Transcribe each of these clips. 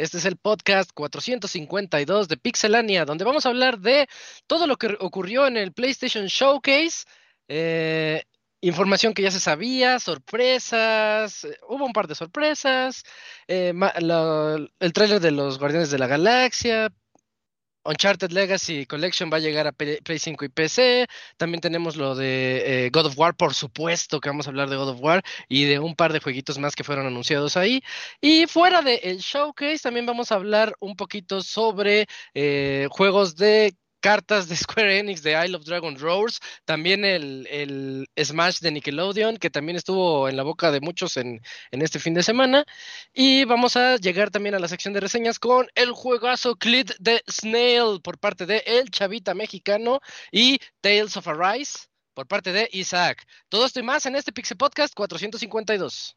Este es el podcast 452 de Pixelania, donde vamos a hablar de todo lo que ocurrió en el PlayStation Showcase. Eh, información que ya se sabía, sorpresas, eh, hubo un par de sorpresas, eh, el trailer de los Guardianes de la Galaxia, Uncharted Legacy Collection va a llegar a Play 5 y PC. También tenemos lo de eh, God of War, por supuesto que vamos a hablar de God of War y de un par de jueguitos más que fueron anunciados ahí. Y fuera del showcase, también vamos a hablar un poquito sobre eh, juegos de cartas de Square Enix de Isle of Dragon Roars, también el, el, Smash de Nickelodeon, que también estuvo en la boca de muchos en, en, este fin de semana. Y vamos a llegar también a la sección de reseñas con el juegazo Clit de Snail por parte de El Chavita Mexicano y Tales of Arise por parte de Isaac. Todo esto y más en este Pixel Podcast 452.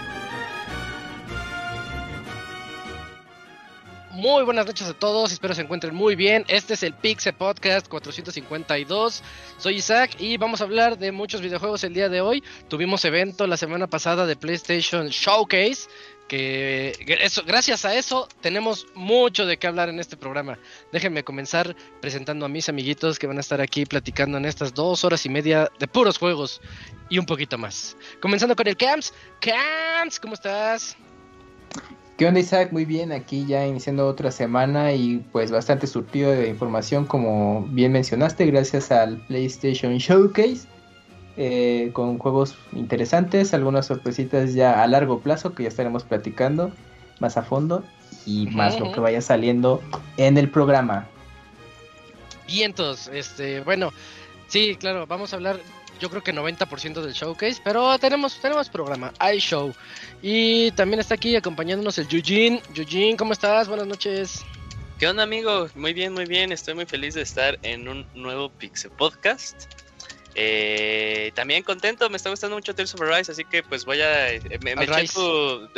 Muy buenas noches a todos, espero se encuentren muy bien. Este es el Pixel Podcast 452. Soy Isaac y vamos a hablar de muchos videojuegos el día de hoy. Tuvimos evento la semana pasada de PlayStation Showcase, que eso, gracias a eso tenemos mucho de qué hablar en este programa. Déjenme comenzar presentando a mis amiguitos que van a estar aquí platicando en estas dos horas y media de puros juegos y un poquito más. Comenzando con el Camps. Camps, ¿cómo estás? ¿Qué onda Isaac? Muy bien, aquí ya iniciando otra semana y pues bastante surtido de información como bien mencionaste gracias al PlayStation Showcase eh, con juegos interesantes, algunas sorpresitas ya a largo plazo que ya estaremos platicando más a fondo y más lo que vaya saliendo en el programa. Vientos, este, bueno, sí, claro, vamos a hablar yo creo que 90% del showcase, pero tenemos, tenemos programa, hay show. Y también está aquí acompañándonos el Yujin. Yujin, ¿cómo estás? Buenas noches. ¿Qué onda, amigo? Muy bien, muy bien. Estoy muy feliz de estar en un nuevo Pixel Podcast. Eh, también contento, me está gustando mucho Tales of Arise, así que pues voy a... Eh, me, me eché tu,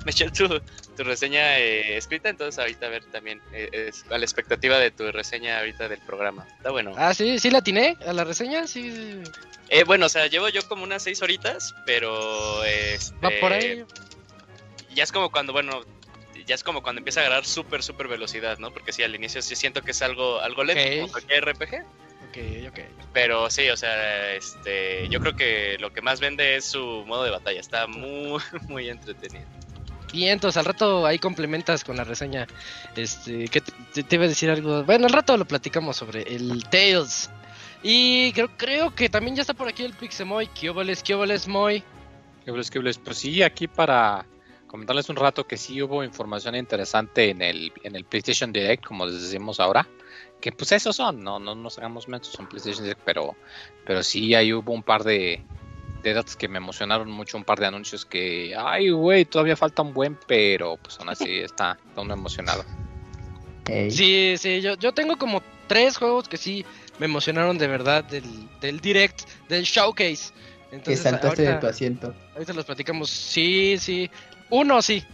me eché tu, tu reseña eh, escrita, entonces ahorita a ver también eh, a la expectativa de tu reseña ahorita del programa. Está bueno. Ah, sí, sí la atiné a la reseña, sí. Eh, bueno, o sea, llevo yo como unas seis horitas, pero... Este, Va por ahí. Ya es como cuando, bueno, ya es como cuando empieza a agarrar súper, súper velocidad, ¿no? Porque sí, al inicio sí siento que es algo, algo lento, como cualquier RPG. Ok, ok. Pero sí, o sea, este, yo creo que lo que más vende es su modo de batalla. Está muy, muy entretenido. Bien, entonces al rato ahí complementas con la reseña. Este, que te, te, iba a decir algo. Bueno, al rato lo platicamos sobre el Tales. Y creo, creo que también ya está por aquí el Pixemoy. ¿Qué óboles, qué Moy? ¿Qué óboles? Pues sí, aquí para comentarles un rato que sí hubo información interesante en el, en el PlayStation Direct, como les decimos ahora. Que pues esos son, no, no nos hagamos mentos, son PlayStation Direct, pero, pero sí ahí hubo un par de, de datos que me emocionaron mucho, un par de anuncios que, ay, güey, todavía falta un buen, pero pues aún así está, está uno emocionado. Hey. Sí, sí, yo, yo tengo como tres juegos que sí me emocionaron de verdad del, del direct, del showcase. Entonces, que saltaste ahorita, de tu asiento. Ahorita los platicamos, sí, sí. Uno sí.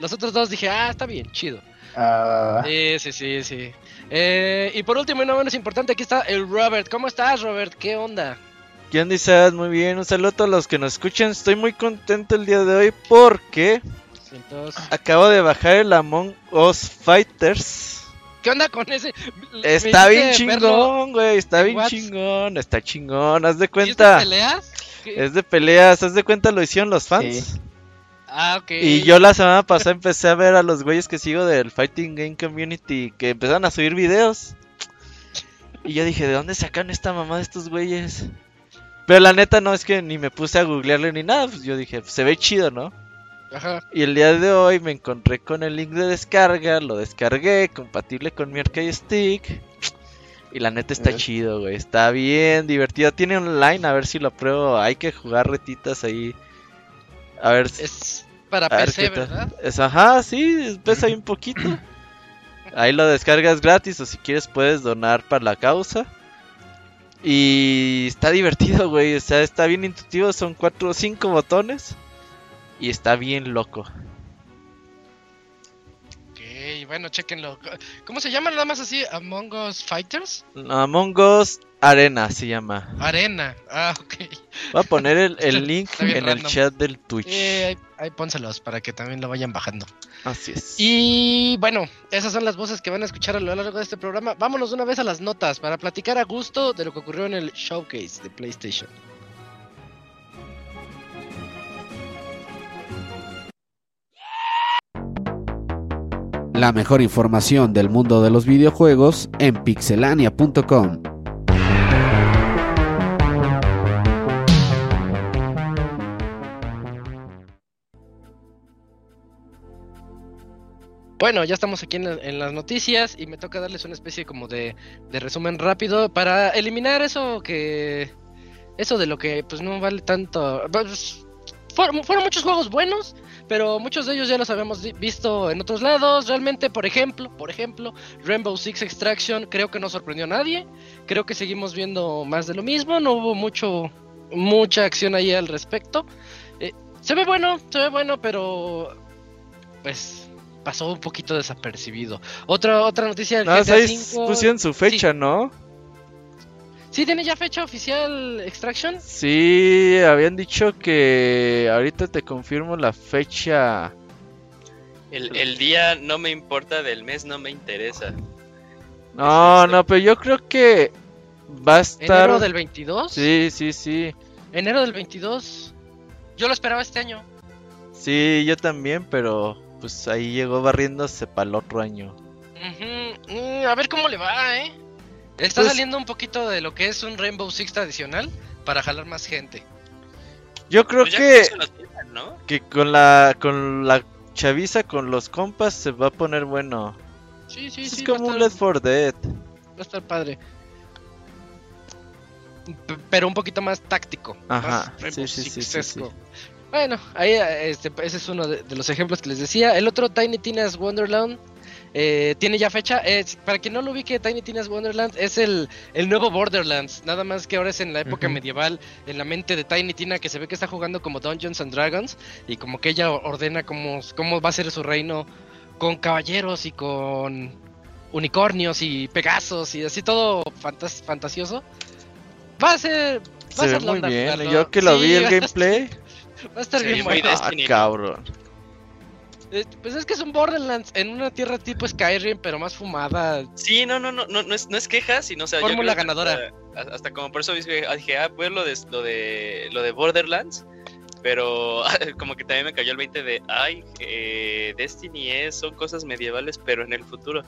Los otros dos dije, ah, está bien, chido. Uh... Sí, sí, sí, sí. Eh, y por último y no menos importante, aquí está el Robert. ¿Cómo estás, Robert? ¿Qué onda? ¿Qué onda, Isaac? Muy bien, un saludo a todos los que nos escuchan. Estoy muy contento el día de hoy porque Entonces... acabo de bajar el Among Us Fighters. ¿Qué onda con ese? Está bien chingón, güey. Está bien chingón. Está chingón. Haz de cuenta. ¿Es de peleas? ¿Qué? Es de peleas. Haz de cuenta lo hicieron los fans. Sí. Ah, ok. Y yo la semana pasada empecé a ver a los güeyes que sigo del Fighting Game Community que empezaron a subir videos. Y yo dije, ¿de dónde sacan esta mamá de estos güeyes? Pero la neta no es que ni me puse a googlearlo ni nada, pues yo dije, se ve chido, ¿no? Ajá. Y el día de hoy me encontré con el link de descarga, lo descargué, compatible con mi arcade stick. Y la neta está Eh. chido, güey. Está bien divertido. Tiene online, a ver si lo pruebo. Hay que jugar retitas ahí. A ver si. Es para ver PC. ¿verdad? Es, ajá, sí, pesa ahí un poquito. Ahí lo descargas gratis o si quieres puedes donar para la causa. Y está divertido, güey. O sea, está bien intuitivo. Son cuatro o cinco botones. Y está bien loco. Ok, bueno, chequenlo. ¿Cómo se llama nada más así? Among Us Fighters? Among Us Arena se llama. Arena. Ah, ok. Voy a poner el, el link en el chat del Twitch. Eh, ahí, ahí pónselos para que también lo vayan bajando. Así es. Y bueno, esas son las voces que van a escuchar a lo largo de este programa. Vámonos de una vez a las notas para platicar a gusto de lo que ocurrió en el showcase de PlayStation. La mejor información del mundo de los videojuegos en pixelania.com. Bueno, ya estamos aquí en, la- en las noticias y me toca darles una especie como de, resumen rápido para eliminar eso que... Eso de lo que pues no vale tanto... pues, fueron, fueron muchos juegos buenos, pero muchos de ellos ya los habíamos visto en otros lados. Realmente, por ejemplo, por ejemplo, Rainbow Six Extraction creo que no sorprendió a nadie. Creo que seguimos viendo más de lo mismo. No hubo mucho mucha acción ahí al respecto. Eh, se ve bueno, se ve bueno, pero pues pasó un poquito desapercibido. Otra otra noticia del más GTA V. pusieron su fecha, ¿no? Sí, tiene ya fecha oficial Extraction. Sí, habían dicho que ahorita te confirmo la fecha. El, el día no me importa, del mes no me interesa. No, no, pero yo creo que va a estar. Enero del 22. Sí, sí, sí. Enero del 22. Yo lo esperaba este año. Sí, yo también, pero pues ahí llegó barriéndose para el otro año. Mm, a ver cómo le va, ¿eh? Está Pues- saliendo un poquito de lo que es un Rainbow Six tradicional para jalar más gente. Yo creo Pues que, que con la con la chaviza, con los compas, se va a poner bueno. Sí, sí, es sí. como va, un a Left estar, 4 Dead. va a estar padre. P- pero un poquito más táctico. Ajá, más Rainbow sí, sí, sí, sí. Bueno, ahí este, ese es uno de, de los ejemplos que les decía. El otro Tiny Tina's Wonderland eh, tiene ya fecha. Es- para quien no lo ubique, Tiny Tina's Wonderland es el, el nuevo Borderlands. Nada más que ahora es en la época medieval, en la mente de Tiny Tina, que se ve que está jugando como Dungeons and Dragons. Y como que ella ordena cómo, cómo va a ser su reino con caballeros y con unicornios y pegasos y así todo fantas- fantasioso. Va a ser. Va Se a ve ser la muy bien. jugarlo. Yo que lo Sí, vi el gameplay. Va a estar Sí, bien muy bueno. Ah, cabrón. Eh, Pues es que es un Borderlands en una tierra tipo Skyrim, pero más fumada. Sí, no, no, no, no, no es, no es queja, sino, o sea, yo Fórmula ganadora. Hasta, hasta como por eso dije, ah, dije, ah, pues lo de, lo de, lo de Borderlands, pero como que también me cayó el 20 de, ay, eh, Destiny es, son cosas medievales, pero en el futuro.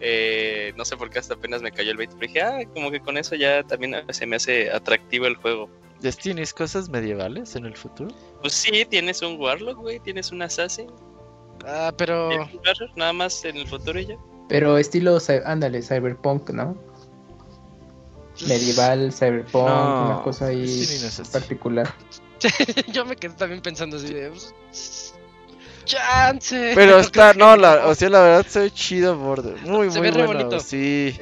Eh, no sé por qué hasta apenas me cayó el 20, pero dije, ah, como que con eso ya también se me hace atractivo el juego. Destiny es cosas medievales en el futuro. Pues sí, tienes un Warlock, güey, tienes un Assassin, Ah, pero. tienes un nada más en el futuro y ya. Pero estilo, ándale, cyberpunk, ¿no? Medieval, cyberpunk, No, una cosa ahí no es así. particular. Yo me quedé también pensando así de. pues, Chance. Pero está, no, la, o sea, la verdad se ve chido Border. Muy, Se muy ve re bueno. bonito. Sí,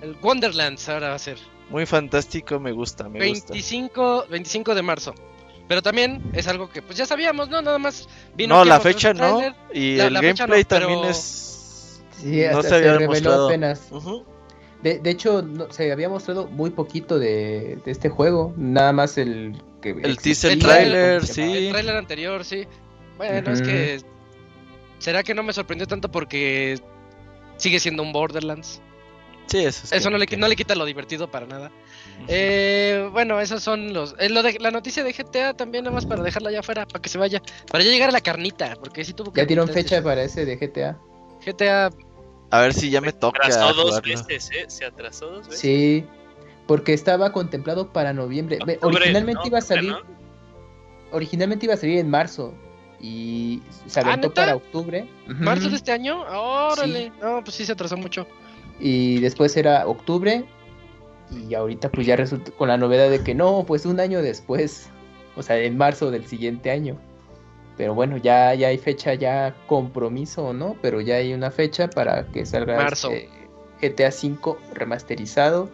El Wonderlands ahora va a ser. Muy fantástico, me gusta, me gusta. 25, 25 de marzo. Pero también es algo que pues ya sabíamos, ¿no? Nada más vino No, la fecha no. Y La- el la fecha no, gameplay también pero- es. Sí, no hasta se había reveló demostrado. apenas. Ujú. De, de hecho, no- se había mostrado muy poquito de, de este juego. Nada más el que El teaser El trailer, ¿cómo se sí. El tráiler anterior, sí. Bueno, es Ujú. que será que no me sorprendió tanto porque sigue siendo un Borderlands. Sí, eso es Eso que- no le, que- no le quita lo divertido para nada. Eh, bueno, esos son los. eh, lo de, la noticia de GTA también, nada más para dejarla allá afuera, para que se vaya. Para ya llegar a la carnita, porque sí tuvo que. Ya dieron fecha para ese de GTA. GTA. A ver si ya me toca. atrasó dos jugarlo. veces, ¿eh? Se atrasó dos veces. Sí. Porque estaba contemplado para noviembre. Octubre, originalmente ¿no? iba a salir. ¿no? Originalmente iba a salir en marzo. Y se aventó Ah, para octubre. ¿Marzo de este año? Órale. No, pues sí se atrasó mucho. Y después era octubre. Y ahorita pues ya resulta con la novedad de que no, pues un año después. O sea, en marzo del siguiente año. Pero bueno, ya, ya hay fecha, ya compromiso, ¿no? Pero ya hay una fecha para que salga Marzo. este GTA V remasterizado.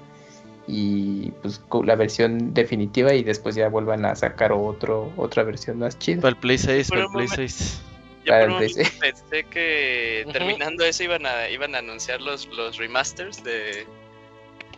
Y pues con la versión definitiva y después ya vuelvan a sacar otro, otra versión más chida. Para el Play 6, para el Play un 6. Yo por un PC. pensé que terminando eso iban a, iban a anunciar los, los remasters de,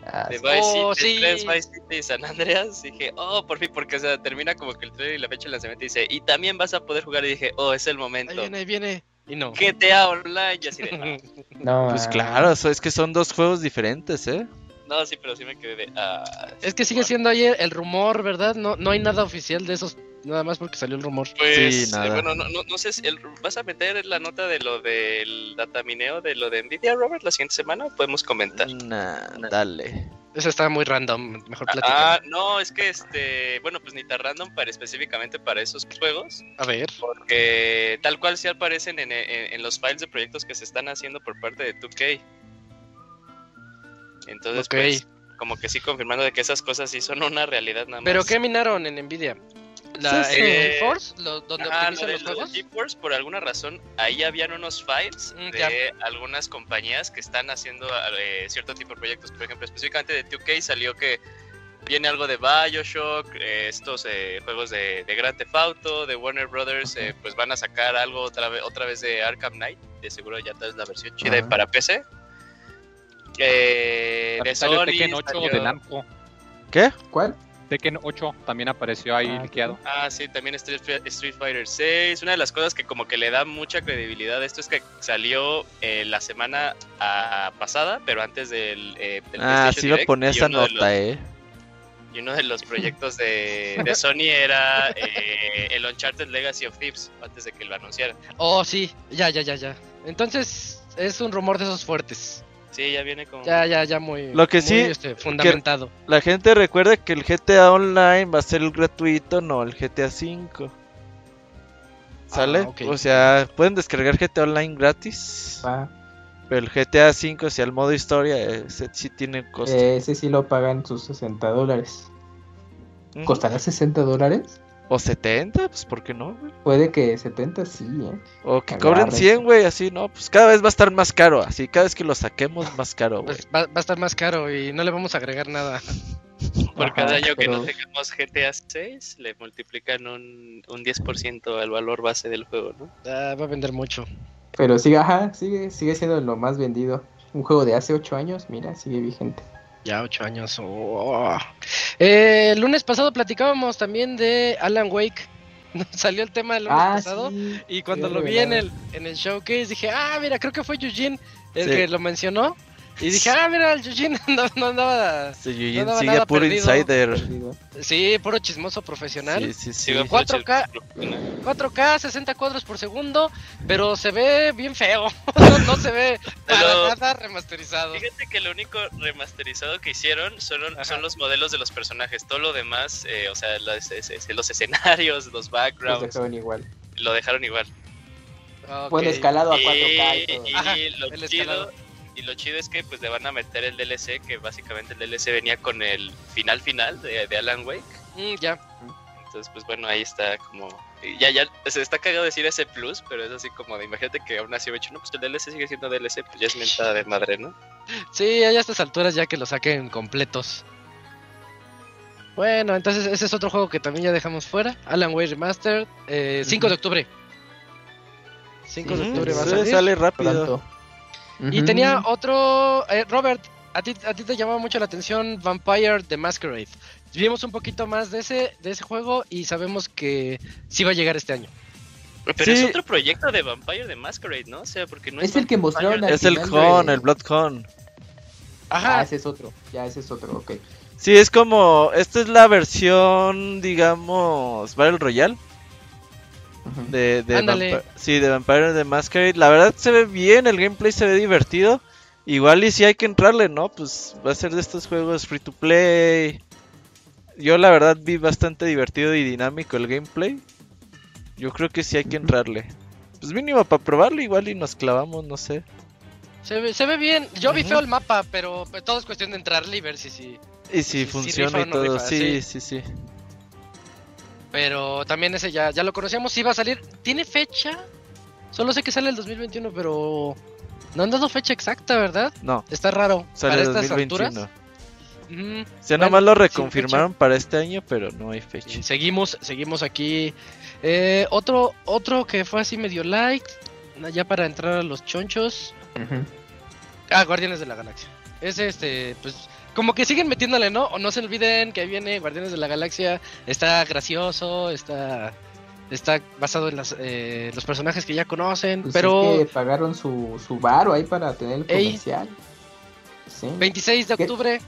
Ah, de. Vice Oh, City, sí. 3, Vice City y San Andreas. Dije, oh, por fin, porque o sea, termina como que el trailer y la fecha de lanzamiento dice, y también vas a poder jugar. Y dije, oh, es el Ahí momento. viene, ahí viene. Y no. GTA Online, y así de, "Ah". No, Pues ah, claro, es que son dos juegos diferentes, ¿eh? no, sí, pero sí me quedé de, ah, Es que sigue siendo ahí el, el rumor, ¿verdad? No, no hay nada oficial de esos, nada más porque salió el rumor. Pues, Sí, nada. eh, bueno, no, no, no sé, si el- ¿vas a meter la nota de lo del datamineo de lo de Nvidia, Robert, la siguiente semana? Podemos comentar. Nah, dale. Ese está muy random, mejor Ah, platica. no, es que este, bueno, pues ni tan random para específicamente para esos juegos, A ver. porque tal cual sí aparecen en, en- en los files de proyectos que se están haciendo por parte de 2K. Entonces, Ok. pues, como que sí confirmando de que esas cosas sí son una realidad nada más. ¿Pero qué minaron en Nvidia? La, Sí, sí. ¿El GeForce? Lo- ¿Donde lo de, los lo de juegos? GeForce, por alguna razón, ahí habían unos files Mm, de ya. algunas compañías que están haciendo eh, cierto tipo de proyectos. Por ejemplo, específicamente de 2K salió que viene algo de Bioshock, eh, estos eh, juegos de, de Grand Theft Auto, de Warner Brothers, eh, pues van a sacar algo otra vez, otra vez de Arkham Knight. De seguro ya es la versión chida para PC. Eh, de Sony Tekken 8 salió- de Namco. ¿Qué? ¿Cuál? Tekken 8 también apareció ahí Ah, liqueado. Ah, sí, también Street, Street Fighter 6. Una de las cosas que como que le da mucha credibilidad a esto es que salió eh, la semana ah, pasada, pero antes del, eh, del Ah, sí iba a Direct, poner y esa nota, los- ¿eh? Y uno de los proyectos de, de Sony era eh, el Uncharted Legacy of Thieves, antes de que lo anunciaran. Oh, sí. Ya, ya, ya, ya. Entonces, es un rumor de esos fuertes. Sí, ya viene como... Ya, ya, ya muy, Lo que muy, sí, este, fundamentado. La gente recuerda que el GTA Online va a ser el gratuito, no el GTA 5. ¿Sale? Ah. O sea, pueden descargar GTA Online gratis. Ah, Pero el GTA 5, o sea, el modo historia, ese sí tiene costo. ese sí lo pagan sus 60 dólares. ¿Costará 60 dólares? O 70, pues ¿por qué no? güey? Puede que 70 sí, ¿eh? O que Agarra cobren 100, eso. güey, así, ¿no? Pues cada vez va a estar más caro, así cada vez que lo saquemos más caro, güey. Pues va, va a estar más caro y no le vamos a agregar nada. Por Ajá, cada año que no tengamos GTA 6, le multiplican un, un 10% al valor base del juego, ¿no? Ah, va a vender mucho. Pero sigue, ajá, sigue, sigue siendo lo más vendido. Un juego de hace 8 años, mira, sigue vigente. Ya ocho años. oh. Eh, el lunes pasado platicábamos también de Alan Wake. Salió el tema el lunes Ah, pasado. sí. Y cuando lo vi en el, en el showcase dije, ah, mira, creo que fue Eugene el Sí. que lo mencionó. Y dije, ah, mira, el Eugene no, no andaba. Este Eugene no daba sigue puro perdido. insider. Sí, puro chismoso profesional. Sí, sí, sí. Sí, va 4K. mucho- 4K, 60 cuadros por segundo, pero se ve bien feo. no, no se ve para Pero- nada remasterizado. Fíjate que lo único remasterizado que hicieron son, son los modelos de los personajes. Todo lo demás, eh, o sea, los, es- es- los escenarios, los Los backgrounds, dejaron igual. lo dejaron igual. Ok. Bueno, escalado a Y, 4K y todo. y Ajá, lo el chido, escalado. Y lo chido es que pues le van a meter el DLC, que básicamente el DLC venía con el final final de, de Alan Wake. Mm, ya. Entonces, pues bueno, ahí está como... Ya, ya, se está cagado decir ese plus, pero es así como de, imagínate que aún así he hecho, no, pues el DLC sigue siendo DLC, pues ya es mentada de madre, ¿no? Sí, a estas alturas ya que lo saquen completos. Bueno, entonces ese es otro juego que también ya dejamos fuera. Alan Wake Remastered, eh, 5 de octubre. 5 de octubre va a salir. sale rápido. Pronto. Y tenía otro, eh, Robert, a ti, a ti te llamaba mucho la atención Vampire the Masquerade. Vimos un poquito más de ese, de ese juego y sabemos que sí va a llegar este año. Pero Sí. es otro proyecto de Vampire de Masquerade, ¿no? O sea, porque no es... Es el que mostraron Es el con, de- el Blood con. Ajá, Ah, ese es otro. Ya, ese es otro, ok. Sí, es como. Esta es la versión, digamos, Battle Royale. De, de sí, de Vampire the Masquerade. La verdad se ve bien, el gameplay se ve divertido. Igual y si hay que entrarle, ¿no? Pues va a ser de estos juegos free to play. Yo la verdad vi bastante divertido y dinámico el gameplay. Yo creo que sí hay que entrarle. Pues mínimo para probarlo igual y nos clavamos, no sé. Se ve, se ve bien. Yo vi feo el mapa, pero todo es cuestión de entrarle y ver si sí. Y si, funciona y todo, sí, sí, sí, Pero también ese ya, ya lo conocíamos, sí va a salir. ¿Tiene fecha? Solo sé que sale el 2021, pero no han dado fecha exacta, ¿verdad? No. Está raro. Sale para estas 2021. alturas. O sea, nomás lo reconfirmaron para este año, pero no hay fecha. Seguimos, seguimos aquí. Eh, otro, otro que fue así medio light, ya para entrar a los chonchos. Ah, Guardianes de la Galaxia. Es este, pues, como que siguen metiéndole, ¿no? O no se olviden que viene Guardianes de la Galaxia. Está gracioso, está está basado en las, eh, los personajes que ya conocen, pues pero... Es que pagaron su, su varo ahí para tener el comercial. 26 de octubre.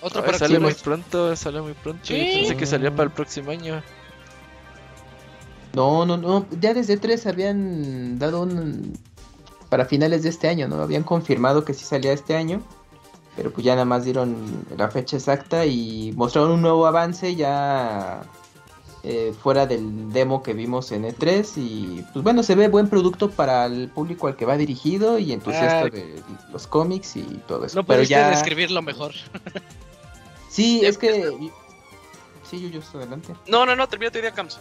Otro para Sale muy pronto, sale muy pronto. Pensé que salía para el próximo año. No, no, no. Ya desde 3 habían dado un, para finales de este año, ¿no? Habían confirmado que sí salía este año, pero pues ya nada más dieron la fecha exacta y mostraron un nuevo avance ya eh, fuera del demo que vimos en E3 y pues bueno, se ve buen producto para el público al que va dirigido y entusiasta de los cómics y todo eso. No pero ya describirlo mejor. sí, es que... Sí, Yuyos, adelante. No, no, no, termina tu idea, Camps.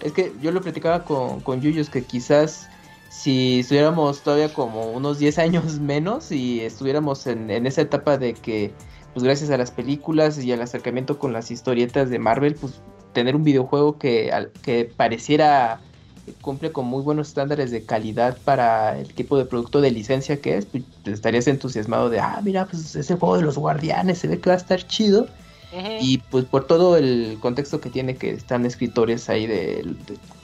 Es que yo lo platicaba con, con Yuyos que quizás si estuviéramos todavía como unos 10 años menos y estuviéramos en, esa etapa de que, pues gracias a las películas y al acercamiento con las historietas de Marvel, pues tener un videojuego que, que pareciera cumple con muy buenos estándares de calidad para el tipo de producto de licencia que es, pues estarías entusiasmado de, ah, mira, pues ese juego de los guardianes se ve que va a estar chido. Y pues por todo el contexto que tiene que están escritores ahí de,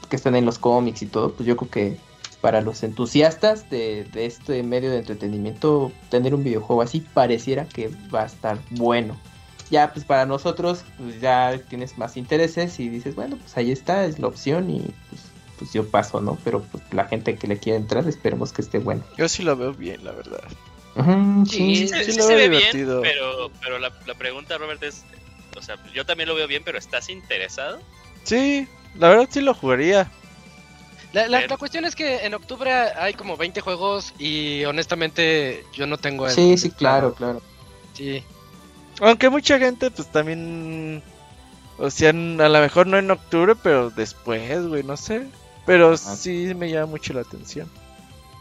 que están en los cómics y todo, pues yo creo que para los entusiastas de, este medio de entretenimiento, tener un videojuego así pareciera que va a estar bueno. Ya, pues para nosotros, pues ya tienes más intereses y dices, bueno, pues ahí está, es la opción y pues, pues yo paso, ¿no? Pero pues la gente que le quiera entrar, esperemos que esté bueno. Yo sí lo veo bien, la verdad. sí, sí, se ve bien, pero, pero la, la pregunta, Robert, es, o sea, yo también lo veo bien, pero ¿estás interesado? Sí, la verdad sí lo jugaría. La, cuestión es que en octubre hay como 20 juegos y honestamente yo no tengo... Sí, sí, claro, claro. Sí. Aunque mucha gente pues también... O sea, a lo mejor no en octubre, pero después, güey, no sé. Pero ah. sí me llama mucho la atención.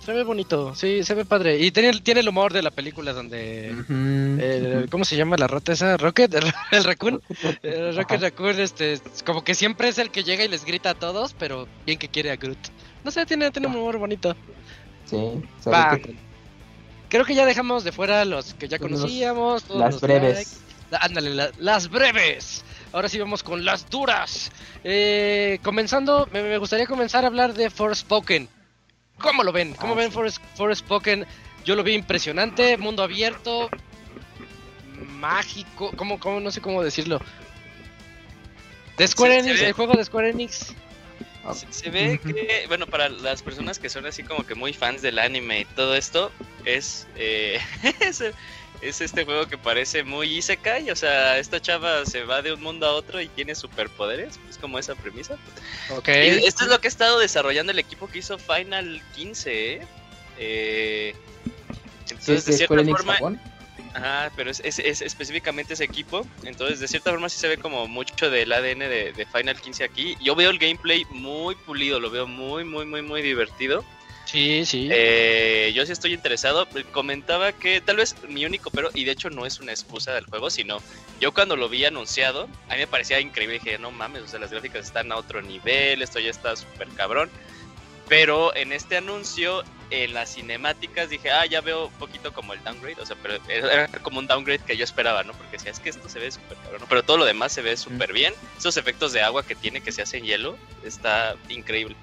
Se ve bonito, sí, se ve padre. Y tiene, tiene el humor de la película donde... ¿Cómo se llama la rata esa? Rocket, el, raccoon. El Rocket Raccoon, este, como que siempre es el que llega y les grita a todos, pero bien que quiere a Groot. No sé, tiene, tiene un humor bonito. Sí, Creo que ya dejamos de fuera los que ya conocíamos. las breves. Ándale, las breves. Ahora sí vamos con las duras. Eh, comenzando, me, me gustaría comenzar a hablar de Forspoken. ¿Cómo lo ven? ¿Cómo ah, ven Forest, Spoken? Yo lo vi impresionante, mundo abierto, mágico, ¿cómo, cómo, no sé cómo decirlo? De Square Enix, el juego de Square Enix. Se, ve que, bueno, para las personas que son así como que muy fans del anime y todo esto, es, eh, es este juego que parece muy Isekai, o sea, esta chava se va de un mundo a otro y tiene superpoderes, es como esa premisa. Ok. esto es lo que ha estado desarrollando el equipo que hizo Final 15, ¿eh? eh entonces, de cierta forma... Ajá, pero es, es, específicamente ese equipo. Entonces, de cierta forma, sí se ve como mucho del ADN de, de, Final 15 aquí. Yo veo el gameplay muy pulido, lo veo muy, muy, muy, muy divertido. Sí, sí. Eh, yo sí estoy interesado. Comentaba que tal vez mi único pero, y de hecho no es una excusa del juego, sino yo cuando lo vi anunciado, a mí me parecía increíble. Dije, no mames, o sea, las gráficas están a otro nivel, esto ya está súper cabrón. Pero en este anuncio, en las cinemáticas, dije, ah, ya veo un poquito como el downgrade, o sea, pero era como un downgrade que yo esperaba, ¿no? Porque decía, es que esto se ve súper cabrón, pero todo lo demás se ve súper bien. Esos efectos de agua que tiene que se hace en hielo, está increíble.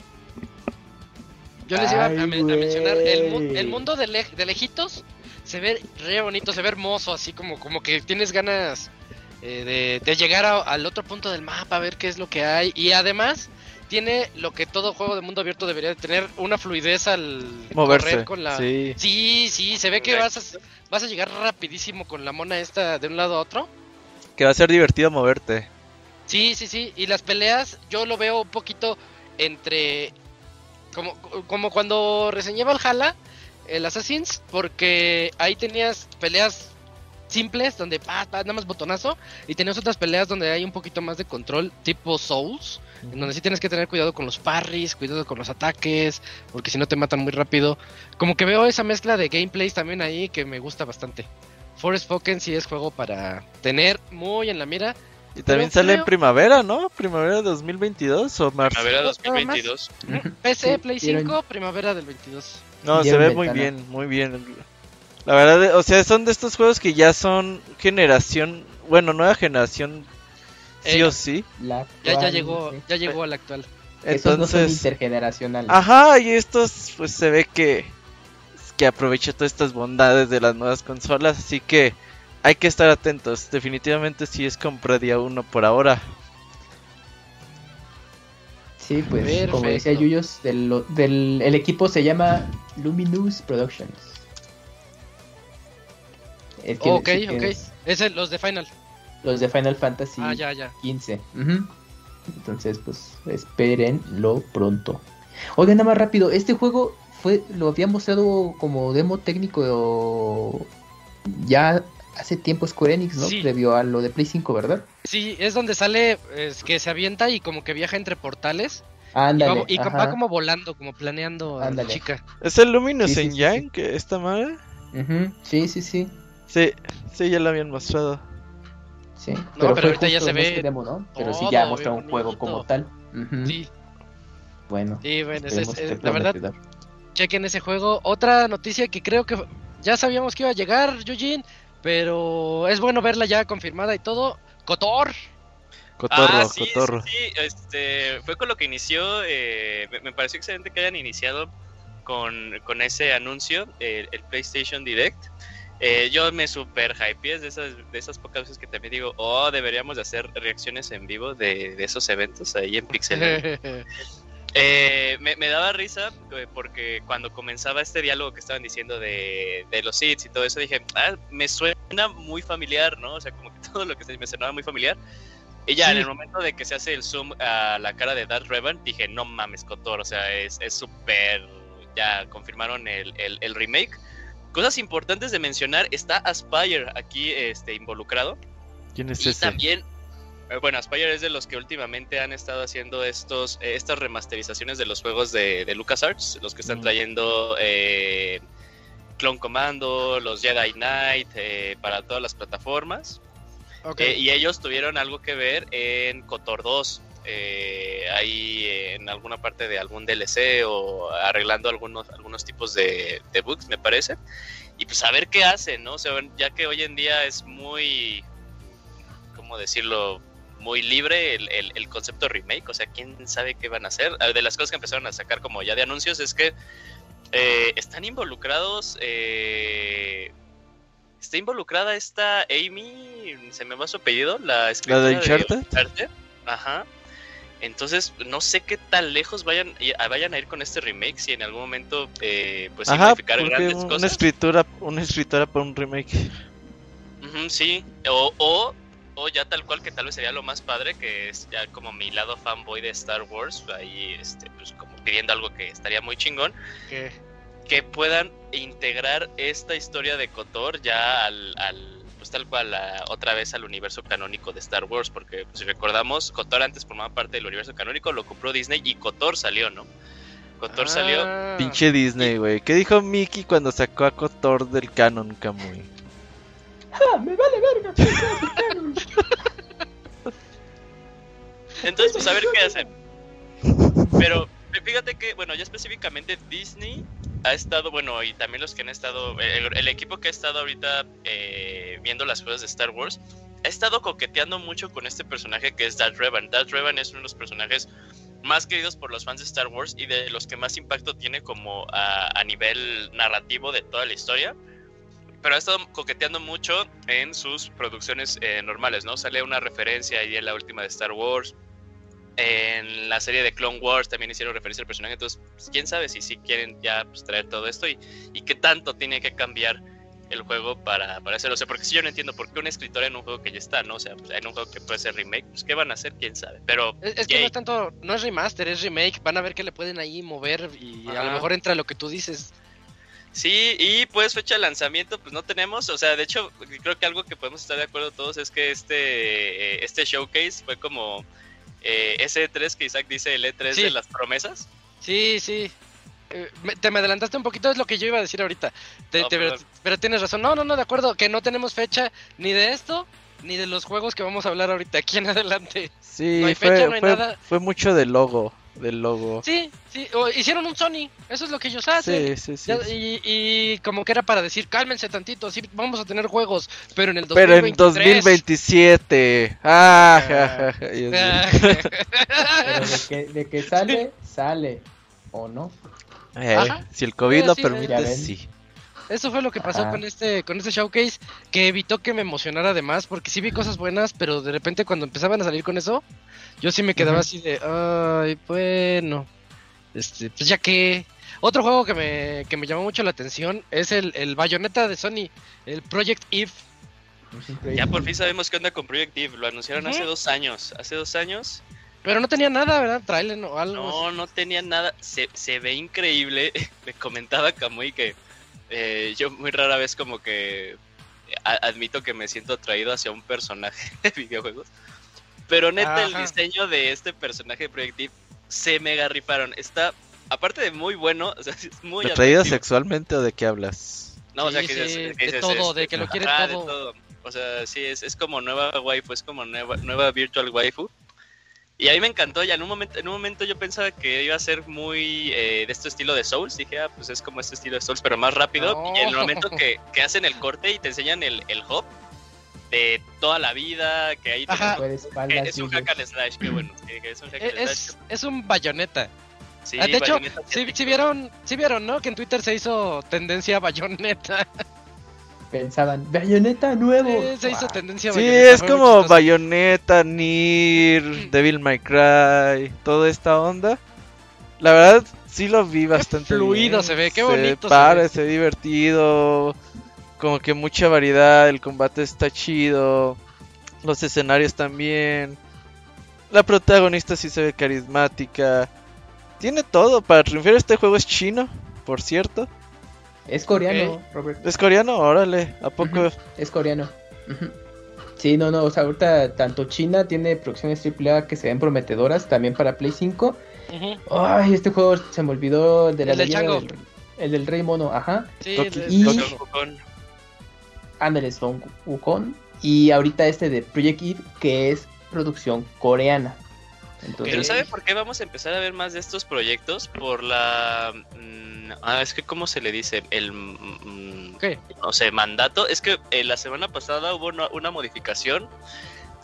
Yo les iba a, mencionar, el, mundo de, lejitos se ve re bonito, se ve hermoso, así como, como que tienes ganas eh, de, llegar al otro punto del mapa, a ver qué es lo que hay. Y además tiene lo que todo juego de mundo abierto debería de tener, una fluidez al Moverse, correr con la... sí. sí, sí, se ve que vas a, vas a llegar rapidísimo con la mona esta de un lado a otro. Que va a ser divertido moverte. Sí, sí, sí. Y las peleas yo lo veo un poquito entre... Como, como cuando reseñé Valhalla, el Assassins, porque ahí tenías peleas simples donde pa, pa, nada más botonazo y tenías otras peleas donde hay un poquito más de control tipo Souls, en donde sí tienes que tener cuidado con los parries, cuidado con los ataques, porque si no te matan muy rápido. Como que veo esa mezcla de gameplays también ahí que me gusta bastante. Forest Spoken sí es juego para tener muy en la mira. Y también Pero sale en primavera, ¿no? Primavera 2022 o marzo. Primavera Nada más. 2022. PC, Sí, Play dieron- 5, primavera del 22. No, se Dieron ve muy ventana. bien, muy bien. La verdad, o sea, son de estos juegos que ya son generación, bueno, nueva generación, sí Eh, o sí. La Ya, ya actual, llegó, sí. ya llegó al actual. Esos no son Entonces, intergeneracionales. ajá, y estos, pues se ve que, que aprovecha todas estas bondades de las nuevas consolas, así que hay que estar atentos. Definitivamente sí es compra día uno por ahora. Sí, pues como decía. Yuyos, del, del, el equipo se llama Luminous Productions. Es que- ok, que ok. es Es el- los de Final. Los de Final Fantasy Ah, ya, ya. 15. Ujú. Entonces, pues, espérenlo pronto. Oigan, nada más rápido, este juego fue lo había mostrado como demo técnico ya hace tiempo Square Enix, ¿no? Sí. Previo a lo de Play 5, ¿verdad? Sí, es donde sale, es que se avienta y como que viaja entre portales. Y, Ándale. va, y va como volando, como planeando a la Ándale. chica. ¿Es el Luminous Sí, sí, sí, Engine sí. que esta madre? Sí, sí, sí. Sí, sí, ya lo habían mostrado. Sí, pero fue ahorita ya se en ve demo, ¿no? Pero sí ya mostró un juego como tal. Sí, Bueno, sí, bueno, es- es- la verdad, chequen ese juego. Otra noticia que creo que ya sabíamos que iba a llegar, Yujin, pero es bueno verla ya confirmada y todo. Cotor. Cotorro, ah, sí, cotorro. sí, sí, este, fue con lo que inició, eh, me, me pareció excelente que hayan iniciado con, con ese anuncio, el, el PlayStation Direct. Eh, yo me super hypeé, es de esas, de esas pocas veces que también digo, oh, deberíamos de hacer reacciones en vivo de, de esos eventos ahí en Pixel. Eh, me, me daba risa eh, porque cuando comenzaba este diálogo que estaban diciendo de, de los hits y todo eso, dije, ah, me suena muy familiar, ¿no? O sea, como que todo lo que se me sonaba muy familiar. Y ya Sí. en el momento de que se hace el zoom a la cara de Darth Revan, dije, no mames, Cotor, o sea, es es súper... ya confirmaron el, el, el remake. Cosas importantes de mencionar, está Aspire aquí este, involucrado. ¿Quién es Y ese? también, bueno, Aspire es de los que últimamente han estado haciendo estos, eh, estas remasterizaciones de los juegos de, de LucasArts, los que están Mm. trayendo eh, Clone Commando, los Jedi Knight eh, para todas las plataformas. Ok. Eh, y ellos tuvieron algo que ver en Cotor 2. eh, ahí en alguna parte de algún DLC o arreglando algunos, algunos tipos de, de bugs, me parece. Y pues a ver qué hacen, ¿no? O sea, ya que hoy en día es muy, ¿cómo decirlo? Muy libre el, el- el concepto remake, o sea, quién sabe qué van a hacer. Ah, De las cosas que empezaron a sacar como ya de anuncios es que eh, están involucrados eh, está involucrada esta Amy, se me va su apellido, la escritora de Uncharted? Uncharted. Ajá. Entonces, no sé qué tan lejos vayan, y- vayan a ir con este remake, si en algún momento, eh, pues, Ajá, significar grandes una cosas. escritura, una escritora para un remake. Sí, o, o, o ya tal cual que tal vez sería lo más padre, que es ya como mi lado fanboy de Star Wars, ahí, este, pues, como pidiendo algo que estaría muy chingón, ¿Qué? que puedan integrar esta historia de Kotor ya al, al pues tal cual a- otra vez al universo canónico de Star Wars, porque pues, si recordamos, Kotor antes formaba parte del universo canónico, lo compró Disney y Kotor salió, ¿no? Kotor salió. Ah. Pinche Disney, güey. ¿Qué dijo Mickey cuando sacó a Cotor del canon, Kamui? ¡Ah, me vale verga! Entonces, pues a ver qué hacen. Pero fíjate que, bueno, ya específicamente Disney ha estado, bueno, y también los que han estado, el, el equipo que ha estado ahorita eh, viendo las cosas de Star Wars, ha estado coqueteando mucho con este personaje que es Darth Revan. Darth Revan es uno de los personajes más queridos por los fans de Star Wars y de los que más impacto tiene como a nivel narrativo de toda la historia. Pero ha estado coqueteando mucho en sus producciones eh, normales, ¿no? Sale una referencia ahí en la última de Star Wars. En la serie de Clone Wars también hicieron referencia al personaje, entonces pues, quién sabe si sí quieren ya pues, traer todo esto y, y qué tanto tiene que cambiar el juego para, para hacerlo. O sea, porque si yo no entiendo por qué un escritor en un juego que ya está, ¿no? O sea, pues, en un juego que puede ser remake, pues qué van a hacer, quién sabe. Pero Es, es que no es tanto, no es remaster, es remake. Van a ver que le pueden ahí mover y a lo mejor entra lo que tú dices. Sí, y pues fecha de lanzamiento, pues no tenemos, o sea, de hecho, creo que algo que podemos estar de acuerdo todos es que este, eh, este showcase fue como eh, ese E3 que Isaac dice, el E3 Sí. de las promesas. Sí, sí. Eh, me- te me adelantaste un poquito, es lo que yo iba a decir ahorita. Te- No, te- pero, tienes razón. No, no, no, de acuerdo. Que no tenemos fecha ni de esto, ni de los juegos que vamos a hablar ahorita aquí en adelante. Sí, No hay fue, fecha, no hay fue, nada. fue mucho del logo, del logo. Sí, sí. o hicieron un Sony. Eso es lo que ellos hacen. Sí, sí, sí. Ya- sí. y, y como que era para decir, cálmense tantito, sí, vamos a tener juegos, pero en el Pero en 2023. 2027. Ah, ja, ja, ja, Dios mío. Pero de que, de que sale, sale. ¿O no? Eh, si el COVID Sí, lo permite, sí. Eso fue lo que pasó Ajá. con este con este showcase que evitó que me emocionara de más porque sí vi cosas buenas, pero de repente cuando empezaban a salir con eso, yo sí me quedaba así de, ay, bueno, este, pues ya que otro juego que me, que me llamó mucho la atención es el, el Bayonetta de Sony, el Project Eve. Ya por fin sabemos qué onda con Project Eve, lo anunciaron hace dos años, hace dos años. Pero no tenía nada, ¿verdad? Trailer o algo. No, no tenía nada, se, se ve increíble. Me comentaba Kamui que eh, yo muy rara vez como que a- admito que me siento atraído hacia un personaje de videojuegos. Pero neta, el diseño de este personaje de Project Eve se mega rifaron. Está, aparte de muy bueno, o sea, es muy ¿Atraído atractivo. sexualmente o de qué hablas? No, o sea, que sí, que de todo, es- de que lo quiere de todo. O sea, sí, es, es como nueva waifu, es como nueva, nueva virtual waifu. Y a mí me encantó, ya en un momento, en un momento yo pensaba que iba a ser muy eh, de este estilo de Souls, dije, ah, pues es como este estilo de Souls, pero más rápido. No. Y en el momento que, que hacen el corte y te enseñan el, el hop de toda la vida, que ahí Puede que es un hack and slash, qué bueno, que, que es un hack and Es, slash. es un Bayonetta. Sí, Ah, de hecho, sí vieron, sí vieron, ¿no? Que en Twitter se hizo tendencia a Bayonetta. Pensaban, Bayonetta nuevo. Eh, se hizo Guau. tendencia a Sí, es como. Bayonetta, Nier, Devil May Cry, toda esta onda. La verdad, sí lo vi bastante fluido bien. se ve, qué bonito se ve. se ve divertido. Como que mucha variedad, el combate está chido. Los escenarios también. La protagonista sí se ve carismática. Tiene todo para triunfar. Este juego es chino, por cierto. Es coreano, Robert. ¿Es coreano? Órale, ¿a poco? Es coreano. Ujú. Sí, no, no, o sea, ahorita tanto China tiene producciones AAA que se ven prometedoras también para Play 5. Ujú. Ay, este juego se me olvidó de la El del leyenda chango. del- el del Rey Mono, ajá. Sí, y- Kong. Ándale, Stone Wukong. Y ahorita este de Project Eve, que es producción coreana. Entonces, Pero ¿sabe por qué vamos a empezar a ver más de estos proyectos? Por la... mm, ah, es que ¿cómo se le dice? El... mm, ¿Qué? No sé, mandato. Es que eh, la semana pasada hubo una, una modificación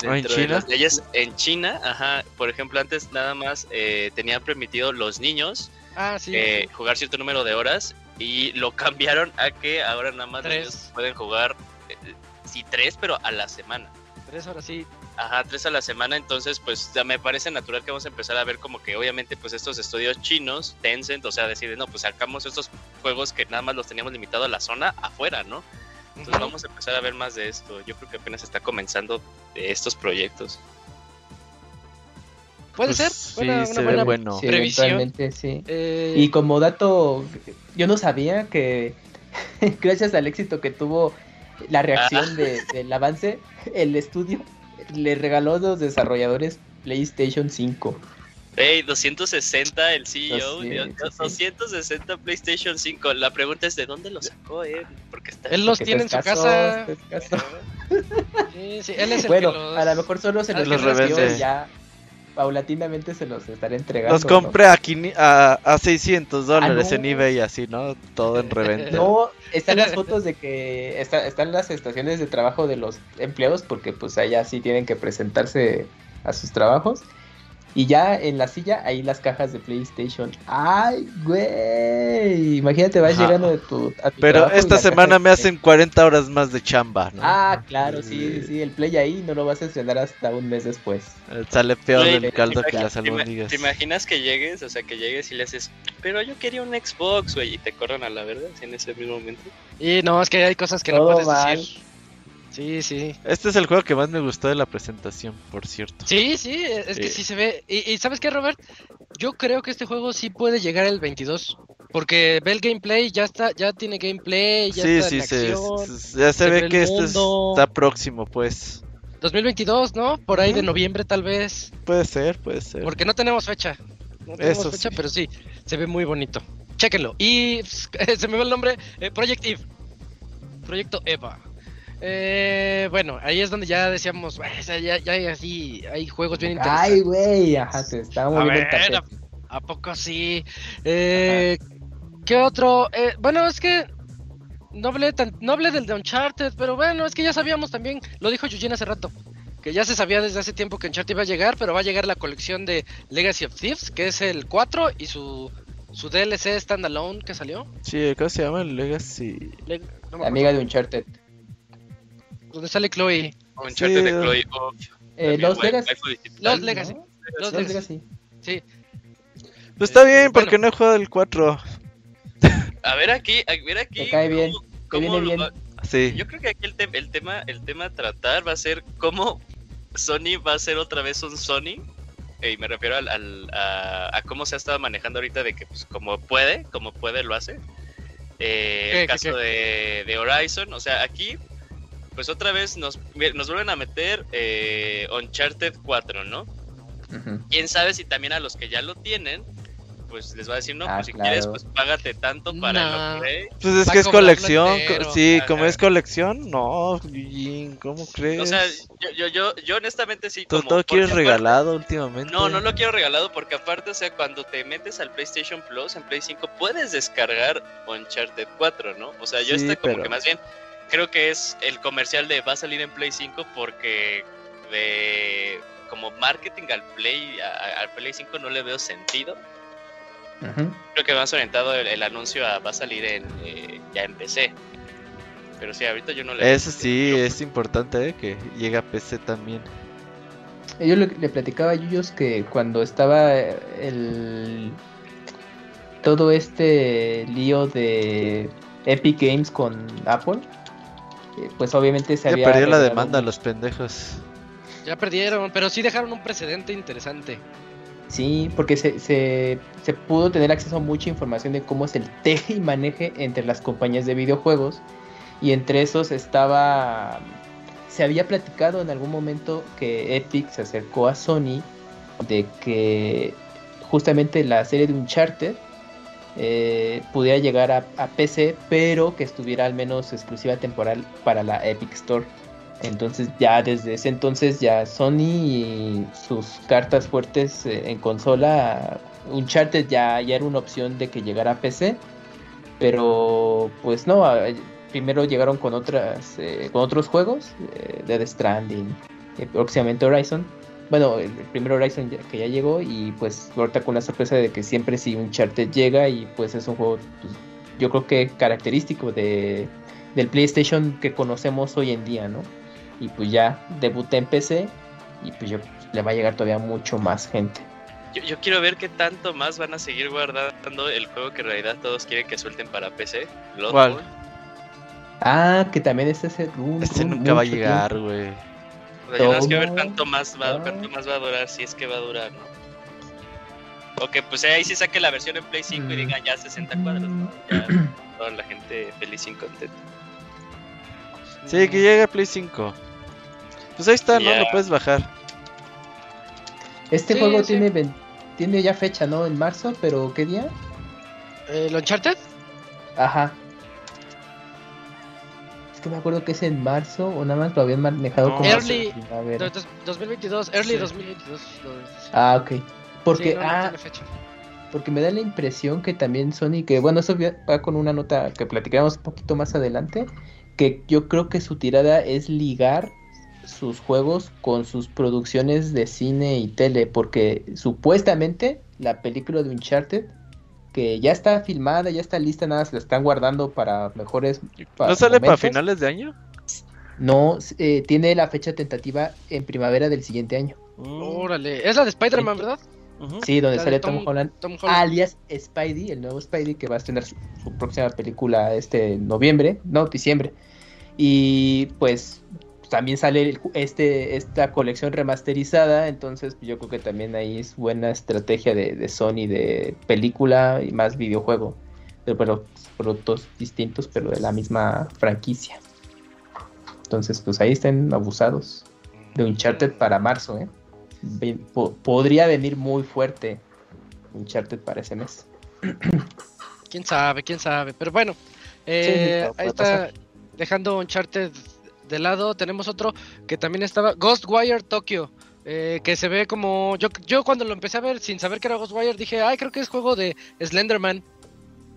¿Ah, en dentro de las leyes en China. Ajá, por ejemplo, antes nada más eh, tenían permitido los niños Ah, sí. eh, jugar cierto número de horas y lo cambiaron a que ahora nada más los Tres. niños pueden jugar, eh, sí, tres, pero a la semana. Tres horas sí. Ajá, tres a la semana, entonces pues ya me parece natural que vamos a empezar a ver como que obviamente pues estos estudios chinos, Tencent, o sea, deciden, no, pues sacamos estos juegos que nada más los teníamos limitado a la zona afuera, ¿no? Entonces Ujú. vamos a empezar a ver más de esto. Yo creo que apenas está comenzando de estos proyectos. Puede Pues ser. sí, Buena, se una ve buena bueno. sí, previsión. sí. Eh, Y como dato, yo no sabía que gracias al éxito que tuvo la reacción de- del avance, el estudio le regaló a los desarrolladores PlayStation 5. Hey, 260 el CEO, Sí, Dios, sí, sí. 260 PlayStation 5. La pregunta es de dónde lo sacó, eh, porque está él los tiene en su casa. Sí, sí, él es el Bueno, que los... a lo mejor solo se Ah, los los revende ya paulatinamente se los estaré entregando. Los ¿no? compré a, quini- a, a 600 dólares no. en eBay, así, ¿no? Todo en reventa. No, están las fotos de que está- están las estaciones de trabajo de los empleados porque pues allá sí tienen que presentarse a sus trabajos Y ya en la silla, ahí las cajas de PlayStation. ¡Ay, güey! Imagínate, vas Ajá. llegando de tu. a tu Pero esta semana me hacen 40 horas más de chamba, ¿no? Ah, claro, sí, sí, sí. El Play ahí no lo vas a estrenar hasta un mes después. Eh, Sale peor Güey, el caldo que ¿te las albóndigas. ¿Te imaginas que llegues? O sea, que llegues y le haces, pero yo quería un Xbox, güey, y te corran a la verdad en ese mismo momento. Y no, es que hay cosas que no puedes mal. decir. Sí, sí. Este es el juego que más me gustó de la presentación, por cierto. Sí, sí, es que Sí. sí se ve. Y, y ¿sabes qué, Robert? Yo creo que este juego sí puede llegar el 22. Porque ve el gameplay, ya está, ya tiene gameplay, ya Sí, está sí, en se, acción. se- ya se, se ve que este es- está próximo, pues. 2022, ¿no? Por ahí de noviembre tal vez. Puede ser, puede ser. Porque no tenemos fecha. No tenemos Eso fecha, sí. pero sí, se ve muy bonito. Chéquenlo. Y se me va el nombre, eh, Project Eve. Proyecto Eva. Eh, bueno, ahí es donde ya decíamos, "Bueno, o sea, ya, ya hay así, hay juegos bien interesantes. Ay, güey, ajá, te estaba ver, tapete. ¿a, a poco sí? Eh, ¿Qué otro? Eh, bueno, es que no hablé, tan, no hablé del de Uncharted, pero bueno, es que ya sabíamos también, lo dijo Yujin hace rato, que ya se sabía desde hace tiempo que Uncharted iba a llegar, pero va a llegar la colección de Legacy of Thieves, que es el 4 y su, su DLC standalone que salió. Sí, ¿cómo se llama? Legacy. Le- no me La acuerdo, amiga de Uncharted. Donde sale Chloe. Uncharted de Sí. Chloe. oh, Eh, Los Legacy. Los ¿no? Legacy. Los Los Legacy. Legacy. Sí. Pues está Eh, bien, porque bueno. no he jugado el 4. A ver aquí, a ver aquí. Cae bien, cómo- te cómo viene lo bien. va- Sí. Yo creo que aquí el, te- el tema el tema a tratar va a ser cómo Sony va a ser otra vez un Sony. Y me refiero al, al- a, a cómo se ha estado manejando ahorita de que pues como puede, como puede lo hace. Eh, ¿Qué, el qué, caso De, de Horizon, o sea, aquí pues otra vez nos, nos vuelven a meter eh, Uncharted 4, ¿no? Quién sabe si también a los que ya lo tienen, pues les va a decir, no, Ah, pues si claro. quieres, pues págate tanto para No. el upgrade. Pues es que es colección. co-. Sí, como es colección, no, ¿cómo crees? O sea, yo, yo, yo, yo honestamente sí. ¿Tú como- todo quieres aparte- regalado últimamente? No, no lo quiero regalado porque aparte, o sea, cuando te metes al PlayStation Plus en Play 5 puedes descargar Uncharted 4, ¿no? O sea, yo Sí, estoy como pero- que más bien creo que es el comercial de va a salir en Play 5 porque de como marketing al Play a- al Play 5 no le veo sentido. Creo que más orientado el, el anuncio a va a salir en eh, ya en PC. Pero sí, ahorita yo no le Eso sí, es importante ¿eh? que llegue a PC también. Yo le, le platicaba a Yuyos que cuando estaba el todo este lío de Epic Games con Apple, pues obviamente se Ya había perdió la demanda los pendejos. Ya perdieron, pero sí dejaron un precedente interesante. Sí, porque se, se, se pudo tener acceso a mucha información de cómo es el teje y maneje entre las compañías de videojuegos. Y entre esos estaba. Se había platicado en algún momento que Epic se acercó a Sony de que justamente la serie de Uncharted eh, pudiera llegar a, PC, pero que estuviera al menos exclusiva temporal para la Epic Store. Entonces ya desde ese entonces ya Sony y sus cartas fuertes eh, en consola, Uncharted ya, ya era una opción de que llegara a PC, pero pues no, primero llegaron con otras eh, con otros juegos, eh, Dead Stranding, próximamente Horizon. Bueno, el primer Horizon ya- que ya llegó y pues ahorita con la sorpresa de que siempre sí Uncharted llega y pues es un juego pues, yo creo que característico de, del PlayStation que conocemos hoy en día, ¿no? Y pues ya debuté en PC y pues yo le va a llegar todavía mucho más gente. Yo, yo quiero ver qué tanto más van a seguir guardando el juego que en realidad todos quieren que suelten para PC. ¿Cuál? Ah, que también este es un, Este un- nunca va a llegar, güey. O sea, yo nada más quiero ver cuánto más va, cuánto más va a durar, si es que va a durar, ¿no? O que pues ahí sí saque la versión en Play 5 y Mm. digan ya 60 cuadros, ¿no? Ya toda la gente feliz y contenta. Sí, que llegue a Play 5. Pues ahí está, ¿no? Lo puedes bajar. Este Sí, juego sí. tiene tiene ya fecha, ¿no? En marzo, pero ¿qué día? ¿El Uncharted? Ajá. Es que me acuerdo que es en marzo o nada más lo habían manejado No, como Early. primavera. Do- dos- 2022, early Sí. 2022. lo- Ah, ok. Porque Sí, no, no ah, tiene fecha. porque me da la impresión que también Sony, que bueno, eso va va con una nota que platicaremos un poquito más adelante, que yo creo que su tirada es ligar sus juegos con sus producciones de cine y tele, porque supuestamente la película de Uncharted, que ya está filmada, ya está lista, nada, se la están guardando para mejores... ¿No sale para finales de año? No, eh, tiene la fecha tentativa en primavera del siguiente año. Órale, es la de Spider-Man, ¿verdad? Sí, donde sale Tom, Holland, alias Spidey, el nuevo Spidey que va a tener su, próxima película este noviembre, no, diciembre. Y pues también sale este esta colección remasterizada, entonces yo creo que también ahí es buena estrategia de, de Sony de película y más videojuego. Pero, pero productos distintos, pero de la misma franquicia. Entonces, pues ahí están abusados de Uncharted para marzo, ¿eh? podría venir muy fuerte Uncharted para ese mes. Quién sabe, quién sabe. Pero bueno, eh, ahí está. Dejando Uncharted de lado, tenemos otro que también estaba. Ghostwire Tokyo. Eh, que se ve como. Yo, yo cuando lo empecé a ver sin saber que era Ghostwire, dije, ay, creo que es juego de Slenderman.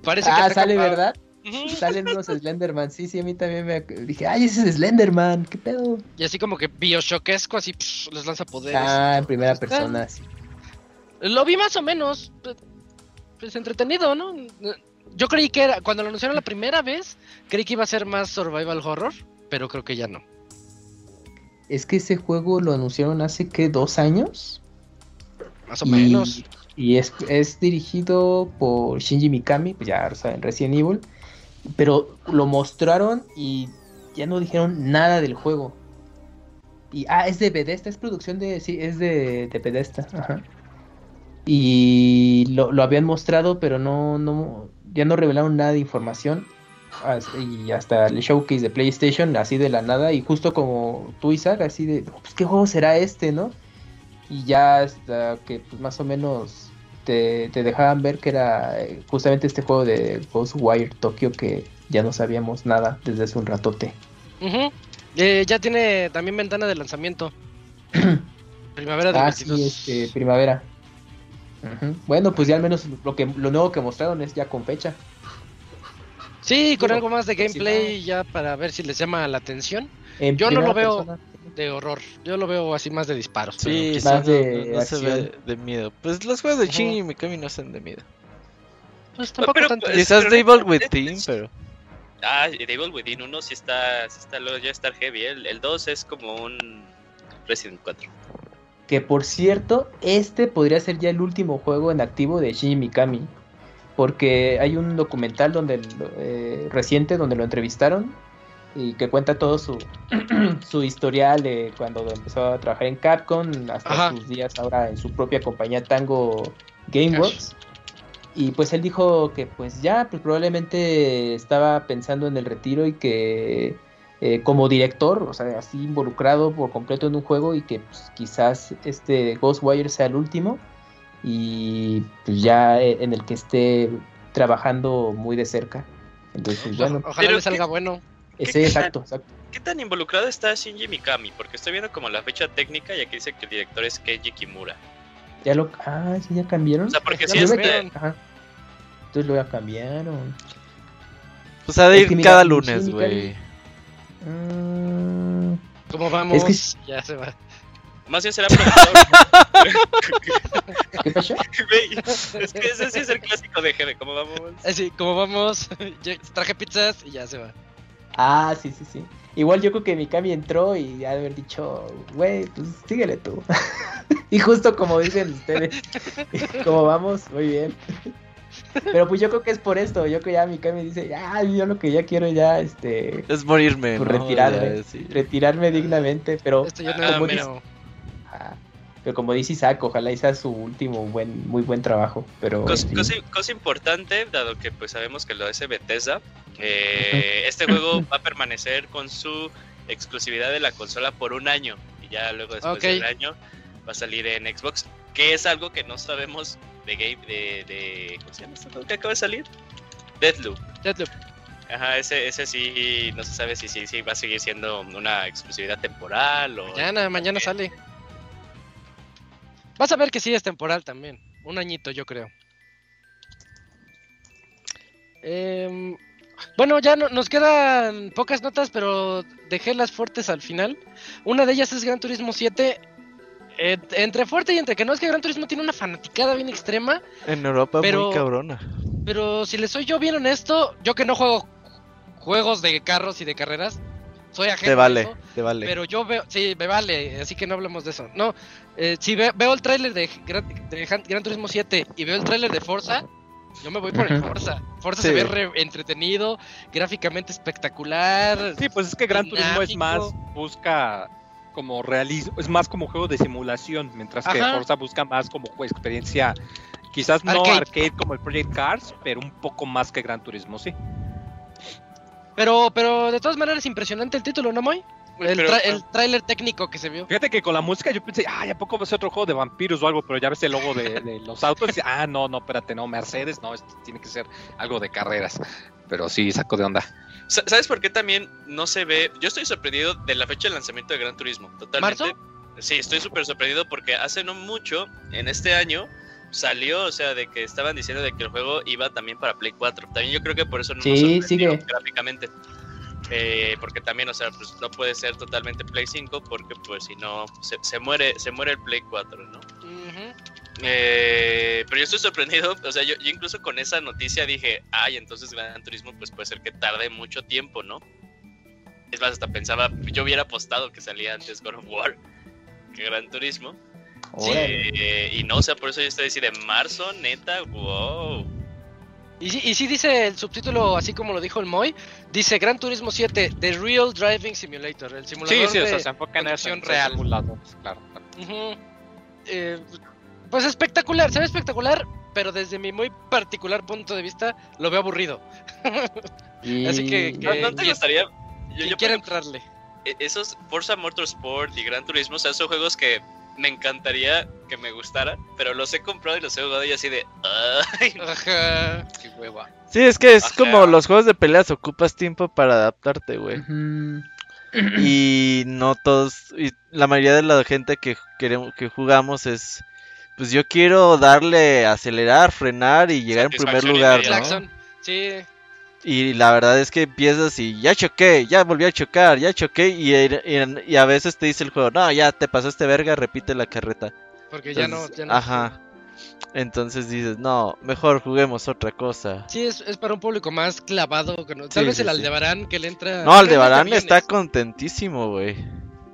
Parece ah, que sale, ¿verdad? Salen unos Slenderman, sí, sí, a mí también me dije, ay, ese es Slenderman, qué pedo. Y así como que Bioshockesco, así les lanza poderes. Ah, en primera persona, sí. Lo vi más o menos, pues entretenido, ¿no? Yo creí que era, cuando lo anunciaron la primera vez, creí que iba a ser más survival horror, pero creo que ya no. Es que ese juego lo anunciaron hace que dos años. Más o menos. Y es, es dirigido por Shinji Mikami, pues ya saben, Resident Evil pero lo mostraron y ya no dijeron nada del juego. Y, ah, es de Bethesda, es producción de, sí, es de, de Bethesda, ajá. Y lo, lo, habían mostrado, pero no, no, ya no revelaron nada de información. Y hasta el showcase de PlayStation, así de la nada, y justo como tú, Isaac, así de, pues, ¿qué juego será este, no? Y ya hasta que, pues, más o menos te, dejaban ver que era eh, justamente este juego de Ghostwire Tokyo que ya no sabíamos nada desde hace un ratote. Eh, ya tiene también ventana de lanzamiento. primavera de ah, Sí, este, primavera. Bueno, pues ya al menos lo que lo nuevo que mostraron es ya con fecha. Sí, con algo más de gameplay ya para ver si les llama la atención. Yo no lo veo de horror. Yo lo veo así más de disparos. Sí, más de, no, se ve de miedo. Pues los juegos de Shinji y Mikami no son de miedo. Pues tampoco tanto. Pues, Quizás Devil Within, pero. Ah, Devil Within 1 sí está, sí está luego ya está heavy. El, el 2 es como un Resident 4. Que por cierto, este podría ser ya el último juego en activo de Shinji Mikami. Porque hay un documental donde eh, reciente donde lo entrevistaron y que cuenta todo su, su historial de cuando empezó a trabajar en Capcom hasta sus días ahora en su propia compañía Tango Gameworks. Y pues él dijo que pues ya, pues probablemente estaba pensando en el retiro y que eh, como director, o sea, así involucrado por completo en un juego y que pues, quizás este Ghostwire sea el último y pues ya eh, en el que esté trabajando muy de cerca. Entonces, bueno. Ojalá le salga bueno. Sí, exacto, exacto. ¿Qué tan involucrado está Shinji Mikami? Porque estoy viendo como la fecha técnica y aquí dice que el director es Keiji Kimura. Ya lo. Ah, sí, ya cambiaron. O sea, porque si es Ajá. Entonces lo ya cambiaron. Pues ha de ir cada lunes, güey. Mm. ¿Cómo vamos? Es que... Ya se va. Más bien será productor. ¿Qué pasó? es que ese sí es el clásico de Gene. ¿Cómo vamos? Así, eh, ¿cómo vamos? Traje pizzas y ya se va. Ah, sí, sí, sí. Igual yo creo que Mikami entró y ha de haber dicho, güey, pues síguele tú. y justo como dicen ustedes, como vamos, muy bien. Pero pues yo creo que es por esto, yo creo que ya Mikami dice, ya, yo lo que ya quiero ya, este... Es morirme, pues, retirarme, retirarme dignamente, pero... Esto ya no como pero como dice Isaac, ojalá sea su último buen, muy buen trabajo. Pero cosa, cosa, importante, dado que pues sabemos que lo hace Bethesda, eh, este juego va a permanecer con su exclusividad de la consola por un año. Y ya luego después del año va a salir en Xbox. Que es algo que no sabemos de game de, de ¿cómo se llama esto que acaba de salir? Deathloop. Deathloop. Ajá, ese, ese sí, no se sabe si, si, si va a seguir siendo una exclusividad temporal o... Mañana, mañana sale. Vas a ver que sí es temporal también. Un añito, yo creo. Eh, Bueno, ya no, nos quedan pocas notas, pero dejé las fuertes al final. Una de ellas es Gran Turismo 7. Eh, entre fuerte y entre que no es que Gran Turismo tiene una fanaticada bien extrema. En Europa Pero- muy cabrona. Pero si le soy yo bien honesto, yo que no juego juegos de carros y de carreras, soy ajeno Te vale, te vale. Pero yo veo, sí, me vale, así que no hablemos de eso. No, eh, si ve- veo el tráiler de, Gran, de Gran- Gran Turismo 7 y veo el tráiler de Forza, yo me voy por el. Forza. Forza Sí. se ve re- entretenido, gráficamente espectacular. Sí, pues es que Gran Turismo es más, busca como realismo, es más como juego de simulación, mientras que. Forza busca más como experiencia, quizás no Arcade. arcade. como el Project Cars, pero un poco más que Gran Turismo, sí. Pero, pero de todas maneras impresionante el título, ¿no, Moy? El, Pero- tra- el tráiler técnico que se vio. Fíjate que con la música yo pensé, ay, ¿a poco va a ser otro juego de vampiros o algo? Pero ya ves el logo de, de los autos y ah, no, no, espérate, no, Mercedes, no, esto tiene que ser algo de carreras. Pero sí, saco de onda. Sa- ¿Sabes por qué también no se ve? Yo estoy sorprendido de la fecha de lanzamiento de Gran Turismo. Totalmente. ¿Marzo? Sí, estoy súper sorprendido porque hace no mucho, en este año, salió, o sea, de que estaban diciendo de que el juego iba también para Play 4. También yo creo que por eso no Sí, sigue. gráficamente. Eh, porque también, o sea, pues no puede ser totalmente Play 5 porque pues si no se, se muere se muere el Play 4, ¿no? Eh, pero yo estoy sorprendido, o sea, yo, yo incluso con esa noticia dije, ay, entonces Gran Turismo pues puede ser que tarde mucho tiempo, ¿no? Es más, hasta pensaba, yo hubiera apostado que salía antes God of War que Gran Turismo. Órale. Eh, y no, o sea, por eso yo estoy así de marzo, neta, wow. Y sí, y sí dice el subtítulo, así como lo dijo el Moy, dice Gran Turismo 7, The Real Driving Simulator, el simulador Sí, sí, o de- sea, se enfoca en eso, real. claro. Eh, pues espectacular, se ve espectacular, pero desde mi muy particular punto de vista lo veo aburrido. Y- Así que- ¿No, no te Sí. gustaría? Yo, ejemplo, entrarle. e- esos Forza Motorsport y Gran Turismo, o sea, son juegos que me encantaría que me gustaran, pero los he comprado y los he jugado y así de... "Ay, Ajá. Qué hueva. Sí, es que es Ajá. como los juegos de peleas, ocupas tiempo para adaptarte, güey. Y no todos, y la mayoría de la gente que queremos, que jugamos es, pues yo quiero darle, acelerar, frenar y llegar en primer lugar. ¿no? Sí. Y la verdad es que empiezas y ya choqué, ya volví a chocar, ya choqué y, y- y a veces te dice el juego, no, ya te pasaste verga, repite la carreta. Porque ya no, ya no. Ajá. Entonces dices, no, mejor juguemos otra cosa. Sí, es, es para un público más clavado. que no- Tal Sí, vez sí, el sí. Aldebarán que le entra. No, Aldebarán está contentísimo, güey.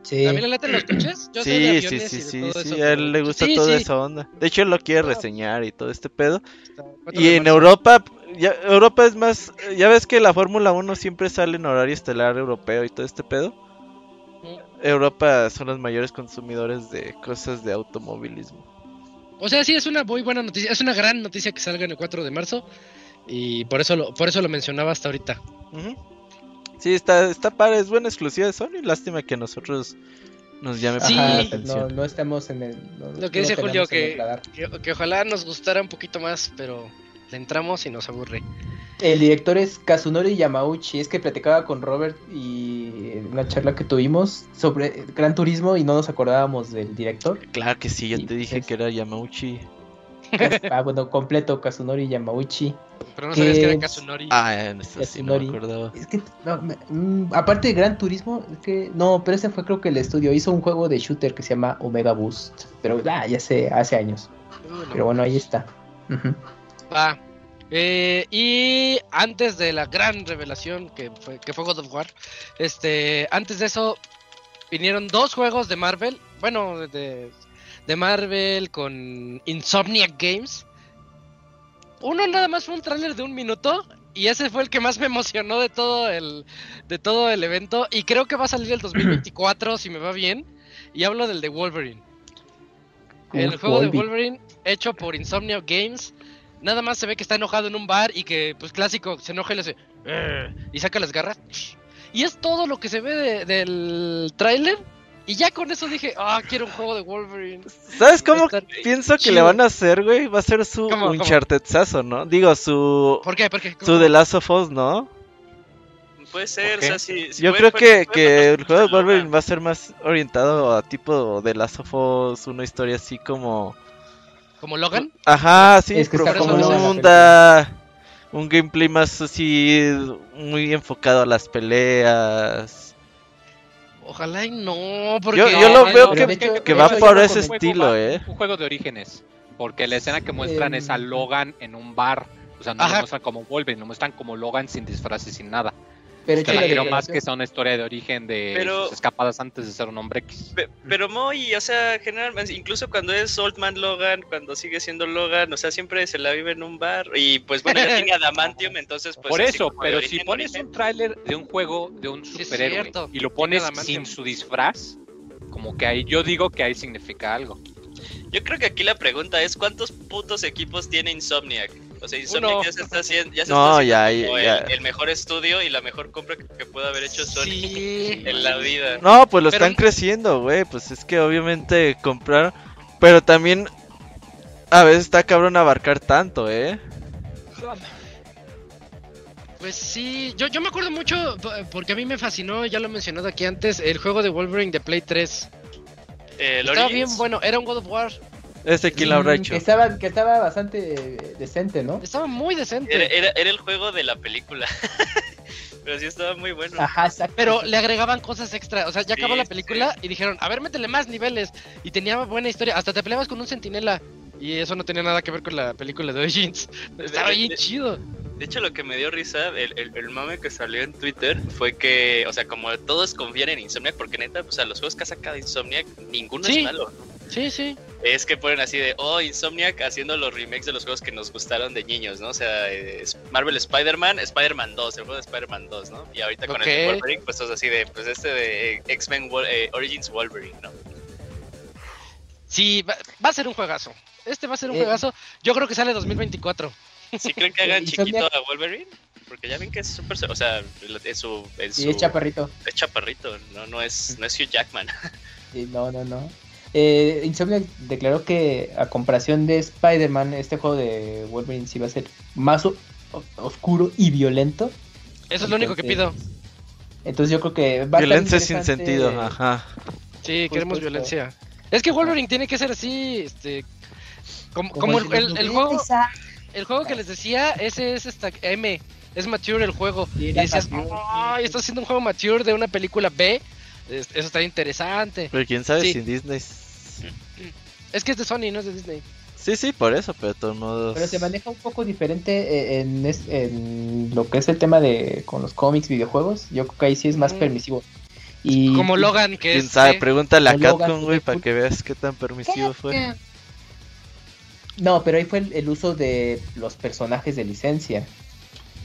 Sí. ¿También le laten los coches? Yo de Sí, sí, sí, sí, sí, a él le gusta Sí, toda sí. esa onda. De hecho, él lo quiere reseñar y todo este pedo. Está- Y en. Europa, ya, Europa es más, ya ves que la Fórmula 1 siempre sale en horario estelar europeo y todo este pedo. Europa son los mayores consumidores de cosas de automovilismo. O sea, sí, es una muy buena noticia. Es una gran noticia que salga en el 4 de marzo. Y por eso lo, por eso lo mencionaba hasta ahorita. Ujú. Sí, está, está padre, es buena exclusiva de Sony. Lástima que a nosotros nos llame Sí. la no, no estamos en el. no- Lo que no dice Julio. Que, que ojalá nos gustara un poquito más, pero le entramos y nos aburre. El director es Kazunori Yamauchi. Es que platicaba con Robert y en una charla que tuvimos sobre Gran Turismo y no nos acordábamos del director. Claro que sí, ya te dije es- que era Yamauchi. Ah, bueno, completo, Kazunori Yamauchi. Pero no sabías que era Kazunori. Ah, en eso sí no me acordaba. Es que, no, me- mm, aparte de Gran Turismo, es que, no, pero ese fue creo que el estudio. Hizo un juego de shooter que se llama Omega Boost. Pero ah, ya sé, hace años. Pero bueno, ahí está. Ujú. Va. Eh, y antes de la gran revelación que fue, que fue God of War, este, antes de eso vinieron dos juegos de Marvel, bueno, de, de Marvel con Insomniac Games. Uno nada más fue un tráiler de un minuto y ese fue el que más me emocionó de todo el de todo el evento y creo que va a salir el 2024 si me va bien y hablo del de Wolverine. El juego de Wolverine. Wolverine hecho por Insomniac Games. Nada más se ve que está enojado en un bar y que, pues clásico, se enoja y le hace. "Ugh", y saca las garras. Y es todo lo que se ve de- del tráiler. Y ya con eso dije, ah, quiero un juego de Wolverine. ¿Sabes cómo pienso que chido. le van a hacer, güey? Va a ser su. Uncharted-sazo, ¿no? Digo, su, ¿Por qué? ¿Por qué? su The Last of Us, ¿no? Puede ser, o sea, si... si Yo puede- creo puede- que, puede que el juego de. Wolverine va a ser más orientado a tipo The Last of Us, una historia así como... ¿Como Logan? Ajá, sí, Es que está como Logan un gameplay más así, muy enfocado a las peleas. Ojalá y no, porque... Yo, yo lo veo no, que, hecho- va por ese estilo, eh. Un juego de orígenes. Porque la escena que muestran es a Em, Logan en un bar. O sea, no Ajá. lo muestran como Wolverine, lo muestran como Logan sin disfraces, sin nada. Pero Te la creo más que sea una historia de origen de Pero- sus escapadas antes de ser un hombre X. Pe- Pero Moy, o sea, generalmente, incluso cuando es Old Man Logan, cuando sigue siendo Logan, o sea, siempre se la vive en un bar. Y pues bueno, ya tiene Adamantium, entonces pues. Por eso, pero origen, si pones origen. un tráiler de un juego de un superhéroe y lo pones sin su disfraz, como que ahí yo digo que ahí significa algo. Yo creo que aquí la pregunta es: ¿cuántos putos equipos tiene Insomniac? O sea, Insomniac ya se está haciendo. Ya se No, está haciendo ya, ya. El, el mejor estudio y la mejor compra que, que puede haber hecho Sony Sí. en la vida. No, pues lo Pero- están creciendo, güey. Pues es que obviamente comprar. Pero también. A veces está cabrón abarcar tanto, eh. Pues sí, yo, yo me acuerdo mucho, porque a mí me fascinó, ya lo he mencionado aquí antes, el juego de Wolverine de Play 3. Eh, Estaba bien bueno, era un God of War. Ese quién lo habrá hecho. Que estaba, que estaba bastante decente, ¿no? Estaba muy decente. Era, era, era el juego de la película. Pero sí estaba muy bueno. Ajá, exacto. Pero le agregaban cosas extra. O sea, ya acabó la sí, película y dijeron, a ver, métele más niveles. Y tenía buena historia. Hasta te peleabas con un centinela. Y eso no tenía nada que ver con la película de Origins. Estaba bien chido. De hecho, lo que me dio risa, el, el, el mame que salió en Twitter fue que, o sea, como todos confían en Insomniac, porque neta, o sea, los juegos que ha sacado Insomniac, ninguno Sí. es malo. ¿no? Sí, sí. Es que ponen así de, oh, Insomniac haciendo los remakes de los juegos que nos gustaron de niños, ¿no? O sea, eh, es Marvel Spider-Man, Spider-Man 2, el juego de Spider-Man 2, ¿no? Y ahorita con el de Ok. Wolverine, pues es así de, pues este de eh, X-Men eh, Origins Wolverine, ¿no? Sí, va, va a ser un juegazo. Este va a ser un Eh. juegazo. Yo creo que sale 2024. ¿Sí creen que hagan chiquito a Wolverine? Porque ya ven que es súper, o sea, en su, en Sí, su es chaparrito. es chaparrito, no, no es, no es Hugh Jackman. Sí, no, no, no. Eh, Insomniac declaró que a comparación de Spider-Man, este juego de Wolverine sí va a ser más oscuro y violento. Eso es lo único que pido. Entonces- yo creo que va a Violencia sin sentido, ajá. Sí, Justo queremos violencia. Es que Wolverine tiene que ser así, este... Como, Como como el juego... El juego que les decía, ese es esta M. Es mature el juego. Y era decías, ay, estás haciendo un juego mature de una película B. Es- Eso estaría interesante. Pero quién sabe Sí. si Disney. Es que es de Sony, no es de Disney. Sí, sí, por eso, pero de todos modos. Pero se maneja un poco diferente eh, en, en lo que es el tema de con los cómics, videojuegos. Yo creo que ahí sí es más Mm. permisivo. Y Como Logan, que Quién es. sabe, pregúntale a Capcom, güey, para que veas qué tan permisivo fue. No, pero ahí fue el, el uso de los personajes de licencia.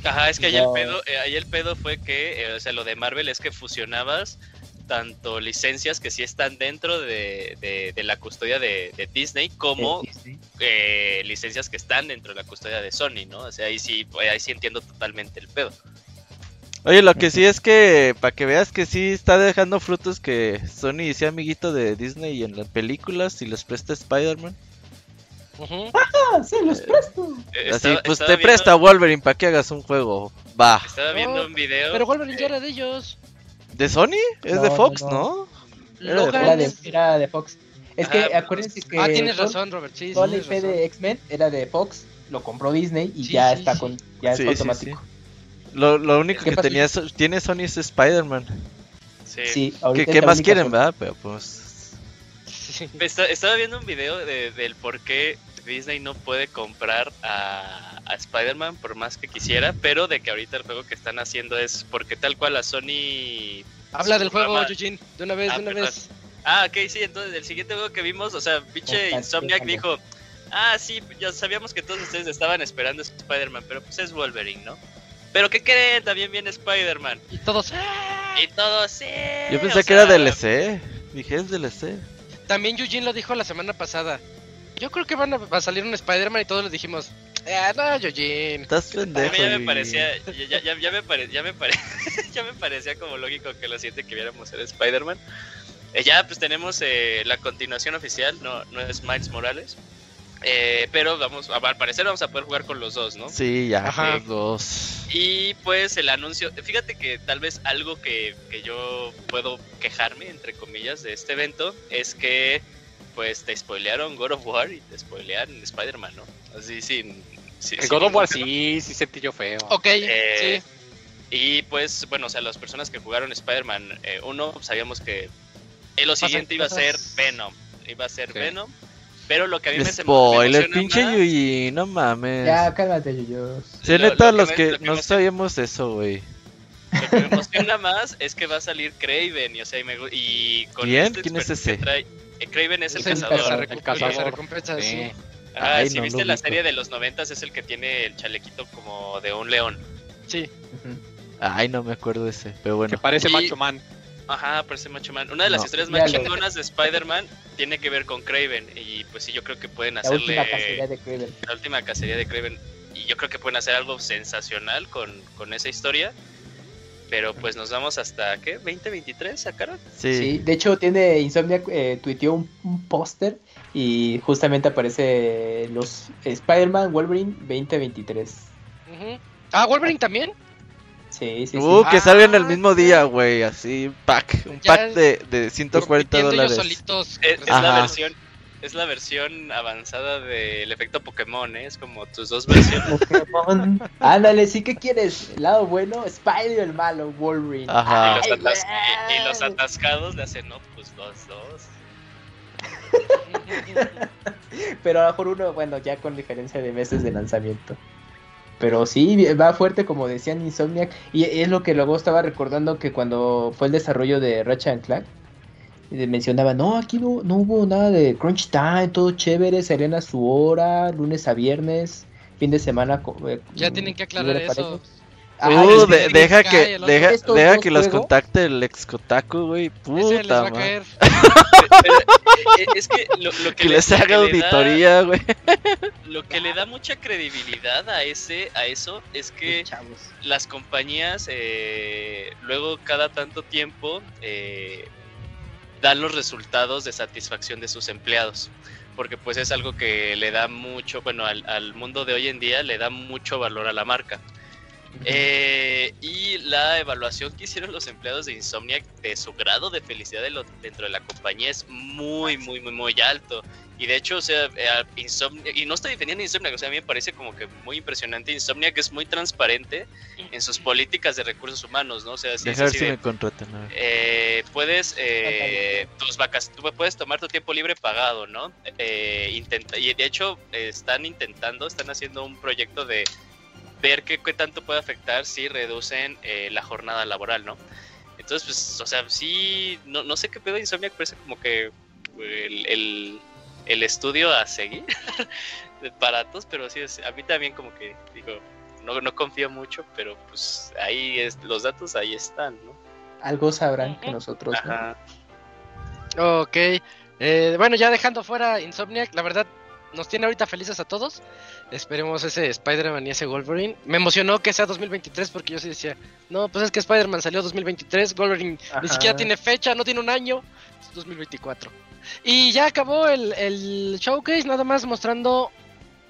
Ajá, es que ahí el pedo, eh, ahí el pedo fue que, eh, o sea, lo de Marvel es que fusionabas tanto licencias que sí están dentro de, de- de la custodia de, de Disney como Disney. eh, licencias que están dentro de la custodia de Sony, ¿no? O sea, ahí sí, ahí sí entiendo totalmente el pedo. Oye, lo que sí es que, para que veas que sí está dejando frutos que Sony sea amiguito de Disney en las películas y les presta Spider-Man. Ujú. Ah, se los presto. Eh, Así, estaba- pues estaba te viendo- presta Wolverine para que hagas un juego. Va. Estaba viendo un video. Pero Wolverine ya eh, era de ellos. ¿De Sony? Es No, de Fox, no. ¿no? Era de Logan Era de, es- era de Fox. Es que Ajá, acuérdense que Ah, tienes todo- razón, Robert. Sí, sí, toda la IP razón. de X-Men era de Fox, lo compró Disney y Sí, ya sí, está con ya Sí, es sí, automático. Lo, lo único ¿Qué que pasó? tenía, tiene Sony es Spider-Man. sí. Sí, ¿Qué, qué más quieren, forma. verdad? Pero pues... Sí. Esta- estaba viendo un video de- del por qué Disney no puede comprar a, a Spider-Man por más que quisiera, pero de que ahorita el juego que están haciendo es porque tal cual a Sony... Habla del juego, programa- Eugene. De una vez, Ah, de una perdón. vez. Ah, ok, sí, entonces el siguiente juego que vimos, o sea, pinche Insomniac dijo, ah, sí, ya sabíamos que todos ustedes estaban esperando Spider-Man, pero pues es Wolverine, ¿no? Pero ¿qué creen? También viene Spider-Man. Y todos. ¡ah! Y todos, sí. Yo pensé o que era DLC. Dije, es DLC. También Eugene lo dijo la semana pasada. Yo creo que van a, va a salir un Spider-Man y todos les dijimos. Ah, no, Eugene. Estás A mí pendejo. ya me parecía, ya, ya, me pare- ya me pare- ya me parecía como lógico que lo siguiente que viéramos era Spider-Man. Eh, ya pues tenemos eh, la continuación oficial, no, no es Miles Morales. Eh, pero vamos, al parecer vamos a poder jugar con los dos, ¿no? Sí, ya, Ajá. los dos. Y pues el anuncio, fíjate que tal vez algo que, que yo puedo quejarme, entre comillas, de este evento es que pues te spoilearon God of War y te spoilearon Spider-Man, ¿no? Así sin, El sí, God of War sí, sí sentí yo feo. Ok, Eh, sí. Y pues, bueno, o sea, las personas que jugaron Spider-Man 1 sabíamos que eh, lo siguiente iba a ser. Venom. Iba a ser. Venom. Pero lo que a mí me, Spoiler, pinche más- Yuji, no mames. Ya, cálmate, Yuyos. Sí, Lo- neta, lo los que lo que no me- sabíamos eso, güey. Lo que me emociona más es que va a salir Craven. Y, o sea, y, me y con ¿Quién? este ¿Quién es ese? trae- eh, Craven es el Es el cazador. cazador. El cazador. recompensa, Sí. sí. Ah, Ay, si no viste la serie de los noventas es el que tiene el chalequito como de un león. Sí. Ujú. Ay, no me acuerdo de ese, pero bueno. Que parece Y- Macho Man. Ajá, parece Macho Man. Una de las No. historias más chingonas de Spider-Man tiene que ver con Craven. Y pues sí, yo creo que pueden La hacerle última cacería de Craven. la última cacería de Craven. Y yo creo que pueden hacer algo sensacional con, con esa historia. Pero pues nos vamos hasta, ¿qué? ¿2023 sacaron? Sí. Sí, de hecho tiene Insomniac eh, tuiteó un, un póster y justamente aparece los Spider-Man Wolverine 2023. Ujú. Ah, Wolverine también. Sí, sí, sí. Uh, que Ah, salgan el mismo día, güey, así, un pack, un Ya pack de, de 140 Compitiendo ellos dólares. solitos. Es, es la versión es la versión avanzada del efecto Pokémon, ¿eh? Es como tus dos versiones. Pokémon. Ándale, sí, ¿qué quieres? ¿El lado bueno? Spider el malo, Wolverine. Ajá. y, los atas- y- y los atascados le hacen, no, pues dos, dos. Pero a lo mejor uno, bueno, ya con diferencia de meses de lanzamiento. Pero sí, va fuerte como decían Insomniac. Y es lo que luego estaba recordando que cuando fue el desarrollo de Ratchet Clank, mencionaba, no, aquí no, no hubo nada de crunch time, todo chévere, serían a su hora, lunes a viernes, fin de semana. eh, Ya tienen que aclarar eso. Uh, de- sí, deja que, deja, deja que los contacte el ex Kotaku, güey. Ese les va Puta a madre. caer. Pero, eh, es que lo, lo que Que le- les haga auditoría, güey. lo que le da mucha credibilidad a ese a eso es que chavos. las compañías eh, luego cada tanto tiempo eh, dan los resultados de satisfacción de sus empleados porque pues es algo que le da mucho bueno al, al mundo de hoy en día le da mucho valor a la marca Eh, y la evaluación que hicieron los empleados de Insomniac de su grado de felicidad de lo- dentro de la compañía es muy, muy, muy, muy alto. Y de hecho, o sea, eh, Insomniac, y no estoy defendiendo a Insomniac, o sea, a mí me parece como que muy impresionante. Insomniac es muy transparente en sus políticas de recursos humanos, ¿no? O sea, si es Deja así si de, me contratan. a ver. eh, puedes eh, tus vacas tú puedes tomar tu tiempo libre pagado no Eh, intenta y de hecho eh, están intentando están haciendo un proyecto de ver qué, qué tanto puede afectar si reducen eh, la jornada laboral no entonces pues o sea sí no, no sé qué pedo de Insomniac parece como que el, el, el estudio a seguir de baratos pero sí es, a mí también como que digo no, no confío mucho pero pues ahí es, los datos ahí están no Algo sabrán que nosotros. ¿no? Ajá. Ok. Eh, bueno, ya dejando fuera Insomniac, la verdad nos tiene ahorita felices a todos. Esperemos ese Spider-Man y ese Wolverine. Me emocionó que sea 2023 porque yo sí decía, no, pues es que Spider-Man salió 2023, Wolverine Ajá. ni siquiera tiene fecha, no tiene un año, es 2024. Y ya acabó el, el showcase, nada más mostrando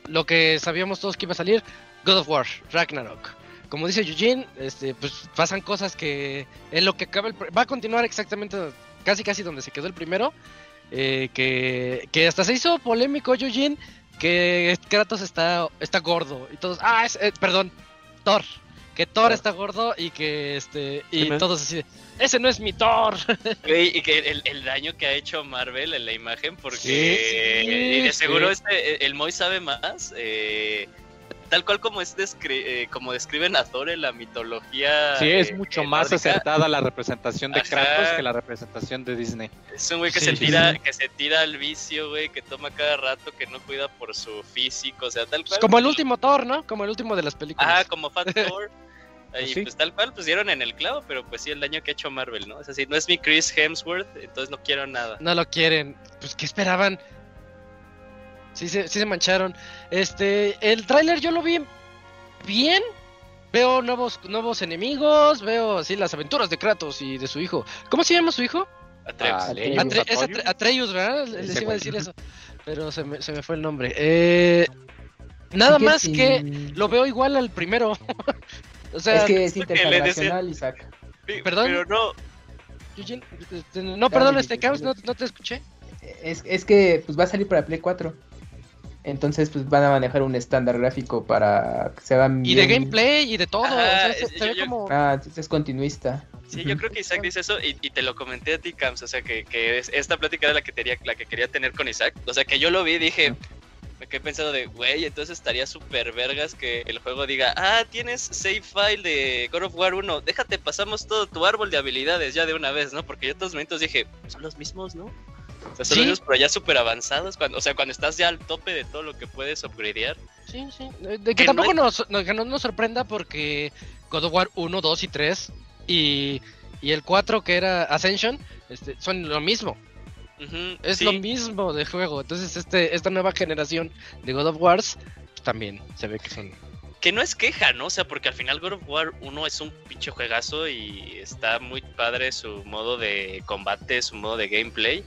lo que sabíamos todos que iba a salir, God of War, Ragnarok. Como dice Eugene, este, pues pasan cosas que en lo que acaba el, va a continuar exactamente casi casi donde se quedó el primero. eh, que, que hasta se hizo polémico Eugene que Kratos está, está gordo y todos, ah, es, eh, perdón, Thor, que Thor Thor. está gordo y que este y todos así, de, ese no es mi Thor. Y que el, el daño que ha hecho Marvel en la imagen, porque Sí, sí, y de seguro sí. este, el Moy sabe más, eh, tal cual como es descri- eh, como describen a Thor en la mitología. Sí, es eh, mucho eh, más nórdica. acertada la representación de Ajá. Kratos que la representación de Disney. Es un güey que Sí, se tira, sí. que se tira al vicio, güey, que toma cada rato, que no cuida por su físico, o sea, tal Pues cual. como el último Thor, ¿no? Como el último de las películas. Ajá, como Fat Thor. Y sí. pues tal cual, pues dieron en el clavo, pero pues sí el daño que ha hecho Marvel, ¿no? Es así, no es mi Chris Hemsworth, entonces no quiero nada. No lo quieren. Pues, ¿qué esperaban? Sí se, sí se mancharon. Este, el tráiler yo lo vi bien. Veo nuevos, nuevos enemigos, veo así las aventuras de Kratos y de su hijo. ¿Cómo se llama su hijo? Atreus. Atreus. Atre- es Atreus. Atre- Atreus, ¿verdad? Les iba a decir eso. Pero se me, se me fue el nombre. Eh, nada que más que lo veo igual al primero. o sea, Es que es intergeneracional, Isaac. Perdón. Pero no, Eugene, este, no, perdón, este Caos, no, no te escuché. Es, es que pues va a salir para Play 4. Entonces, pues van a manejar un estándar gráfico para que se hagan Y de gameplay y de todo. Ajá, o sea, se, se ve yo- yo- como. Ah, entonces es continuista. Sí, yo creo que Isaac dice eso y, y te lo comenté a ti, Camps. O sea, que, que es- esta plática era la que, quería, la que quería tener con Isaac. O sea, que yo lo vi y dije, me quedé pensando de, güey, entonces estaría súper vergas que el juego diga, ah, tienes save file de God of War 1, déjate, pasamos todo tu árbol de habilidades ya de una vez, ¿no? Porque yo en todos momentos dije, son los mismos, ¿no? O sea, son Sí. mismos, pero ya súper avanzados. Cuando, o sea, cuando estás ya al tope de todo lo que puedes upgradear. Sí, sí. De que tampoco no nos, no- que no nos sorprenda porque God of War 1, 2 y 3 y, y el 4 que era Ascension este, son lo mismo. Es sí. lo mismo de juego. Entonces este esta nueva generación de God of Wars también se ve que son... Que no es queja, ¿no? O sea, porque al final God of War 1 es un pinche juegazo y está muy padre su modo de combate, su modo de gameplay.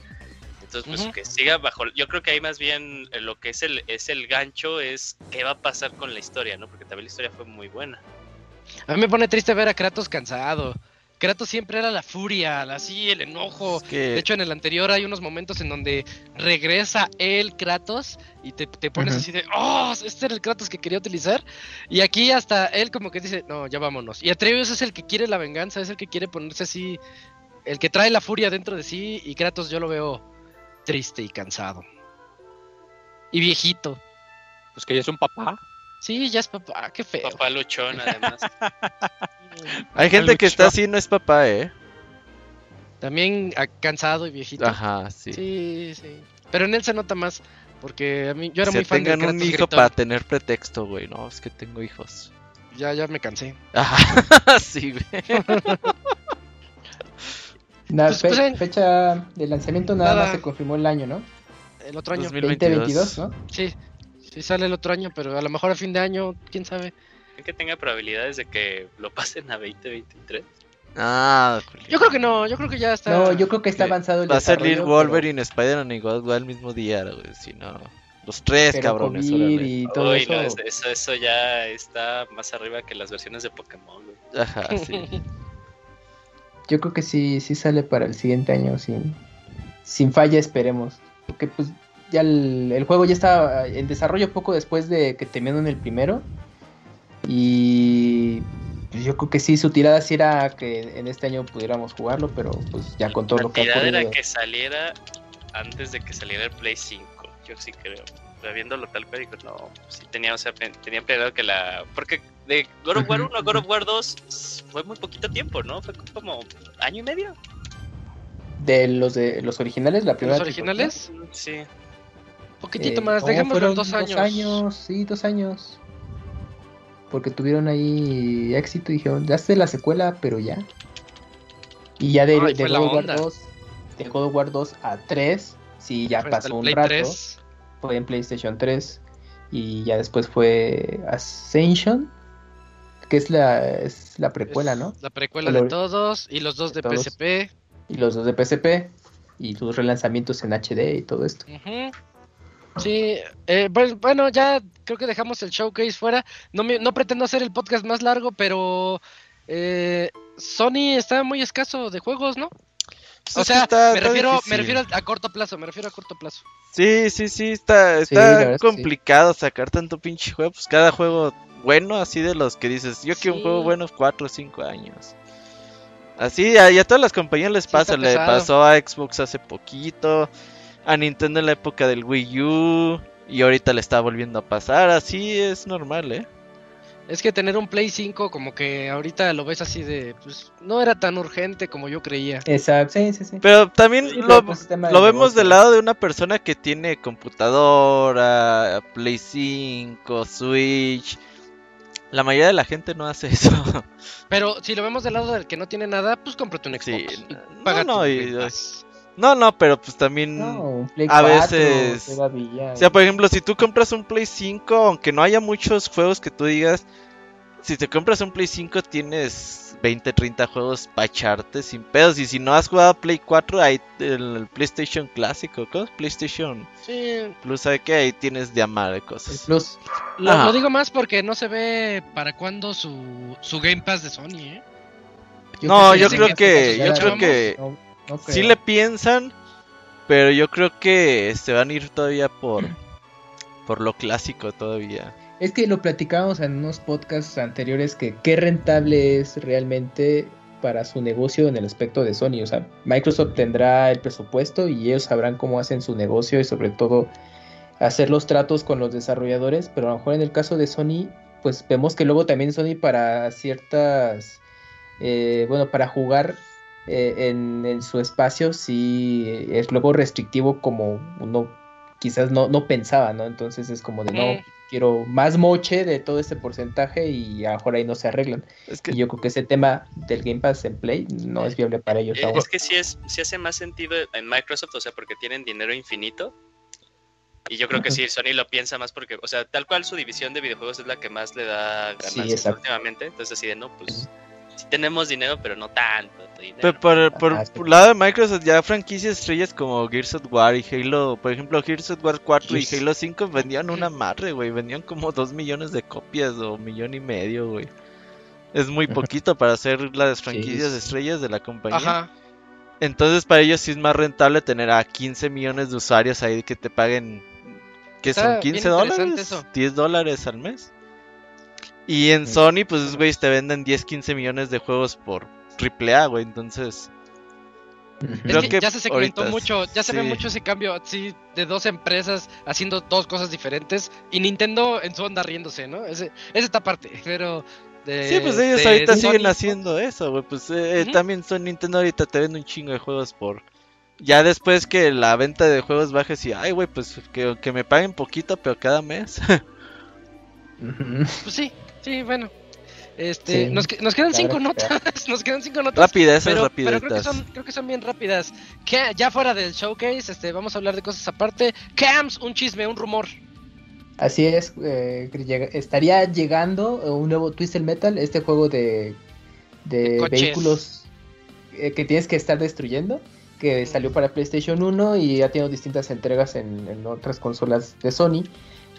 Entonces, pues que siga bajo. Yo creo que ahí más bien eh, lo que es el, es el gancho es qué va a pasar con la historia, ¿no? Porque también la historia fue muy buena. A mí me pone triste ver a Kratos cansado. Kratos siempre era la furia, la- así, el enojo. Es que- De hecho, en el anterior hay unos momentos en donde regresa el Kratos y te, te pones así de, oh, este era el Kratos que quería utilizar. Y aquí hasta él como que dice, no, ya vámonos. Y Atreus es el que quiere la venganza, es el que quiere ponerse así, el que trae la furia dentro de sí. Y Kratos yo lo veo triste y cansado. Y viejito. Pues que ya es un papá. Sí, ya es papá, qué feo. Papá luchón, además. Hay gente que está así, no es papá, ¿eh? También ah, cansado y viejito. Ajá, sí. Sí, sí. Pero en él se nota más. Porque a mí, yo era Se muy fan de tengan un hijo para tener pretexto, güey. No, es que tengo hijos. Ya, ya me cansé. Ajá, sí, güey. Na- Pues, fe- pues, en- fecha de lanzamiento nada, Nada. más se confirmó el año, ¿no? El otro año. 2022. 2022, ¿no? Sí, sí sale el otro año, pero a lo mejor a fin de año, quién sabe. ¿Creen que tenga probabilidades de que lo pasen a 2023? Ah, Yo creo que no, yo creo que ya está. No, yo creo que está que avanzado el va a salir Wolverine, Spider-Man y God el mismo día, güey. Si no, los tres pero, pero cabrones. COVID y todo Uy, eso. no, es- eso, eso ya está más arriba que las versiones de Pokémon, güey. Ajá, sí. Yo creo que sí, sí sale para el siguiente año sin, sin falla, esperemos. Porque pues ya el, el juego ya estaba en desarrollo poco después de que terminaron el primero. Y pues, yo creo que sí, su tirada sí era que en este año pudiéramos jugarlo, pero pues ya con todo La lo que ha tirada era ocurrido. que saliera antes de que saliera el Play 5. Yo sí creo. Viéndolo tal cual, digo, no, sí tenía, o sea, tenía planeado que la. Porque de God of War Ujú, 1 a God of. War 2 fue muy poquito tiempo, ¿no? Fue como año y medio. De los de los originales, la primera ¿Los originales? Sí. trilogía. Poquitito Eh, más, no, dejémoslo fueron en dos años. sí, dos años. Porque tuvieron ahí éxito y dijeron, ya sé la secuela, pero ya. Y ya de, Ay, de God of War onda. 2, de God of War 2 a 3, sí, ya pasó un Play rato. 3. Fue en PlayStation 3. Y ya después fue Ascension, que es la, es la precuela, Es ¿no? La precuela El de todos y los dos de de. PSP. Y los dos de PSP. Y sus relanzamientos en HD y todo esto. Sí, eh, pues, bueno, ya creo que dejamos el showcase fuera. No, me- no pretendo hacer el podcast más largo, pero eh, Sony está muy escaso de juegos, ¿no? Pues O sea, está- me está refiero, me refiero a corto plazo, me refiero a corto plazo. Sí, sí, sí, está, está sí. complicado sacar tanto pinche juego. Pues cada juego bueno, así de los que dices, yo quiero un juego bueno 4 o 5 años. Así, a, y a todas las compañías les pasa, le pesado. pasó a Xbox hace poquito, a Nintendo en la época del Wii U, y ahorita le está volviendo a pasar, así es normal, ¿eh? Es que tener un Play 5 como que ahorita lo ves así de, pues no era tan urgente como yo creía. Exacto, sí, sí, sí. Pero también Sí, lo, pero, pues, tema de lo vemos negocio. del lado de una persona que tiene computadora, Play 5, Switch. La mayoría de la gente no hace eso. Pero si lo vemos del lado del que no tiene nada, pues cómprate un Xbox. Sí, y no, paga no, tu y- Game Pass. No, no, pero pues también... No, un Play a 4 veces- todavía. O sea, por ejemplo, si tú compras un Play 5, aunque no haya muchos juegos que tú digas, si te compras un Play 5 tienes 20, 30 juegos para echarte sin pedos. Y si no has jugado Play 4, hay el, el PlayStation clásico, ¿cómo? es? PlayStation Sí, Plus, ¿sabe qué? Ahí tienes de amar de cosas. Plus. lo, digo más porque no se ve para cuándo su, su Game Pass de Sony, ¿eh? No, yo creo que- yo creo que no Sí le piensan, pero yo creo que se van a ir todavía por por lo clásico todavía. Es que lo platicábamos en unos podcasts anteriores que qué rentable es realmente para su negocio en el aspecto de Sony. O sea, Microsoft tendrá el presupuesto y ellos sabrán cómo hacen su negocio y sobre todo hacer los tratos con los desarrolladores, pero a lo mejor en el caso de Sony, pues vemos que luego también Sony para ciertas, eh, bueno, para jugar eh, en, en, su espacio sí es luego restrictivo como uno quizás no, no pensaba, ¿no? Entonces es como de no, quiero más moche de todo este porcentaje y a lo mejor ahí no se arreglan. Es que... Y yo creo que ese tema del Game Pass en Play no es viable para ellos. Eh, es que sí, es, sí hace más sentido en Microsoft, o sea, porque tienen dinero infinito. Y yo creo que sí, Sony lo piensa más porque, o sea, tal cual su división de videojuegos es la que más le da ganancias últimamente. Entonces así de, no, pues sí tenemos dinero, pero no tanto. Pero por, por, por, lado de Microsoft, ya franquicias estrellas como Gears of War y Halo, por ejemplo, Gears of War 4 y Halo 5 vendían una madre, güey. Vendían como 2 millones de copias o millón y medio, güey. Es muy poquito para hacer las franquicias estrellas de la compañía. Ajá. Entonces, para ellos sí es más rentable tener a 15 millones de usuarios ahí que te paguen. ¿Qué son? ¿15 dólares? ¿10 dólares al mes? Y en Sony, pues, güey, te venden 10, 15 millones de juegos por triple A, güey. Entonces. Creo que, ya se segmentó mucho, ya se ve mucho ese cambio así de dos empresas haciendo dos cosas diferentes y Nintendo en su onda riéndose, ¿no? Ese, es esta parte, pero sí, pues ellos ahorita siguen haciendo eso, güey. Pues eh, también son Nintendo ahorita te vende un chingo de juegos por. Ya después que la venta de juegos baje, y, ay, güey, pues que, que, me paguen poquito, pero cada mes. pues sí, sí, bueno. Este, nos, nos, quedan cinco notas, nos quedan cinco notas. Rapidez, pero, pero creo que son, creo que son bien rápidas. Que ya fuera del showcase, este, vamos a hablar de cosas aparte. Cams, un chisme, un rumor. Así es, eh, estaría llegando un nuevo Twisted Metal, este juego de, de, vehículos eh, que tienes que estar destruyendo, que salió para PlayStation 1 y ha tenido distintas entregas en, en otras consolas de Sony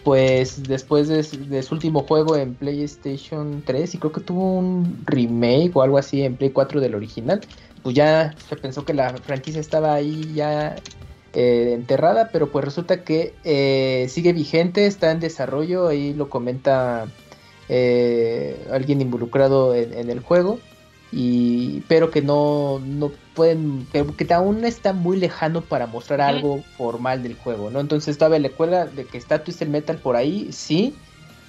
pues después de, su último juego en PlayStation 3 y creo que tuvo un remake o algo así en Play 4 del original, pues ya se pensó que la franquicia estaba ahí ya eh, enterrada, pero pues resulta que eh, sigue vigente, está en desarrollo, ahí lo comenta eh, alguien involucrado en el juego y pero que no, no pueden, que, aún está muy lejano para mostrar algo formal del juego, ¿no? Entonces todavía le cuelga de que está Twisted Metal por ahí, sí,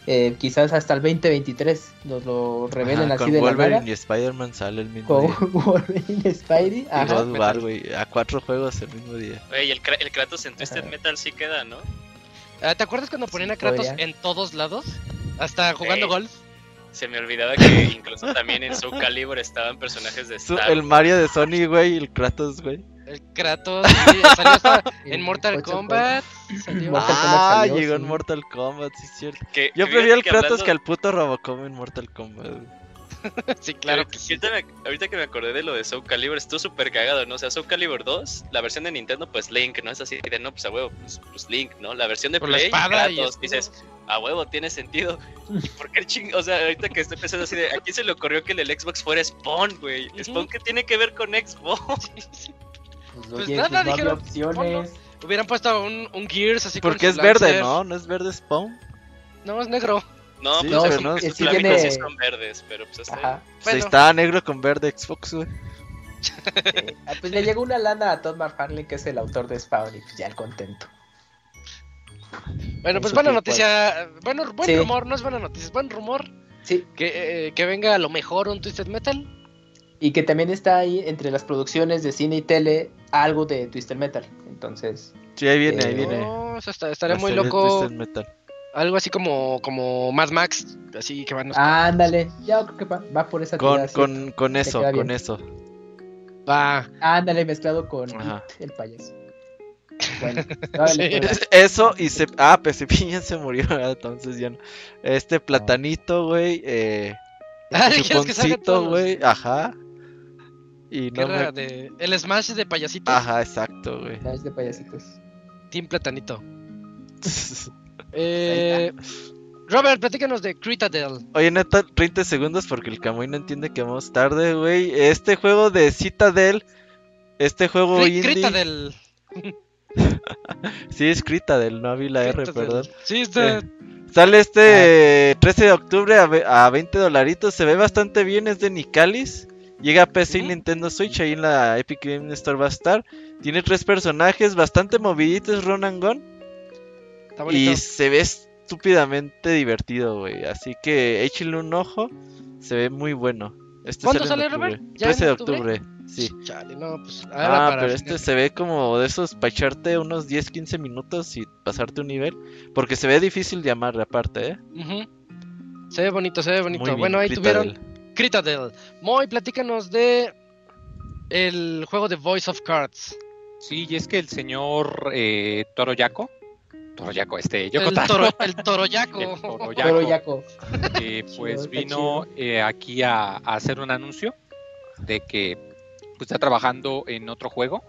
eh, quizás hasta el 2023 nos lo revelen así de Wolverine la nada. y Spider-Man sale el mismo día. Wolverine y Spidey. Ajá. güey, a cuatro juegos el mismo día. Güey, el, el Kratos en Twisted Metal sí queda, ¿no? Ah, ¿Te acuerdas cuando ponían a Kratos en todos lados? Hasta jugando golf. Se me olvidaba que incluso también en Soul Calibur estaban personajes de Star El Mario de Sony, güey, y el Kratos, güey. El Kratos, sí, salió hasta en Mortal Kombat. Salió. Ah, llegó en Mortal Kombat, sí es cierto. Yo prefiero al Kratos que al puto Robocop en Mortal Kombat. sí, claro. Que sí. ahorita, que me acordé de lo de Soul Calibur, estuvo súper cagado, ¿no? O sea, Soul Calibur 2, la versión de Nintendo, pues Link, ¿no? Es así de, no, pues a huevo, pues, pues Link, ¿no? La versión de Play, Kratos, dices, a huevo, tiene sentido. ¿Por qué el ching? O sea, ahorita que estoy pensando así de, ¿a quién se le ocurrió que el Xbox fuera Spawn, güey? ¿Spawn qué tiene que ver con Xbox? Pues, pues nada, pues dijeron, opciones. Hubieran puesto un, un Gears así Porque es verde, ¿no? ¿No es verde Spawn? No, es negro. No, sí, pues no, es, tiene... son verdes, pero pues está pues está negro con verde Xbox, güey. Ah, pues le llegó una lana a Todd McFarlane, que es el autor de Spawn, y pues ya el contento. Bueno, pues buena noticia. Bueno, buen rumor, no es buena noticia, es buen rumor. Sí. Que, eh, que venga a lo mejor un Twisted Metal. Y que también está ahí entre las producciones de cine y tele algo de Twisted Metal. Entonces. Sí, ahí viene, ahí viene. No, estaría muy loco. Algo así como, como Mad Max, así que van a... Ándale, ya creo que va, por esa Con, con, con eso, con eso. Va. Ándale, mezclado con el payaso. Bueno, Eso y se... Ah, pues se murió, entonces ya no. Este platanito, güey. Eh, ah, chuponcito, güey. Ajá. Y no me... de... El Smash de payasitos. Ajá, exacto, güey. Smash de payasitos. Team Platanito. eh... Robert, platícanos de Citadel. Oye, neta, 30 segundos porque el Camuy no entiende que vamos tarde, güey. Este juego de Citadel, este juego indie... Citadel. Sí, escrita del no vi la R, Entonces, perdón. Sí, está. Eh, Sale este 13 de octubre a, a 20 dolaritos. Se ve bastante bien. Es de Nicalis. Llega a PC y. Nintendo Switch. Ahí en la Epic Game Store va a estar. Tiene tres personajes bastante moviditos. Run and Gun. está. Y se ve estúpidamente divertido, güey. Así que échenle un ojo. Se ve muy bueno. Este ¿Cuándo sale sale, Robert? octubre. ¿Ya en 13 de octubre? Sí. Chale, no, pues. Ah, para pero este se ve como de esos para echarte unos 10, 15 minutos y pasarte un nivel. Porque se ve difícil de amarre aparte, ¿eh? Se ve bonito, se ve bonito. Muy bien, bueno, ahí tuvieron Critadel. Moy, platícanos de el juego de Voice of Cards. Sí, y es que el señor eh, Toroyaco, Toroyaco, este, Yoko El, Taro, toro, el toroyaco. el Toroyaco, Pero Yaco. eh, pues Chido, vino eh, aquí a, a hacer un anuncio de que pues, está trabajando en otro juego.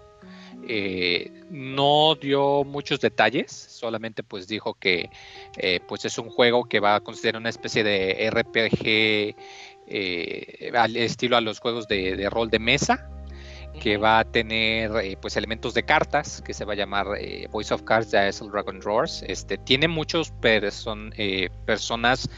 Eh, no dio muchos detalles, solamente pues dijo que eh, pues es un juego que va a considerar una especie de RPG eh, al estilo a los juegos de, de rol de mesa, que va a tener pues elementos de cartas que se va a llamar Voice of Cards de Isle Dragon Roars. Este tiene muchos person, eh, personas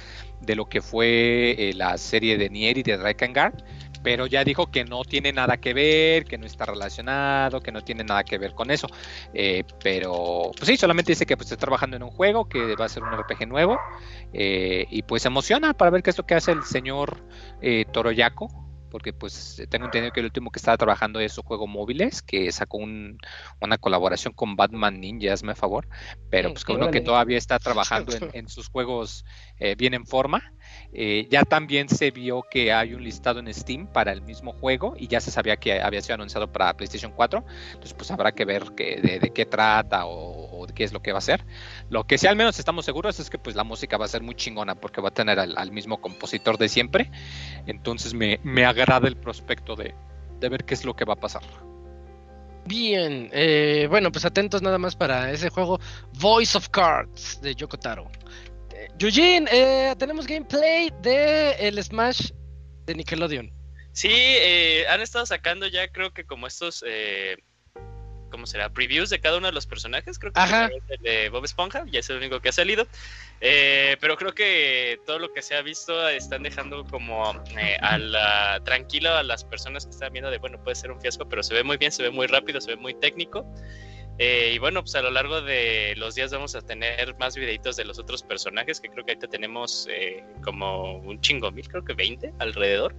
de lo que fue la serie de Nier y de Drakengard, pero ya dijo que no tiene nada que ver, que no está relacionado, que no tiene nada que ver con eso. Eh, pero pues sí, solamente dice que pues está trabajando en un juego que va a ser un RPG nuevo eh, y pues se emociona para ver qué es lo que hace el señor eh, Toroyaco porque pues tengo entendido que el último que estaba trabajando es su juego móviles, que sacó un- una colaboración con Batman Ninja, hazme favor, pero pues que uno que todavía está trabajando en, en sus juegos eh, bien en forma. Eh, ya también se vio que hay un listado en Steam para el mismo juego y ya se sabía que había sido anunciado para PlayStation 4, entonces pues habrá que ver de, qué trata o, o qué es lo que va a ser. Lo que sí al menos estamos seguros es que pues la música va a ser muy chingona porque va a tener al, mismo compositor de siempre. Entonces me, me agrada el prospecto de, de ver qué es lo que va a pasar. Bien, eh, bueno, pues atentos nada más para ese juego Voice of Cards de Yoko Taro. Eh, Eugene, eh, tenemos gameplay de el Smash de Nickelodeon. Sí, eh, han estado sacando ya creo que como estos, eh, ¿cómo será? Previews de cada uno de los personajes. Creo que Ajá. el de Bob Esponja, ya es el único que ha salido. Eh, pero creo que todo lo que se ha visto están dejando como eh, a la, tranquilo a las personas que están viendo de, bueno, puede ser un fiasco, pero se ve muy bien, se ve muy rápido, se ve muy técnico. Eh, y bueno, pues a lo largo de los días vamos a tener más videitos de los otros personajes, que creo que ahorita tenemos eh, como un chingo mil, creo que 20 alrededor.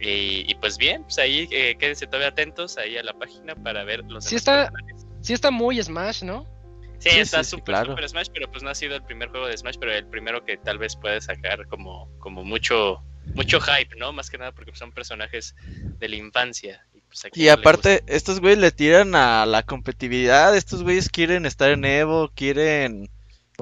Y, y pues bien, pues ahí eh, quédense todavía atentos ahí a la página para ver los Sí demás está- personajes. Sí está muy Smash, ¿no? Sí, Sí, está sí, sí, súper, claro. súper Smash, pero pues no ha sido el primer juego de Smash, pero el primero que tal vez puede sacar como, como mucho, mucho hype, ¿no? Más que nada porque son personajes de la infancia. Y, pues, aparte, estos güeyes le tiran a la competitividad. Estos güeyes quieren estar en Evo, quieren.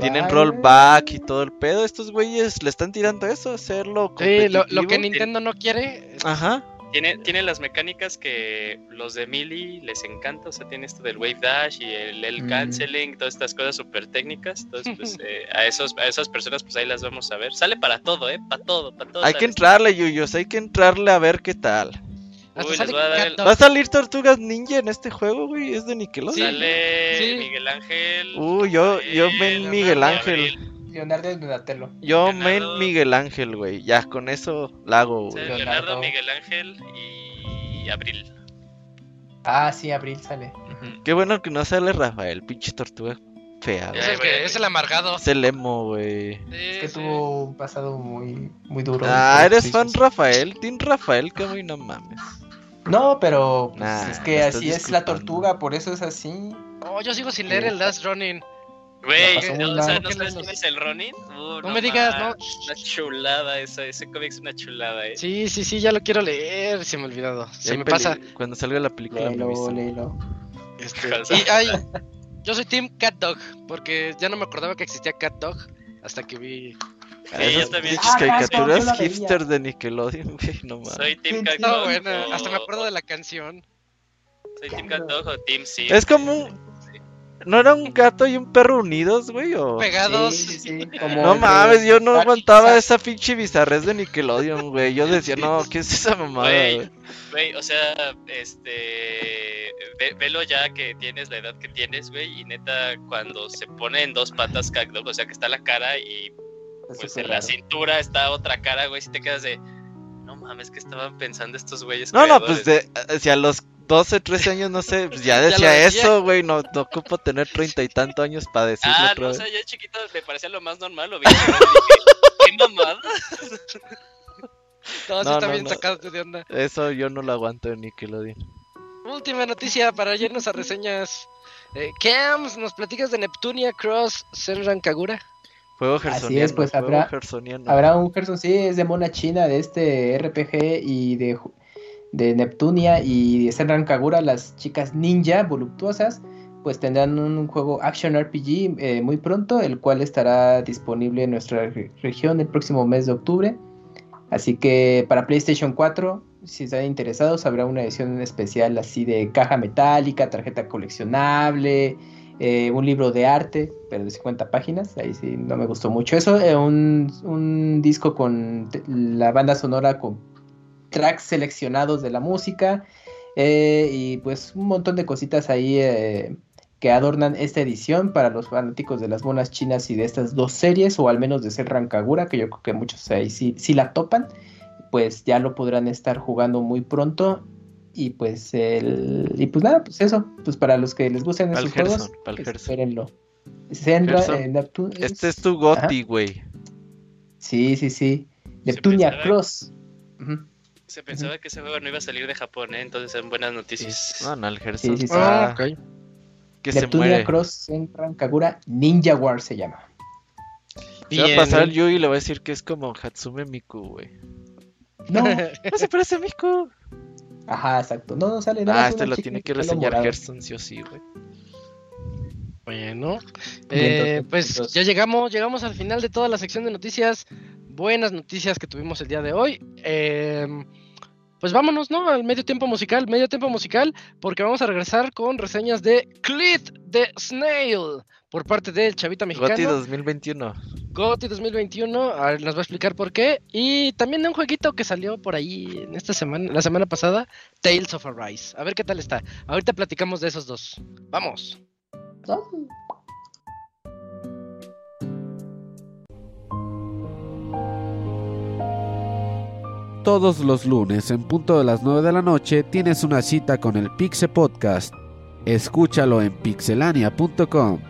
Tienen rollback y todo el pedo. Estos güeyes le están tirando eso, hacerlo Sí, lo, lo que. Nintendo no quiere. Ajá. Tiene, tiene las mecánicas que los de Melee les encanta, o sea, tiene esto del Wave Dash y el, el Mm. canceling, todas estas cosas súper técnicas. Entonces, pues eh, a, esos, a esas personas, pues ahí las vamos a ver. Sale para todo, ¿eh? Para todo, para todo. Hay que entrarle, Yuyos. Hay que entrarle a ver qué tal. Hasta Uy, les sale voy a dar el- Cat ¿Va a salir Tortugas Ninja en este juego, güey? Es de Nickelodeon. Sale Sí. Miguel Ángel. Uy, yo, yo Rafael, men Miguel Ángel. Leonardo Donatello. Yo Leonardo. men Miguel Ángel, güey. Ya, con eso la hago, güey. Leonardo, Leonardo. Miguel Ángel y Abril. Ah, sí, Abril sale. Qué bueno que no sale Rafael, pinche tortuga fea, Es el, que, es el amargado. Es el emo, güey. Sí, Es que sí. tuvo un pasado muy, muy duro. Ah, eres fan Rafael, Team Rafael, que güey, no mames. No, pero pues, Nah, es me que así es la tortuga, por eso es así. Oh, yo sigo sin leer el Last Running. Güey, no, o sea. ¿no sabes quién es el Ronin? Uh, No me digas, no. mames, Una chulada, esa, ese cómic es una chulada, eh. Sí, sí, sí, ya lo quiero leer. Se me ha olvidado. Se hay me peli- pasa. Cuando salga la película me Léelo, avisan. léelo. Este, y ay, yo soy Team Cat Dog, porque ya no me acordaba que existía Cat Dog hasta que vi. Sí, yo también. Ah, caricaturas veía. hipster de Nickelodeon, güey, no mames. Soy Team Sí, Cat sí. No, Dog bueno, o- hasta me acuerdo de la canción. Soy Team Cat Dog o Team Sim. Es como un- ¿No era un gato y un perro unidos, güey? O... Pegados. Sí, sí, sí, como No mames, yo no aguantaba esa pinche bizarrez de Nickelodeon, güey. Yo decía, no, ¿qué es esa mamada, Güey, güey? O sea, este. ve- velo ya que tienes la edad que tienes, güey. Y neta, cuando se pone en dos patas Cagdog, o sea, que está la cara y pues en la cintura está otra cara, güey. Si te quedas de. No mames, ¿qué estaban pensando estos güeyes? No, no, pues creadores?" de, si a los 12, 13 años, no sé, pues ya decía eso, güey. No, no ocupo tener treinta y tantos años para decirlo Ah, otra no, o sea, ya de chiquito me parecía lo más normal, lo vi. ¿Qué mamada? No, sí No, está no, bien no. sacado de onda. Eso yo no lo aguanto en Nickelodeon. Última noticia para irnos a reseñas. Eh, Cams, ¿nos platicas de Neptunia Cross Senran Kagura? Juego Así es, pues, juego habrá- un Gerson, sí, es de mona china de este RPG y de, Neptunia y de Senran Kagura, las chicas ninja voluptuosas, pues tendrán un juego Action RPG eh, muy pronto, el cual estará disponible en nuestra re- región el próximo mes de octubre. Así que para PlayStation 4, si están interesados, habrá una edición especial así de caja metálica, tarjeta coleccionable, eh, un libro de arte, pero de 50 páginas, ahí sí no me gustó mucho eso, eh, un, un disco con la banda sonora con tracks seleccionados de la música eh, y pues un montón de cositas ahí que adornan esta edición para los fanáticos de las monas chinas y de estas dos series, o al menos de ser Rancagura, que yo creo que muchos ahí sí, sí la topan, pues ya lo podrán estar jugando muy pronto. Y pues el, y pues nada, pues eso, pues para los que les gusten esos juegos, pues espérenlo. Gerson, eh, Neptune- Este es tu Goti, güey. Sí, sí, sí. Neptunia pensaba- Cross. Se pensaba que ese juego no iba a salir de Japón, ¿eh? Entonces son buenas noticias. No, no, el Sí, sí, Ah, ok. que se Neptunia muere. Cross Senran Kagura Ninja War se llama. Se va a Bien. pasar al Yui y le va a decir que es como Hatsume Miku, güey. No, No se parece a Miku. Ajá, exacto. No, no sale nada. Ah, es este lo tiene que reseñar. Gerson, sí o sí, güey. Bueno, eh, pues ya llegamos, llegamos al final de toda la sección de noticias. Buenas noticias que tuvimos el día de hoy. Eh, pues vámonos, ¿no? Al medio tiempo musical, medio tiempo musical, porque vamos a regresar con reseñas de Clit de Snail por parte del Chavita Goti Mexicano. 2021. GOTY 2021, a ver, nos va a explicar por qué. Y también de un jueguito que salió por ahí en esta semana, la semana pasada, Tales of Arise. A ver qué tal está. Ahorita platicamos de esos dos. Vamos. Todos los lunes en punto de las 9 de la noche tienes una cita con el Pixe Podcast. Escúchalo en pixelania.com.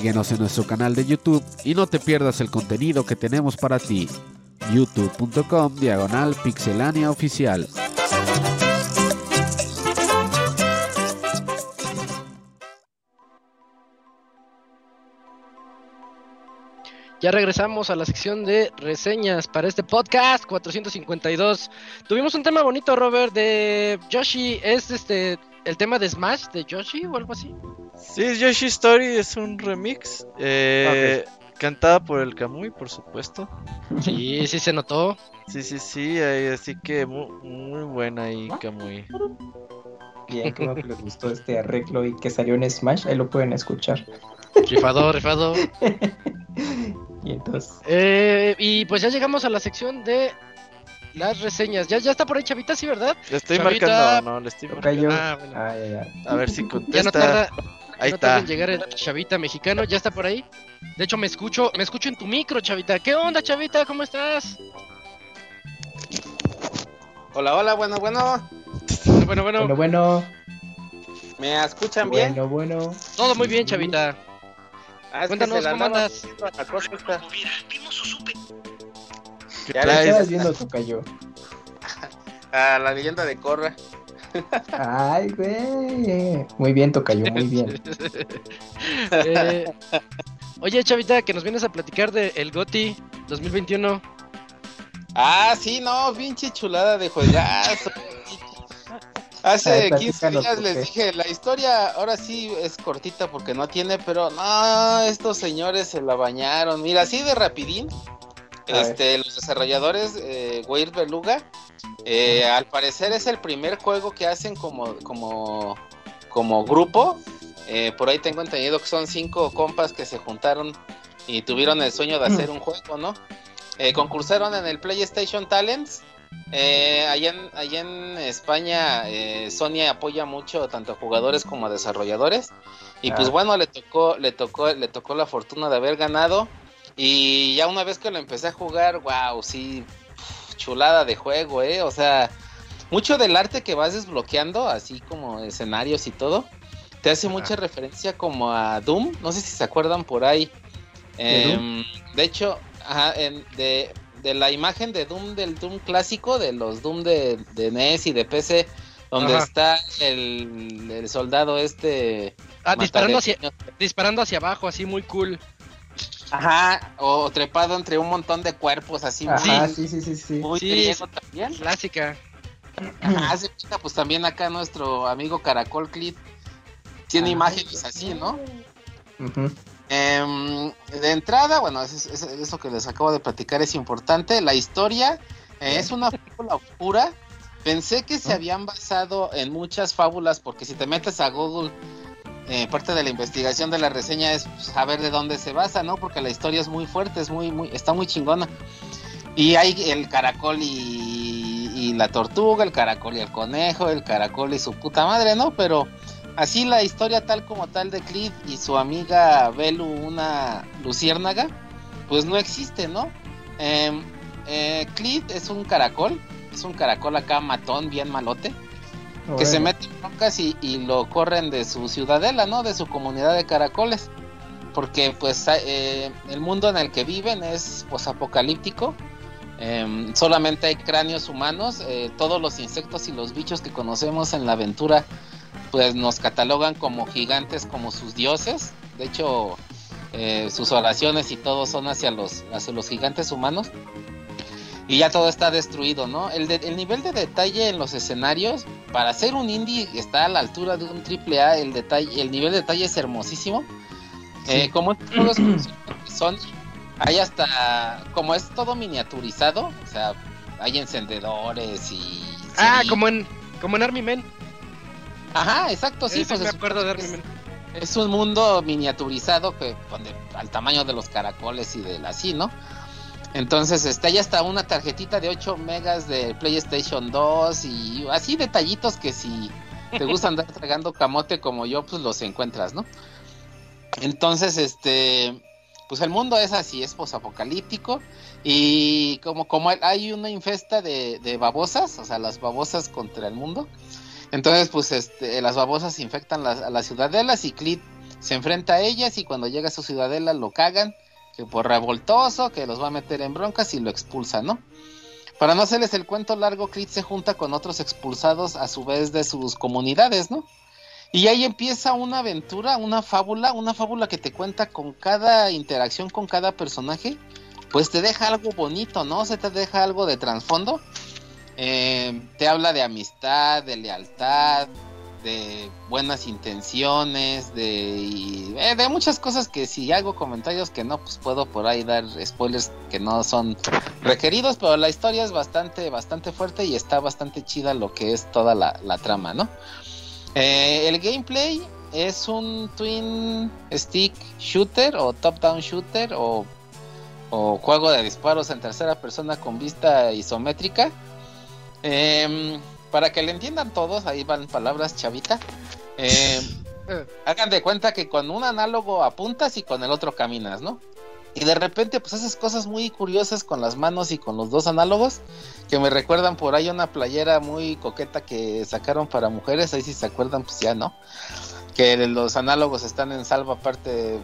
Síguenos en nuestro canal de YouTube y no te pierdas el contenido que tenemos para ti. youtube.com diagonal pixelania oficial. Ya regresamos a la sección de reseñas para este podcast 452. Tuvimos un tema bonito, Robert, de Yoshi. ¿Es este el tema de Smash de Yoshi o algo así? Sí, es Yoshi Story, es un remix. Eh, Cantada por el Kamui, por supuesto. Sí, sí se notó. Sí, sí, sí, así que muy, muy buena ahí, Kamui. Bien, como que les gustó este arreglo y que salió en Smash, ahí lo pueden escuchar. Rifado, rifado. y entonces. Eh, y pues ya llegamos a la sección de las reseñas. Ya, ya está por ahí, Chavita, sí, ¿verdad? Le estoy Chavita. marcando, no, le estoy marcando. Ah, bueno. Ah, ya, ya. A ver si Ya no contesta. tarda. Ahí no tarda está. en llegar el Chavita mexicano, ya está por ahí. De hecho, me escucho, me escucho en tu micro, Chavita. ¿Qué onda, Chavita? ¿Cómo estás? Hola, hola, bueno, bueno. Bueno, bueno, Bueno, bueno. ¿Me escuchan bien? Bueno, bueno. todo muy bien, Chavita. Ah, es que Cuéntanos, se la ¿cómo andas? haciendo la cosa ¿Qué Ya ¿Qué traes? estabas viendo, Tocayo? Ah, la leyenda de Korra. Ay, güey. Muy bien, Tocayo, muy bien. Eh, oye, Chavita, que nos vienes a platicar de el GOTI 2021. Ah, sí, no, pinche chulada de juegazo. A Hace ver, 15 platícanos, días ¿por les qué? dije, la historia ahora sí es cortita porque no tiene, pero no, estos señores se la bañaron. Mira, así de rapidín, A. este, los desarrolladores, eh, Weird Beluga, eh, al parecer es el primer juego que hacen como, como, como grupo. Eh, por ahí tengo entendido que son cinco compas que se juntaron y tuvieron el sueño de hacer un juego, ¿no? Eh, concursaron en el PlayStation Talents. Eh, allá, en, allá en España, Sony apoya mucho tanto a jugadores como a desarrolladores. Y pues Ah. bueno, le tocó, le tocó, le tocó la fortuna de haber ganado. Y ya una vez que lo empecé a jugar, wow, sí, chulada de juego, eh. O sea, mucho del arte que vas desbloqueando, así como escenarios y todo, te hace mucha referencia como a Doom. No sé si se acuerdan por ahí. ¿De? Em, de hecho, ajá, en- de, de la imagen de Doom, del Doom clásico, de los Doom de, de NES y de PC, donde Ajá. está el, el soldado este... Ah, disparando hacia, disparando hacia abajo, así muy cool. Ajá, o trepado entre un montón de cuerpos, así Ajá, muy, sí, sí, sí, sí. muy Sí, también. Clásica. Ajá, pues también acá nuestro amigo Caracol Clit tiene Ah, imágenes así, ¿no? Em, de entrada, bueno, es- es- eso que les acabo de platicar es importante. La historia eh, es una fábula oscura. Pensé que se Ah. habían basado en muchas fábulas, porque si te metes a Google, eh, parte de la investigación de la reseña es saber de dónde se basa, ¿no? Porque la historia es muy fuerte, es muy, muy, está muy chingona. Y hay el caracol y, la tortuga, el caracol y el conejo, el caracol y su puta madre, ¿no? Pero así la historia tal como tal de Cliff y su amiga Belu, una luciérnaga, pues no existe, ¿no? Eh, eh, Cliff es un caracol, es un caracol acá matón, bien malote, que se mete en broncas y, lo corren de su ciudadela, ¿no? De su comunidad de caracoles. Porque pues eh, el mundo en el que viven es pues apocalíptico. Em, solamente hay cráneos humanos. eh, todos los insectos y los bichos que conocemos en la aventura pues nos catalogan como gigantes, como sus dioses. De hecho, eh, sus oraciones y todo son hacia los, hacia los gigantes humanos. Y ya todo está destruido, ¿no? El, de- el nivel de detalle en los escenarios, para ser un indie, está a la altura de un triple A. El, detalle, el nivel de detalle es hermosísimo. Eh, como que son, hay hasta, como es todo miniaturizado, o sea, hay encendedores y... Ah, sí. como en, como en Army Men. Ajá, exacto, sí. Sí, pues me es- acuerdo de Army es- Men. es un mundo miniaturizado que donde, al tamaño de los caracoles y del así, ¿no? Entonces, este, hay hasta una tarjetita de 8 megas de PlayStation 2 y así detallitos que si te gusta andar tragando camote como yo, pues los encuentras, ¿no? Entonces, este, pues el mundo es así, es posapocalíptico y como, como hay una infesta de, de babosas, o sea, las babosas contra el mundo, entonces, pues este, las babosas infectan las, a las ciudadelas y Clit se enfrenta a ellas y cuando llega a su ciudadela lo cagan, por revoltoso, que los va a meter en broncas y lo expulsa, ¿no? Para no hacerles el cuento largo, Clit se junta con otros expulsados a su vez de sus comunidades, ¿no? Y ahí empieza una aventura, una fábula, una fábula que te cuenta con cada interacción con cada personaje, pues te deja algo bonito, ¿no? Se te deja algo de trasfondo. Eh, te habla de amistad, de lealtad, de buenas intenciones, de, eh, de muchas cosas que si hago comentarios que no, pues puedo por ahí dar spoilers que no son requeridos, pero la historia es bastante, bastante fuerte y está bastante chida lo que es toda la, trama, ¿no? Eh, el gameplay es un twin stick shooter o top-down shooter o, o juego de disparos en tercera persona con vista isométrica. Eh, para que le entiendan todos, ahí van palabras chavita. Eh, hagan de cuenta que con un análogo apuntas y con el otro caminas, ¿no? Y de repente, pues haces cosas muy curiosas con las manos y con los dos análogos, que me recuerdan por ahí una playera muy coqueta que sacaron para mujeres, ahí si se acuerdan, pues ya no. Que los análogos están en salva parte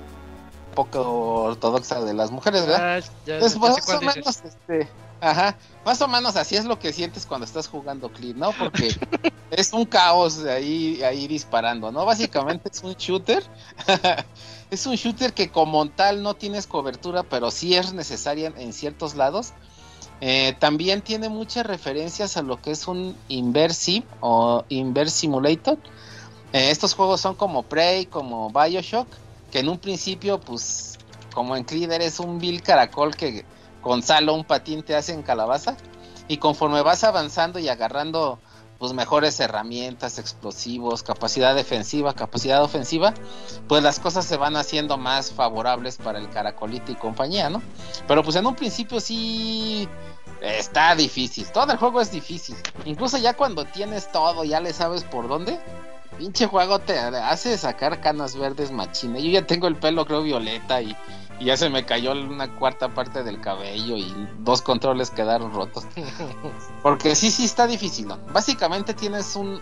poco ortodoxa de las mujeres, ¿verdad? Ah, más o menos, este, Ajá, más o menos así es lo que sientes cuando estás jugando Clip, ¿no? Porque es un caos ahí, ahí disparando, ¿no? Básicamente es un shooter. es un shooter que como tal no tienes cobertura, pero sí es necesaria en, ciertos lados. Eh, también tiene muchas referencias a lo que es un Inversive o Inverse Simulator. Eh, estos juegos son como Prey, como Bioshock, que en un principio, pues, como en Creed eres un vil caracol que Gonzalo un patín te hace en calabaza y conforme vas avanzando y agarrando pues mejores herramientas, explosivos, capacidad defensiva, capacidad ofensiva, pues las cosas se van haciendo más favorables para el caracolito y compañía, ¿no? Pero pues en un principio sí está difícil, todo el juego es difícil, incluso ya cuando tienes todo, ya le sabes por dónde, pinche juego te hace sacar canas verdes machina, yo ya tengo el pelo creo violeta y y ya se me cayó una cuarta parte del cabello y dos controles quedaron rotos. Porque sí, sí está difícil, ¿no? Básicamente tienes un,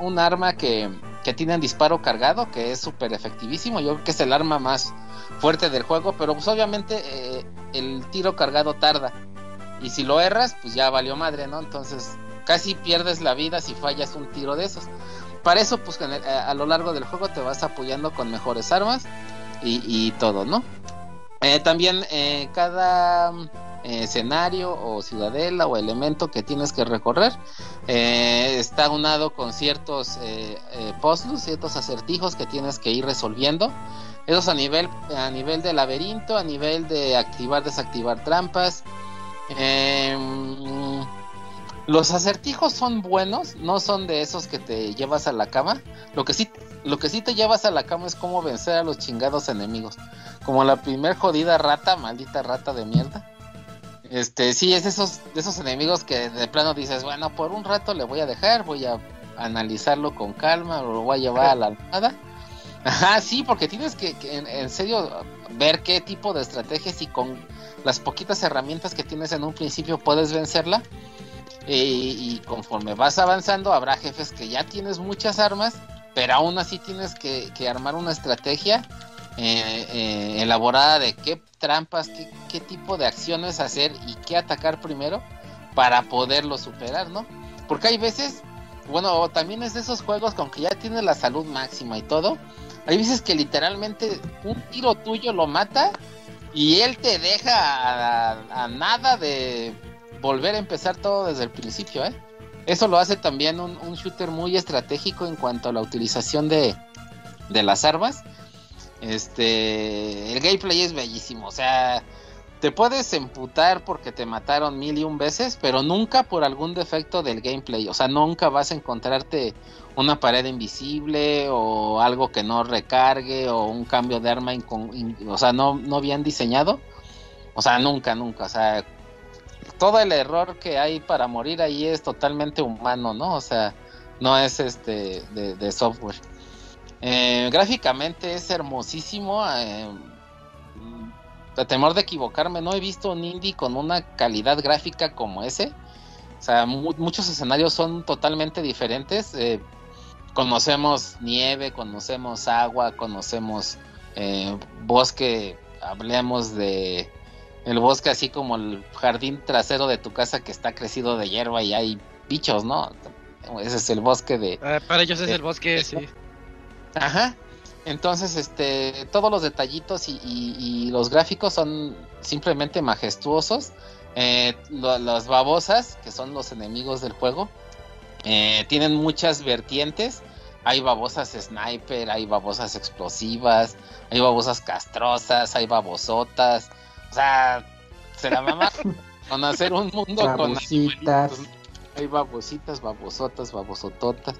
un, arma que, que, tiene un disparo cargado, que es súper efectivísimo. Yo creo que es el arma más fuerte del juego, pero pues obviamente eh, el tiro cargado tarda. Y si lo erras, pues ya valió madre, ¿no? Entonces casi pierdes la vida si fallas un tiro de esos. Para eso, pues a, lo largo del juego te vas apoyando con mejores armas y, todo, ¿no? Eh, también eh, cada eh, escenario o ciudadela o elemento que tienes que recorrer está unado con ciertos puzzles, ciertos acertijos que tienes que ir resolviendo. Esos a nivel, a nivel de laberinto, a nivel de activar, desactivar trampas. Em, los acertijos son buenos, no son de esos que te llevas a la cama. Lo que sí, lo que sí te llevas a la cama es cómo vencer a los chingados enemigos como la primer jodida rata, maldita rata de mierda. Este, sí, es esos, de esos enemigos que de plano dices, bueno, por un rato le voy a dejar, voy a analizarlo con calma, lo voy a llevar a la almohada. Ajá, sí, porque tienes que, en, serio ver qué tipo de estrategias y con las poquitas herramientas que tienes en un principio puedes vencerla. Y, conforme vas avanzando, habrá jefes que ya tienes muchas armas, pero aún así tienes que, armar una estrategia eh, eh, elaborada de qué trampas, qué, tipo de acciones hacer y qué atacar primero para poderlo superar, ¿no? Porque hay veces, bueno, también es de esos juegos con que ya tiene la salud máxima y todo. Hay veces que literalmente un tiro tuyo lo mata y él te deja a, nada de volver a empezar todo desde el principio, ¿eh? Eso lo hace también un, shooter muy estratégico en cuanto a la utilización de, de las armas este, el gameplay es bellísimo, o sea, te puedes emputar porque te mataron mil y un veces, pero nunca por algún defecto del gameplay, o sea, nunca vas a encontrarte una pared invisible o algo que no recargue o un cambio de arma, o sea, no, no bien diseñado, o sea, nunca, nunca, o sea, todo el error que hay para morir ahí es totalmente humano, ¿no? O sea, no es este de software. Eh, gráficamente es hermosísimo. Eh, a temor de equivocarme, no he visto un indie con una calidad gráfica como ese. O sea, muchos escenarios son totalmente diferentes. Eh, conocemos nieve, conocemos agua, conocemos eh, bosque, hablemos de el bosque así como el jardín trasero de tu casa que está crecido de hierba y hay bichos, ¿no? Ese es el bosque de... Ah, para ellos es el bosque, sí. Ajá. Entonces, este, todos los detallitos y, los gráficos son simplemente majestuosos. Eh, las babosas, que son los enemigos del juego, eh, tienen muchas vertientes. Hay babosas sniper, hay babosas explosivas, hay babosas castrosas, hay babosotas. O sea, se la mamá con hacer un mundo con Hay babositas, babosotas, babosototas.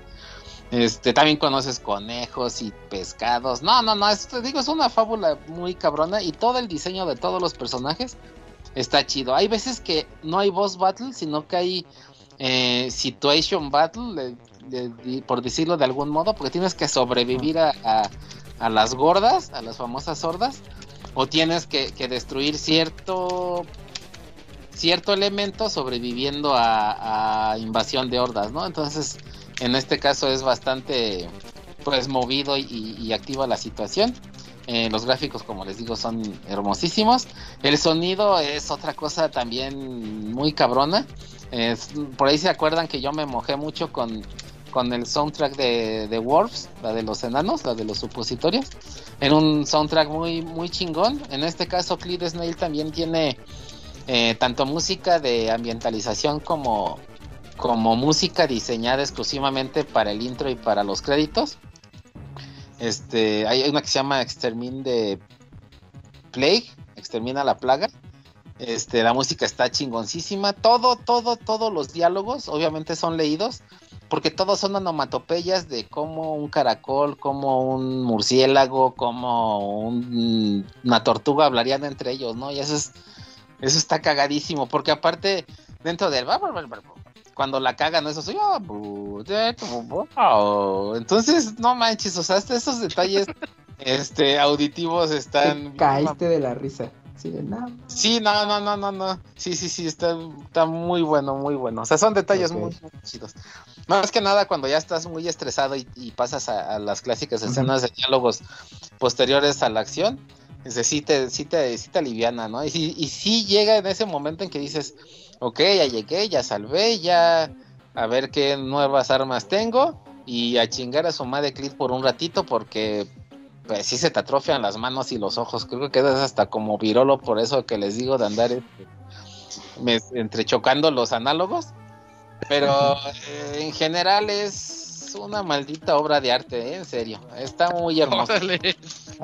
Este, también conoces conejos y pescados. No, no, no, te digo, es una fábula muy cabrona y todo el diseño de todos los personajes está chido. Hay veces que no hay boss battle, sino que hay eh, situation battle, por decirlo de algún modo, porque tienes que sobrevivir a, a, las gordas, a las famosas sordas, o tienes que, destruir cierto cierto elemento sobreviviendo a, a invasión de hordas, ¿no? Entonces en este caso es bastante pues movido y, activa la situación. Eh, los gráficos, como les digo, son hermosísimos. El sonido es otra cosa también muy cabrona. por ahí se acuerdan que yo me mojé mucho con, con el soundtrack de, de Wolves, la de los enanos, la de los supositorios. En un soundtrack muy, muy chingón. En este caso, Clear Snail también tiene eh, tanto música de ambientalización como como música diseñada exclusivamente para el intro y para los créditos. Este, hay una que se llama Extermin de Plague, Extermina la plaga. Este, la música está chingoncísima. Todo, todo, todos los diálogos, obviamente son leídos, porque todos son onomatopeyas de cómo un caracol, como un murciélago, como una tortuga hablarían entre ellos, ¿no? Y eso es, eso está cagadísimo, porque aparte, dentro del cuando la cagan, eso soy yo. Entonces, no manches, o sea, hasta esos detalles este auditivos están. caíste de la risa. Sí, no. sí, no, no, no, no, no. Sí, sí, sí, está, está muy bueno, muy bueno. O sea, son detalles muy, chidos. Más que nada cuando ya estás muy estresado y, pasas a, las clásicas escenas de diálogos posteriores a la acción, es sí te, sí te, sí te aliviana, ¿no? Y, y sí llega en ese momento en que dices, ok, ya llegué, ya salvé, ya a ver qué nuevas armas tengo y a chingar a su madre Clit por un ratito porque pues sí se te atrofian las manos y los ojos, creo que quedas hasta como virolo por eso que les digo de andar este, entrechocando los análogos, pero eh, en general es una maldita obra de arte, ¿eh? en serio, está muy hermoso.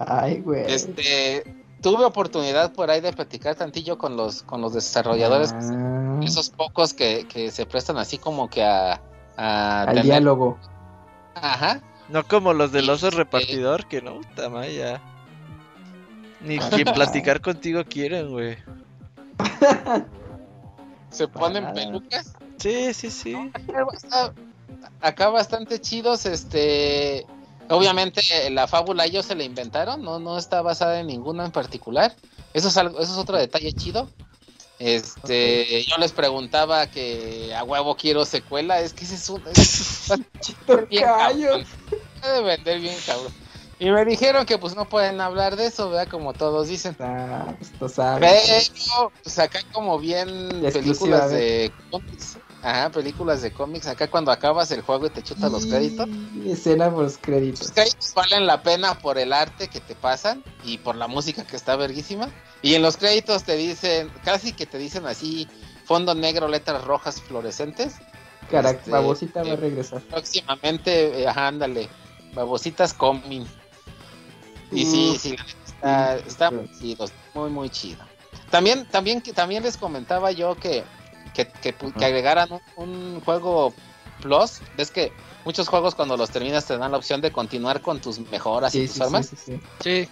Ay, güey. Este, tuve oportunidad por ahí de platicar tantillo con los con los desarrolladores, ah. esos pocos que, que, se prestan así como que a, al diálogo. Ajá. No como los del oso repartidor, que no, tamaya. Ni quien platicar contigo quieren, güey. ¿Se ponen pelucas? Sí, sí, sí. acá bastante chidos, este Obviamente la fábula ellos se la inventaron, no, no está basada en ninguna en particular. Eso es algo, eso es otro detalle chido. Este, yo les preguntaba que a huevo quiero secuela, es que ese es un, bien cabrón. Puede vender bien cabrón. Y me dijeron que pues no pueden hablar de eso, ¿verdad? Como todos dicen. Ah, pues, Pero, pues acá como bien películas de Ajá, películas de cómics. Acá cuando acabas el juego y te chutas los créditos. Escena por los créditos. Los créditos valen la pena por el arte que te pasan y por la música que está verguísima. Y en los créditos te dicen, casi que te dicen así, fondo negro, letras rojas fluorescentes. Caraca, este, babosita va a eh, regresar. Próximamente, eh, ajá, ándale. Babositas coming. Y sí, sí, está, está muy chido, muy, muy chido. También, también, también les comentaba yo que que, que, agregaran un, juego plus. Ves que muchos juegos cuando los terminas te dan la opción de continuar con tus mejoras y tus armas. Sí,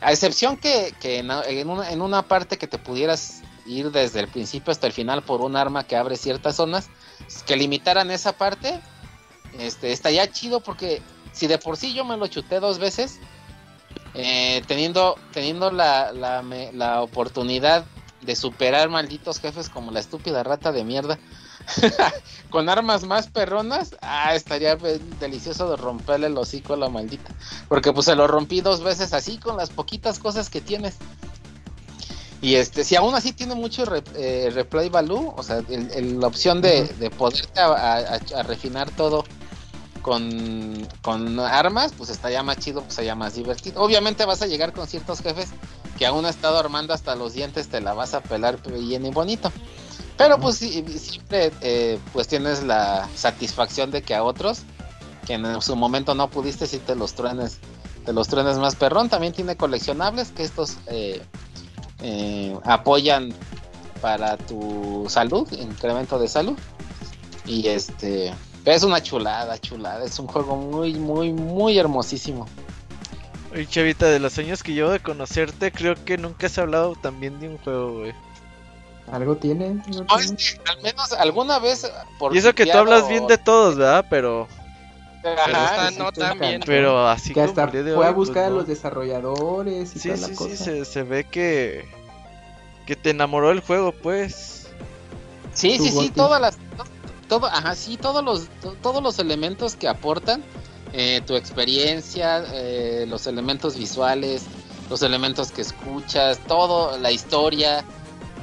a excepción que, en, una, en una parte que te pudieras ir desde el principio hasta el final por un arma que abre ciertas zonas, que limitaran esa parte, este, estaría chido porque si de por sí yo me lo chuté dos veces, eh, teniendo, teniendo la, la, la oportunidad de superar malditos jefes como la estúpida rata de mierda. con armas más perronas, ah, estaría delicioso de romperle el hocico a la maldita. Porque pues se lo rompí dos veces así con las poquitas cosas que tienes. Y este, si aún así tiene mucho eh, replay value, o sea, la opción de, de poderte a, refinar todo con, con, armas, pues estaría más chido, pues estaría más divertido. Obviamente vas a llegar con ciertos jefes que aún ha estado armando hasta los dientes, te la vas a pelar bien y bonito. Pero pues siempre eh, pues tienes la satisfacción de que a otros que en su momento no pudiste si te los truenes, te los truenes más perrón. También tiene coleccionables que estos eh, eh, apoyan para tu salud, incremento de salud. Y este es una chulada, chulada. Es un juego muy, muy, muy hermosísimo. Oye, Chavita, de los años que llevo de conocerte, creo que nunca has hablado también de un juego, güey. ¿Algo tiene? al menos alguna vez. y eso que tú hablas bien de todos, ¿verdad? Pero. Ajá, no también. Pero así que hasta fue a pues, buscar a los desarrolladores y sí, sí, Sí, se, se ve que. Que te enamoró el juego, pues. Sí, sí, sí, todas las. Todo, ajá, sí, todos los, todos los elementos que aportan. Eh, tu experiencia, eh, los elementos visuales, los elementos que escuchas, todo, la historia,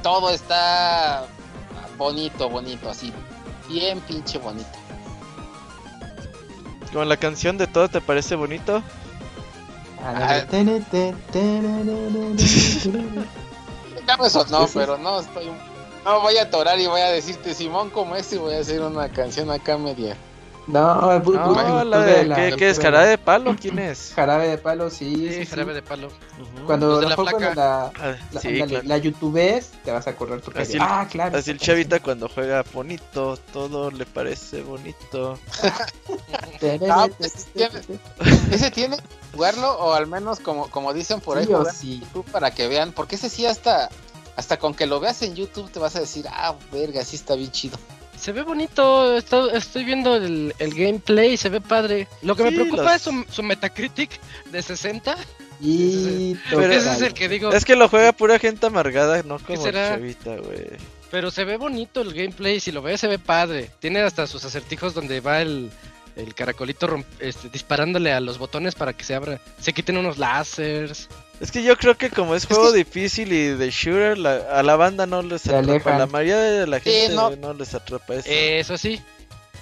todo está bonito, bonito, así, bien pinche bonito. Con la canción de todo te parece bonito. eso no, pero no estoy. No voy a atorar y voy a decirte Simón como este y voy a hacer una canción acá media no, no la de, ¿qué, es? ¿Jarabe de palo? ¿Quién es? Jarabe de palo, sí. Sí, jarabe de palo. Cuando, la, la, ah, la, youtubes, te vas a acordar tu así Ah, claro. Así el chavita cuando juega bonito, todo le parece bonito. Ah, pues, ese tiene jugarlo, o al menos como, como dicen por ahí, sí. para que vean, porque ese sí hasta, hasta con que lo veas en YouTube te vas a decir, ah, verga, sí está bien chido. Se ve bonito, estoy viendo el, gameplay, se ve padre. Lo que me preocupa es su, Metacritic de 60. Y ese, es el que digo. Es que lo juega pura gente amargada, no como chavita, güey. Pero se ve bonito el gameplay, si lo ves se ve padre. Tiene hasta sus acertijos donde va el, el caracolito este, disparándole a los botones para que se abra, se quiten unos láseres. Es que yo creo que como es juego difícil y de shooter, a la banda no les atrapa. La mayoría de la gente no. les atrapa eso. eso sí.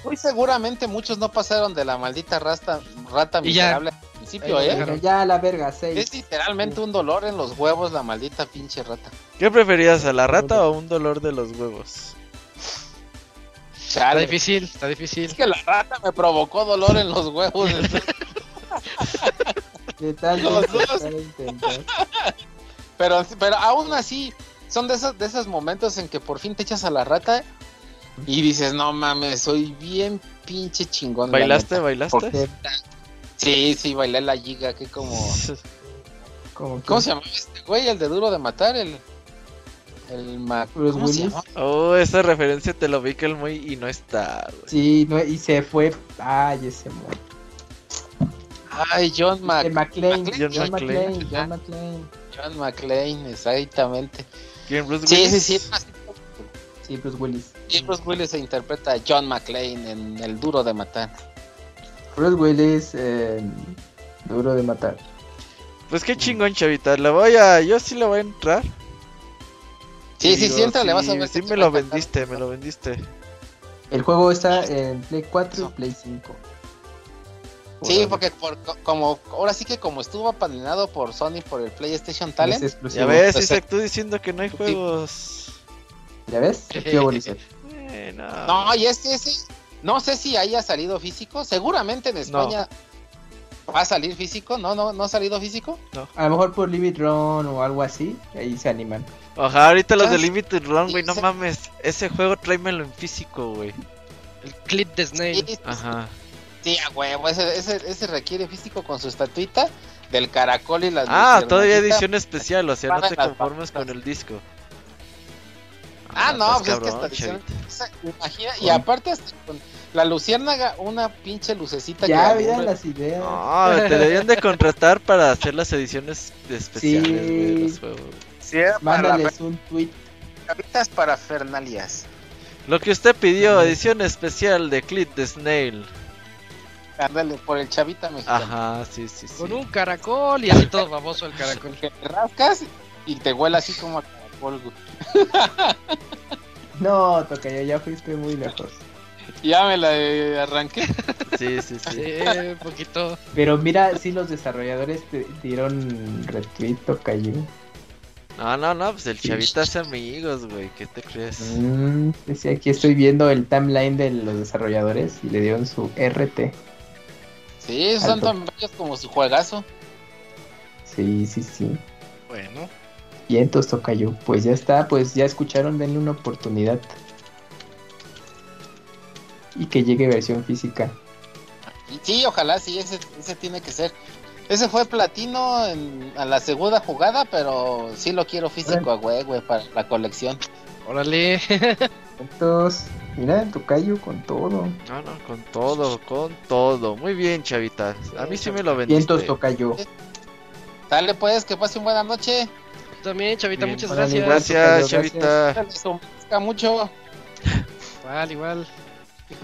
Muy seguramente muchos no pasaron de la maldita rata, rata miserable al principio, ¿eh? ¿eh? Ya la verga, seis. Es literalmente un dolor en los huevos la maldita pinche rata. ¿Qué preferías, a la rata o un dolor de los huevos? Está difícil, está difícil. Es que la rata me provocó dolor en los huevos. pero, pero aún así, son de esos, de esos momentos en que por fin te echas a la rata y dices, no mames, soy bien pinche chingón. ¿Bailaste, bailaste? Sí, sí, bailé la giga, que como... ¿Cómo se llama este güey? El de duro de matar, el... El Mac... Oh, esa referencia te lo vi que el muy y no está. Sí, no, y se fue. Ay, ese muy. Ay, John McClane. John, McClane. John McClane. John McClane, exactamente. ¿Quién, Bruce Willis? Sí, sí, sí. Sí, Bruce Willis. Sí, Bruce Willis se interpreta a John McClane en El Duro de Matar. Bruce Willis en Duro de Matar. Pues qué chingón, chavita. Le voy a. Yo sí le voy a entrar. Sí, sí, sí, entra, le vas a ver. Sí, me lo vendiste, me lo vendiste. El juego está en Play 4 y Play 5. Sí, porque como ahora sí que como estuvo apadrinado por Sony por el PlayStation Talent. ya ves, pues, Isaac, tú diciendo que no hay juegos. ¿Ya ves? Eh, no. y es que ese, no sé si haya salido físico. Seguramente en España va a salir físico. No, no, no ha salido físico. No. A lo mejor por Limit Run o algo así. Ahí se animan. Ojalá ahorita los de Limited Run, güey, no mames. Ese juego tráemelo en físico, güey. El clip de Snake. Ajá. Sí, a huevo, ese, ese, ese, requiere físico con su estatuita del caracol y las Ah, todavía edición especial, o sea, no te conformes con el disco. Ah, no, pues es que esta edición. Imagina, y aparte con la luciérnaga, una pinche lucecita. Ya había las ideas. No, te debían de contratar para hacer las ediciones especiales de los juegos. Sí, Mándales un tweet. Cabitas para Fernalias. Lo que usted pidió, edición especial de Clit de Snail. Ándale, por el chavita mexicano. Ajá, sí, sí, sí. Con un caracol y así todo baboso el caracol. Que te rascas y te huele así como a caracol, güey. No, Tocayo, ya fuiste muy lejos. Ya me la eh, arranqué. Sí, sí, sí. Sí, un poquito. Pero mira, sí, los desarrolladores te dieron retweet, Tocayo. No, no, no, pues el chavita hace amigos, güey. ¿Qué te crees? Mm, sí, aquí estoy viendo el timeline de los desarrolladores y le dieron su RT. Sí, son tan bellos como su juegazo. Sí, sí, sí. Bueno, Y entonces Tocayo, pues ya está, pues ya escucharon, denle una oportunidad. Y que llegue versión física. Sí, ojalá sí, ese, ese tiene que ser. Ese fue platino en, a la segunda jugada, pero sí lo quiero físico a güey, güey, para la colección. órale. Entonces, mira, Tocayo con todo. No, no, con todo, con todo. Muy bien, chavita. A mí sí me lo vendiste. entonces Tocayo. Dale pues, que pase una buena noche. También, chavita, Bien, muchas gracias. Gracias, chavita. Humezca mucho. Igual, igual.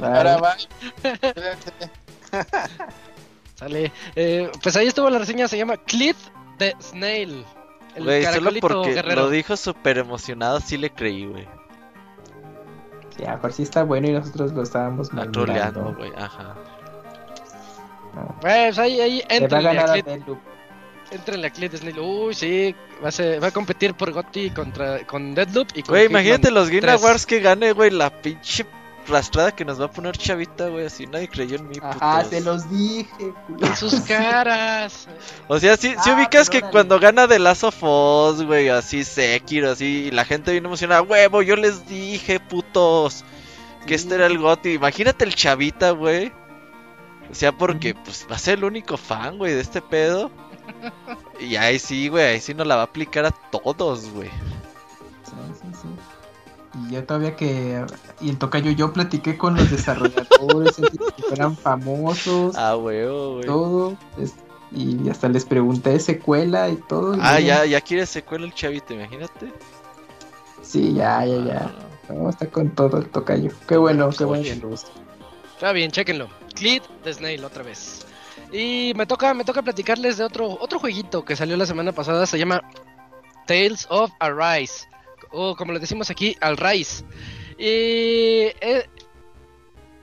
Ahora va. Sale. Eh, pues ahí estuvo la reseña, se llama Clit the Snail. El Güey, solo porque guerrero. lo dijo súper emocionado, sí le creí, güey. Sí, a ver si está bueno y nosotros lo estábamos mandando. güey. Ajá. Pues ahí, ahí, Le va a ganar a Clit, Deathloop. entrenle a Clit Snail. Uy, sí, va a, ser- va a competir por Gotti contra, con Deadloop y con Güey, imagínate los 3. Awards que gane, güey. La pinche rastrada que nos va a poner chavita, güey. Así nadie creyó en mí, Ajá, putos. se los dije. culo. En sus caras. O sea, sí, sí Ah, ubicas que cuando gana The Last of Us, güey, así Sekiro, así, y la gente viene emocionada, huevo, yo les dije, putos, que este era el GOTY. Imagínate el chavita, güey. O sea, porque pues va a ser el único fan, güey, de este pedo. Y ahí sí, güey, ahí sí nos la va a aplicar a todos, güey. Sí, sí, sí. Y yo todavía que. Y el tocayo, yo platiqué con los desarrolladores, de que fueran famosos, Ah, huevo, güey. todo. es- y hasta les pregunté secuela y todo. y Ah, ya, ya quiere secuela el chavita, imagínate. Sí, ya, ya, ya. No, está con todo el tocayo. Qué bueno, qué bueno. Está bien, chequenlo. Clit the Snail otra vez. Y me toca, me toca platicarles de otro, otro jueguito que salió la semana pasada. Se llama Tales of Arise. O como le decimos aquí, Al Rise. Y eh,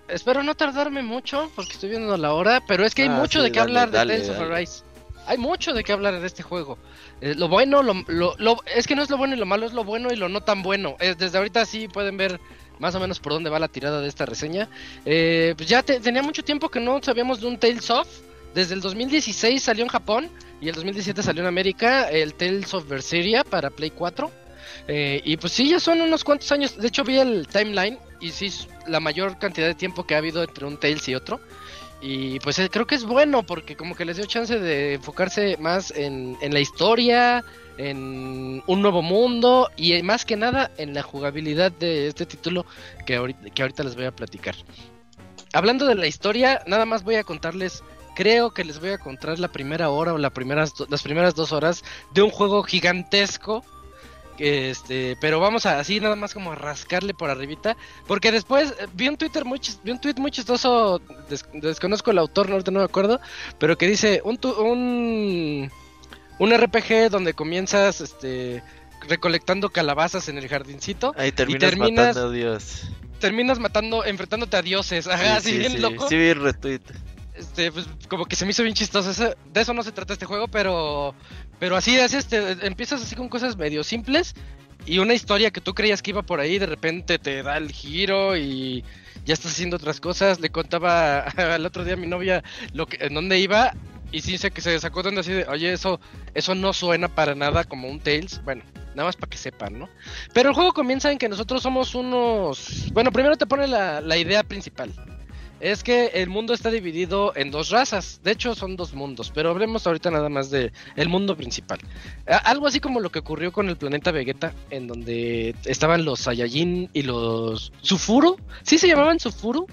espero no tardarme mucho porque estoy viendo la hora. Pero es que hay Ah, mucho sí, de qué hablar dale, de Tales of. Arise. Hay mucho de qué hablar de este juego. Eh, lo bueno, lo, lo- lo- es que no es lo bueno y lo malo, es lo bueno y lo no tan bueno. Eh, desde ahorita sí pueden ver más o menos por dónde va la tirada de esta reseña. Eh, pues ya te- tenía mucho tiempo que no sabíamos de un Tales of. Desde el 2016 salió en Japón y el 2017 salió en América el Tales of Berseria para Play 4. Eh, y pues sí, ya son unos cuantos años. De hecho, vi el timeline y sí la mayor cantidad de tiempo que ha habido entre un Tales y otro. Y pues eh, creo que es bueno porque como que les dio chance de enfocarse más en, en la historia, en un nuevo mundo y más que nada en la jugabilidad de este título que ahorita, que ahorita les voy a platicar. Hablando de la historia, nada más voy a contarles, creo que les voy a contar la primera hora o la primeras las primeras dos horas de un juego gigantesco. Este, pero vamos a así nada más como a rascarle por arribita, porque después eh, vi un Twitter muy chis- vi un tweet muy chistoso, des- desconozco el autor, no, ahorita no me acuerdo, pero que dice un tu- un un RPG donde comienzas este recolectando calabazas en el jardincito Ahí terminas, terminas- matando a Dios. terminas matando, enfrentándote a dioses. Ajá, así bien sí, loco. Sí, vi el retweet. Este, pues como que se me hizo bien chistoso. Eso- de eso no se trata este juego, pero. Pero así es, este. Empiezas así con cosas medio simples. Y una historia que tú creías que iba por ahí, de repente te da el giro y ya estás haciendo otras cosas. Le contaba al otro día a mi novia lo que, en dónde iba. Y sí sé que se sacó de así de, oye, eso, eso no suena para nada como un Tales. Bueno, nada más para que sepan, ¿no? Pero el juego comienza en que nosotros somos unos... Bueno, primero te pone la, la idea principal. Es que el mundo está dividido en dos razas. De hecho, son dos mundos. Pero hablemos ahorita nada más de el mundo principal. Algo así como lo que ocurrió con el planeta Vegeta, en donde estaban los Saiyajin y los Sufuru. ¿Sí se llamaban Sufuru?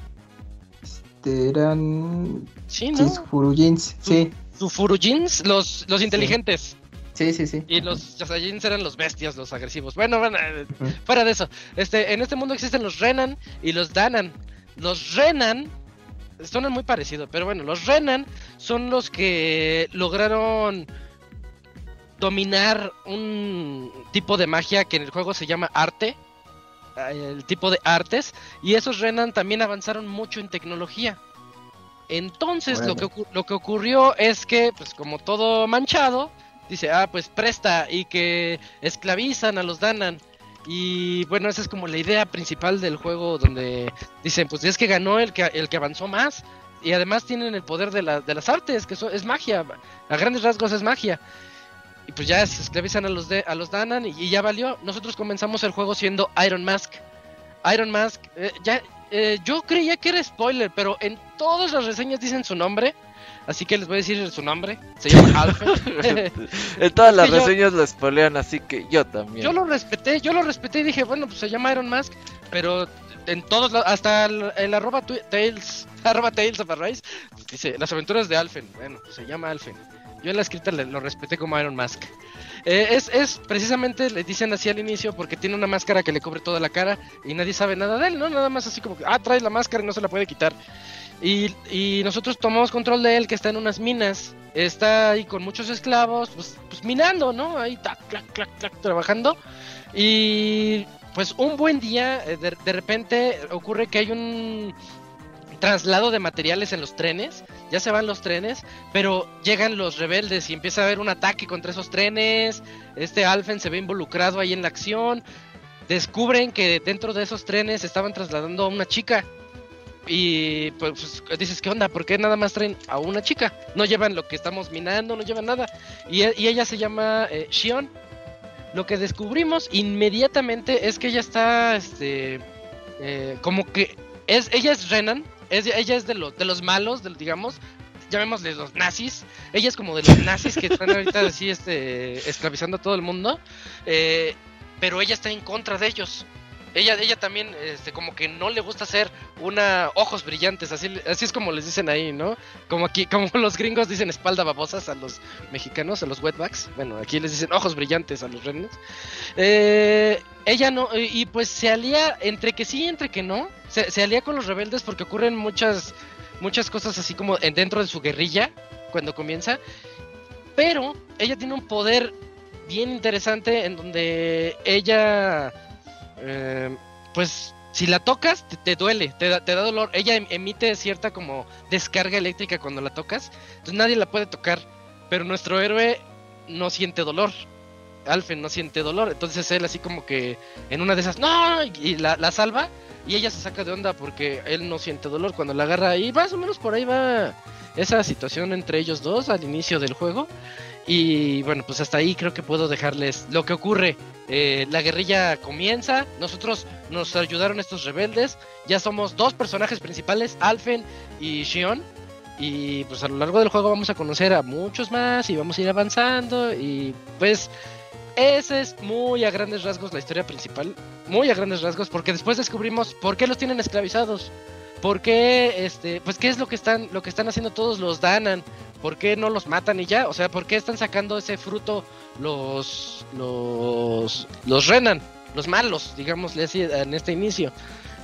Este, eran. Sí, Sí, ¿no? Furujins, sí. Sufurujins, los, los inteligentes. Sí, sí, sí. Y los Saiyajins eran los bestias, los agresivos. Bueno, bueno, eh, fuera de eso. Este, en este mundo existen los Renan y los Danan. Los Renan suenan muy parecidos, pero bueno, los Renan son los que lograron dominar un tipo de magia que en el juego se llama arte, eh, el tipo de artes, y esos Renan también avanzaron mucho en tecnología. Entonces lo, que, lo que ocurrió es que, pues como todo manchado, dice, ah, pues presta y que esclavizan a los Danan. Y bueno, esa es como la idea principal del juego donde dicen, pues es que ganó el que, el que avanzó más. Y además tienen el poder de, de las artes, que eso es magia. A grandes rasgos es magia. Y pues ya se esclavizan a los, de, a los Danan y, ya valió. Nosotros comenzamos el juego siendo Iron Mask. Iron Mask, eh, ya, eh, yo creía que era spoiler, pero en todas las reseñas dicen su nombre. Así que les voy a decir su nombre. Se llama Alfred. en todas las reseñas lo spoilean, así que yo también. Yo lo respeté, yo lo respeté y dije, bueno, pues se llama Iron Mask, pero en todos hasta el, arroba Tales, arroba Tales of Arise, dice las aventuras de Alfen. Bueno, pues se llama Alfen. Yo en la escrita lo respeté como Iron Mask. Eh, es, es precisamente, le dicen así al inicio, porque tiene una máscara que le cubre toda la cara y nadie sabe nada de él, ¿no? Nada más así como que, ah, trae la máscara y no se la puede quitar. Y, nosotros tomamos control de él, que está en unas minas. Está ahí con muchos esclavos, pues, pues minando, ¿no? Ahí, tac, clac, clac, clac, trabajando. Y pues un buen día, eh, de, repente ocurre que hay un traslado de materiales en los trenes. Ya se van los trenes, pero llegan los rebeldes y empieza a haber un ataque contra esos trenes. Este Alfen se ve involucrado ahí en la acción. Descubren que dentro de esos trenes estaban trasladando a una chica y pues, pues, dices, ¿qué onda? ¿Por qué nada más traen a una chica? No llevan lo que estamos minando, no llevan nada. Y, ella se llama eh, Shion. Lo que descubrimos inmediatamente es que ella está, este, eh, como que es, ella es Renan, ella es de los, de los malos, de, digamos, llamémosle los nazis. Ella es como de los nazis que están ahorita así, este, esclavizando a todo el mundo. Eh, pero ella está en contra de ellos ella, ella también, este, como que no le gusta hacer una ojos brillantes, así, así es como les dicen ahí, ¿no? Como aquí, como los gringos dicen espalda babosas a los mexicanos, a los wetbacks. Bueno, aquí les dicen ojos brillantes a los renes. Eh, ella no, y pues se alía entre que sí, entre que no. Se, se alía con los rebeldes porque ocurren muchas, muchas cosas así como dentro de su guerrilla cuando comienza. Pero ella tiene un poder bien interesante en donde ella eh, pues si la tocas, te, duele, te da, te da, dolor. Ella em, emite cierta como descarga eléctrica cuando la tocas. Entonces nadie la puede tocar. Pero nuestro héroe no siente dolor. Alfen no siente dolor. Entonces él así como que en una de esas, no, y la, la salva. Y ella se saca de onda porque él no siente dolor cuando la agarra. Y más o menos por ahí va esa situación entre ellos dos al inicio del juego. Y bueno, pues hasta ahí creo que puedo dejarles lo que ocurre. Eh, la guerrilla comienza, nosotros nos ayudaron estos rebeldes, ya somos dos personajes principales, Alfen y Shion. Y pues a lo largo del juego vamos a conocer a muchos más y vamos a ir avanzando. Y pues ese es muy a grandes rasgos la historia principal. Muy a grandes rasgos porque después descubrimos por qué los tienen esclavizados. ¿Por qué, este, pues qué es lo que están, lo que están haciendo todos los Danan? ¿Por qué no los matan y ya? O sea, ¿por qué están sacando ese fruto los, los, los Renan, los malos, digámosle así, en este inicio?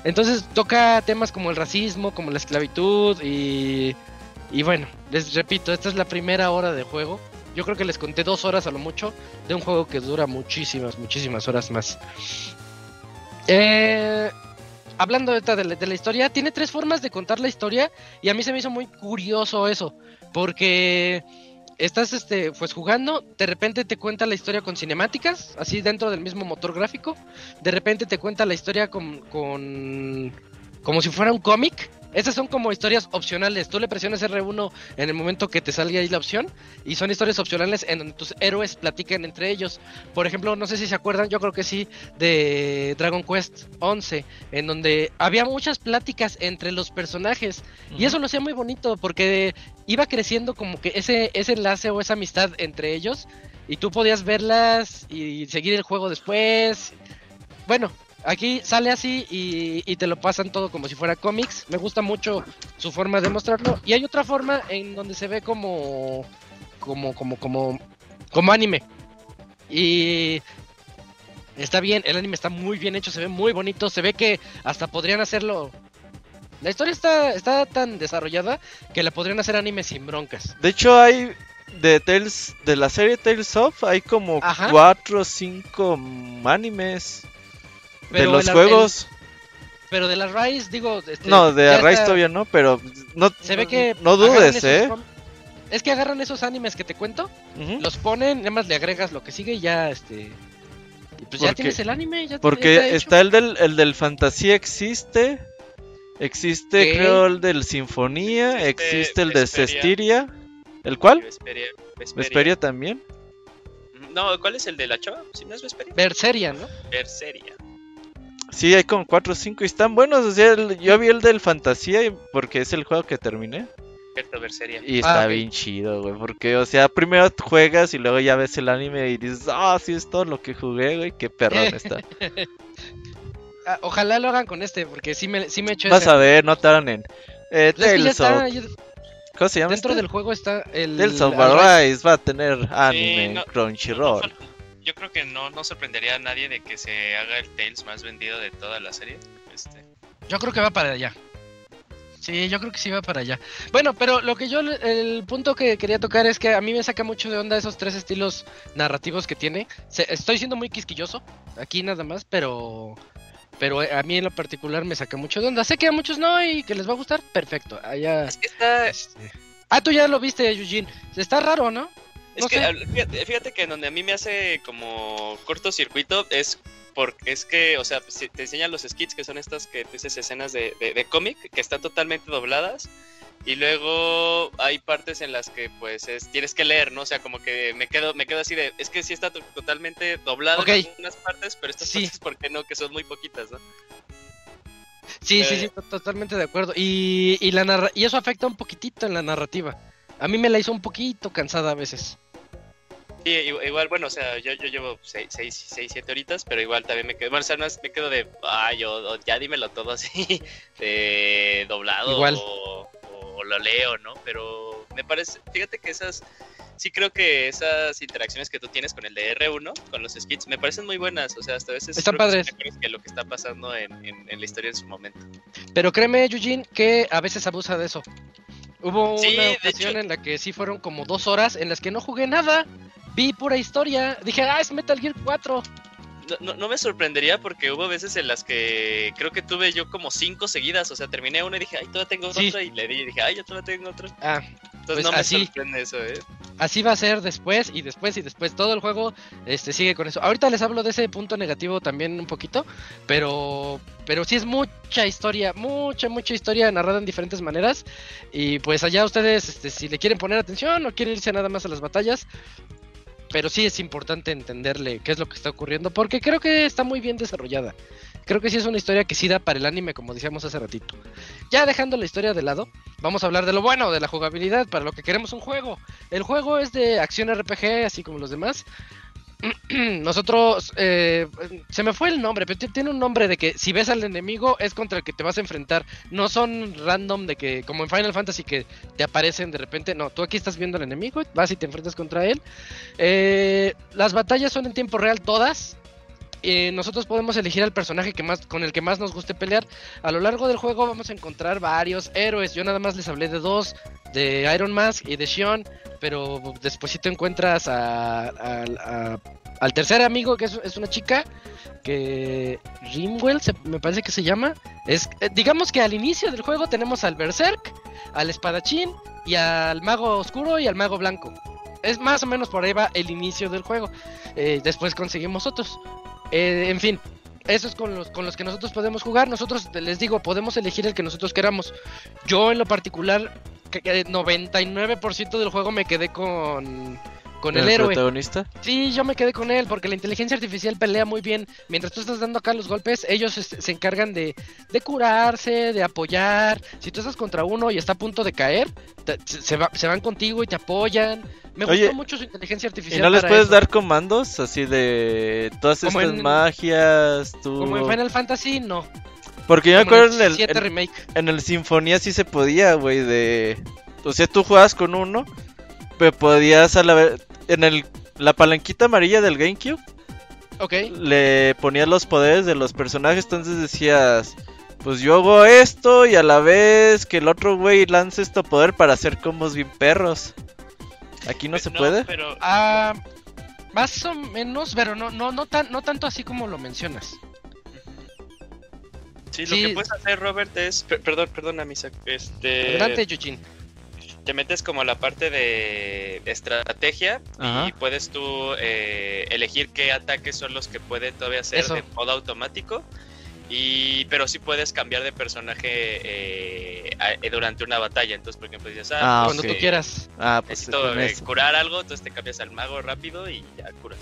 Entonces toca temas como el racismo, como la esclavitud y, y bueno, les repito, esta es la primera hora de juego. Yo creo que les conté dos horas a lo mucho de un juego que dura muchísimas, muchísimas horas más. Eh, hablando de, de, la historia, tiene tres formas de contar la historia y a mí se me hizo muy curioso eso. Porque estás este pues jugando, de repente te cuenta la historia con cinemáticas, así dentro del mismo motor gráfico, de repente te cuenta la historia con, con como si fuera un cómic esas son como historias opcionales. Tú le presionas R1 en el momento que te salga ahí la opción. Y son historias opcionales en donde tus héroes platican entre ellos. Por ejemplo, no sé si se acuerdan, yo creo que sí, de Dragon Quest 11. En donde había muchas pláticas entre los personajes. Y eso lo hacía muy bonito porque iba creciendo como que ese, ese enlace o esa amistad entre ellos. Y tú podías verlas y seguir el juego después. Bueno, Aquí sale así y, te lo pasan todo como si fuera cómics. Me gusta mucho su forma de mostrarlo. Y hay otra forma en donde se ve como. como, como, como. como anime. Y está bien, el anime está muy bien hecho, se ve muy bonito, se ve que hasta podrían hacerlo. La historia está, está tan desarrollada que la podrían hacer anime sin broncas. De hecho, hay de Tales, de la serie Tales of, hay como Ajá. 4 o 5 animes de los el- juegos. Pero de la Rise, digo. este, No, de ya Rise está- todavía no, pero no, Se ve que. no dudes, ¿eh? Es que agarran esos animes que te cuento, los ponen, nada más le agregas lo que sigue y ya, este. Y pues ya Porque- tienes el anime, ya ya Porque está hecho. está el del, el del Fantasía existe. Existe, creo, el del Sinfonía. Existe Existe el de. Cestiria. ¿El cuál? Vesperia. Vesperia. Vesperia también. No, ¿cuál es el de la chava? Si no es Vesperia. Berseria, ¿no? Berseria. Sí, hay como 4 o 5 y están buenos. O sea, el- yo vi el del Fantasía y- porque es el juego que terminé. Cierto, Berseria. Y está Ah, ok. bien chido, güey. Porque, o sea, primero juegas y luego ya ves el anime y dices, ah, sí, es todo lo que jugué, güey. Qué perrón está. Ah, ojalá lo hagan con este, porque sí me, sí me echo Vas ese. a ver, no. Eh, es que ya Tales está, of. ¿Cómo se llama? dentro este? del juego está el. Tales of Arise. Arise va a tener anime no- Crunchyroll. No, Yo creo que no, no sorprendería a nadie de que se haga el Tales más vendido de toda la serie. Este, Yo creo que va para allá. Sí, yo creo que sí va para allá. Bueno, pero lo que yo, el punto que quería tocar es que a mí me saca mucho de onda esos tres estilos narrativos que tiene. Se- estoy siendo muy quisquilloso, aquí nada más, pero pero a mí en lo particular me saca mucho de onda. Sé que a muchos no y que les va a gustar, perfecto. Allá. es que está, este. Ah, tú ya lo viste, Eugene. Está raro, ¿no? Es No que sé. fíjate, fíjate que donde a mí me hace como cortocircuito es porque es que, o sea, si te enseñan los skits que son estas que tú dices escenas de, de, de cómic que están totalmente dobladas y luego hay partes en las que pues es, tienes que leer, ¿no? O sea, como que me quedo me quedo así de, es que sí está to- totalmente doblado Ok. en algunas partes, pero estas Sí. partes ¿por qué no? Que son muy poquitas, ¿no? Sí, sí, Eh. sí, to- totalmente de acuerdo. Y, y, la narra- y eso afecta un poquitito en la narrativa. A mí me la hizo un poquito cansada a veces. Sí, igual, bueno, o sea, yo, yo llevo 6, 7 horitas, pero igual también me quedo, bueno, o sea, me quedo de, ay, o, o ya dímelo todo así, de doblado Igual. O, o lo leo, ¿no? Pero me parece, fíjate que esas, sí creo que esas interacciones que tú tienes con el de R1, con los skits, me parecen muy buenas, o sea, hasta a veces Están que padres. que lo que está pasando en, en- en la historia en su momento. Pero créeme, Eugene, que a veces abusa de eso. Hubo Sí, una ocasión hecho. en la que sí fueron como dos horas en las que no jugué nada. Vi pura historia. Dije, ah, es Metal Gear 4. No, no, no me sorprendería porque hubo veces en las que creo que tuve yo como cinco seguidas, o sea, terminé una y dije, ay, todavía tengo Sí. otra, y le di y dije, ay, yo todavía tengo otra. Ah, Entonces Pues no me así. sorprende eso, ¿eh? así va a ser después y después y después. Todo el juego este, sigue con eso. Ahorita les hablo de ese punto negativo también un poquito. Pero, pero sí es mucha historia, mucha, mucha historia narrada en diferentes maneras. Y pues allá ustedes, este, si le quieren poner atención o quieren irse nada más a las batallas. Pero sí es importante entenderle qué es lo que está ocurriendo. Porque creo que está muy bien desarrollada. Creo que sí es una historia que sí da para el anime, como decíamos hace ratito. Ya dejando la historia de lado, vamos a hablar de lo bueno, de la jugabilidad, para lo que queremos un juego. El juego es de acción RPG, así como los demás. Nosotros, eh, se me fue el nombre, pero tiene un nombre de que si ves al enemigo es contra el que te vas a enfrentar. No son random de que, como en Final Fantasy, que te aparecen de repente. No, tú aquí estás viendo al enemigo, vas y te enfrentas contra él. Eh, las batallas son en tiempo real todas. Eh, nosotros podemos elegir al personaje que más, con el que más nos guste pelear. A lo largo del juego vamos a encontrar varios héroes. Yo nada más les hablé de dos, de Iron Mask y de Shion. Pero después te encuentras a- al tercer amigo, que es, es una chica, que Rimwell se- me parece que se llama. Es, eh, digamos que al inicio del juego tenemos al Berserk, al espadachín y al mago oscuro y al mago blanco. Es más o menos por ahí va el inicio del juego. Eh, después conseguimos otros. Eh, en fin, eso es con los, con los que nosotros podemos jugar. Nosotros, les digo, podemos elegir el que nosotros queramos. Yo en lo particular, que- que 99% del juego me quedé con, con el, héroe. protagonista? Sí, yo me quedé con él porque la inteligencia artificial pelea muy bien. Mientras tú estás dando acá los golpes, ellos se encargan de, de curarse, de apoyar. Si tú estás contra uno y está a punto de caer, te- se, va- se van contigo y te apoyan. Me Oye, gustó mucho su inteligencia ¿Y artificial. no les puedes eso. dar comandos así de todas Como estas en- magias? Tú... Como en Final Fantasy, no. Porque yo me Como acuerdo en el, 7 en, remake. en el Sinfonía sí se podía, güey, de... O sea, tú jugabas con uno, pero podías a la vez... En el la palanquita amarilla del GameCube. Ok. Le ponías los poderes de los personajes, entonces decías, pues yo hago esto y a la vez que el otro güey lance este poder para hacer combos bien perros. Aquí no se puede. Pero Ah, más o menos, pero no, no, no, tan, no tanto así como lo mencionas. sí, lo sí. que puedes hacer, Robert, es. per- perdón, perdón, Misa. Este. Adelante, Eugene. Te metes como a la parte de estrategia Ajá. y puedes tú eh, elegir qué ataques son los que pueden todavía ser Eso. de modo automático. Y, pero sí puedes cambiar de personaje eh, a- eh, durante una batalla. Entonces, por ejemplo, dices, ah, Ah, Cuando ok. tú quieras. Ah, pues necesito con eh, eso. curar algo, entonces te cambias al mago rápido y ya curas.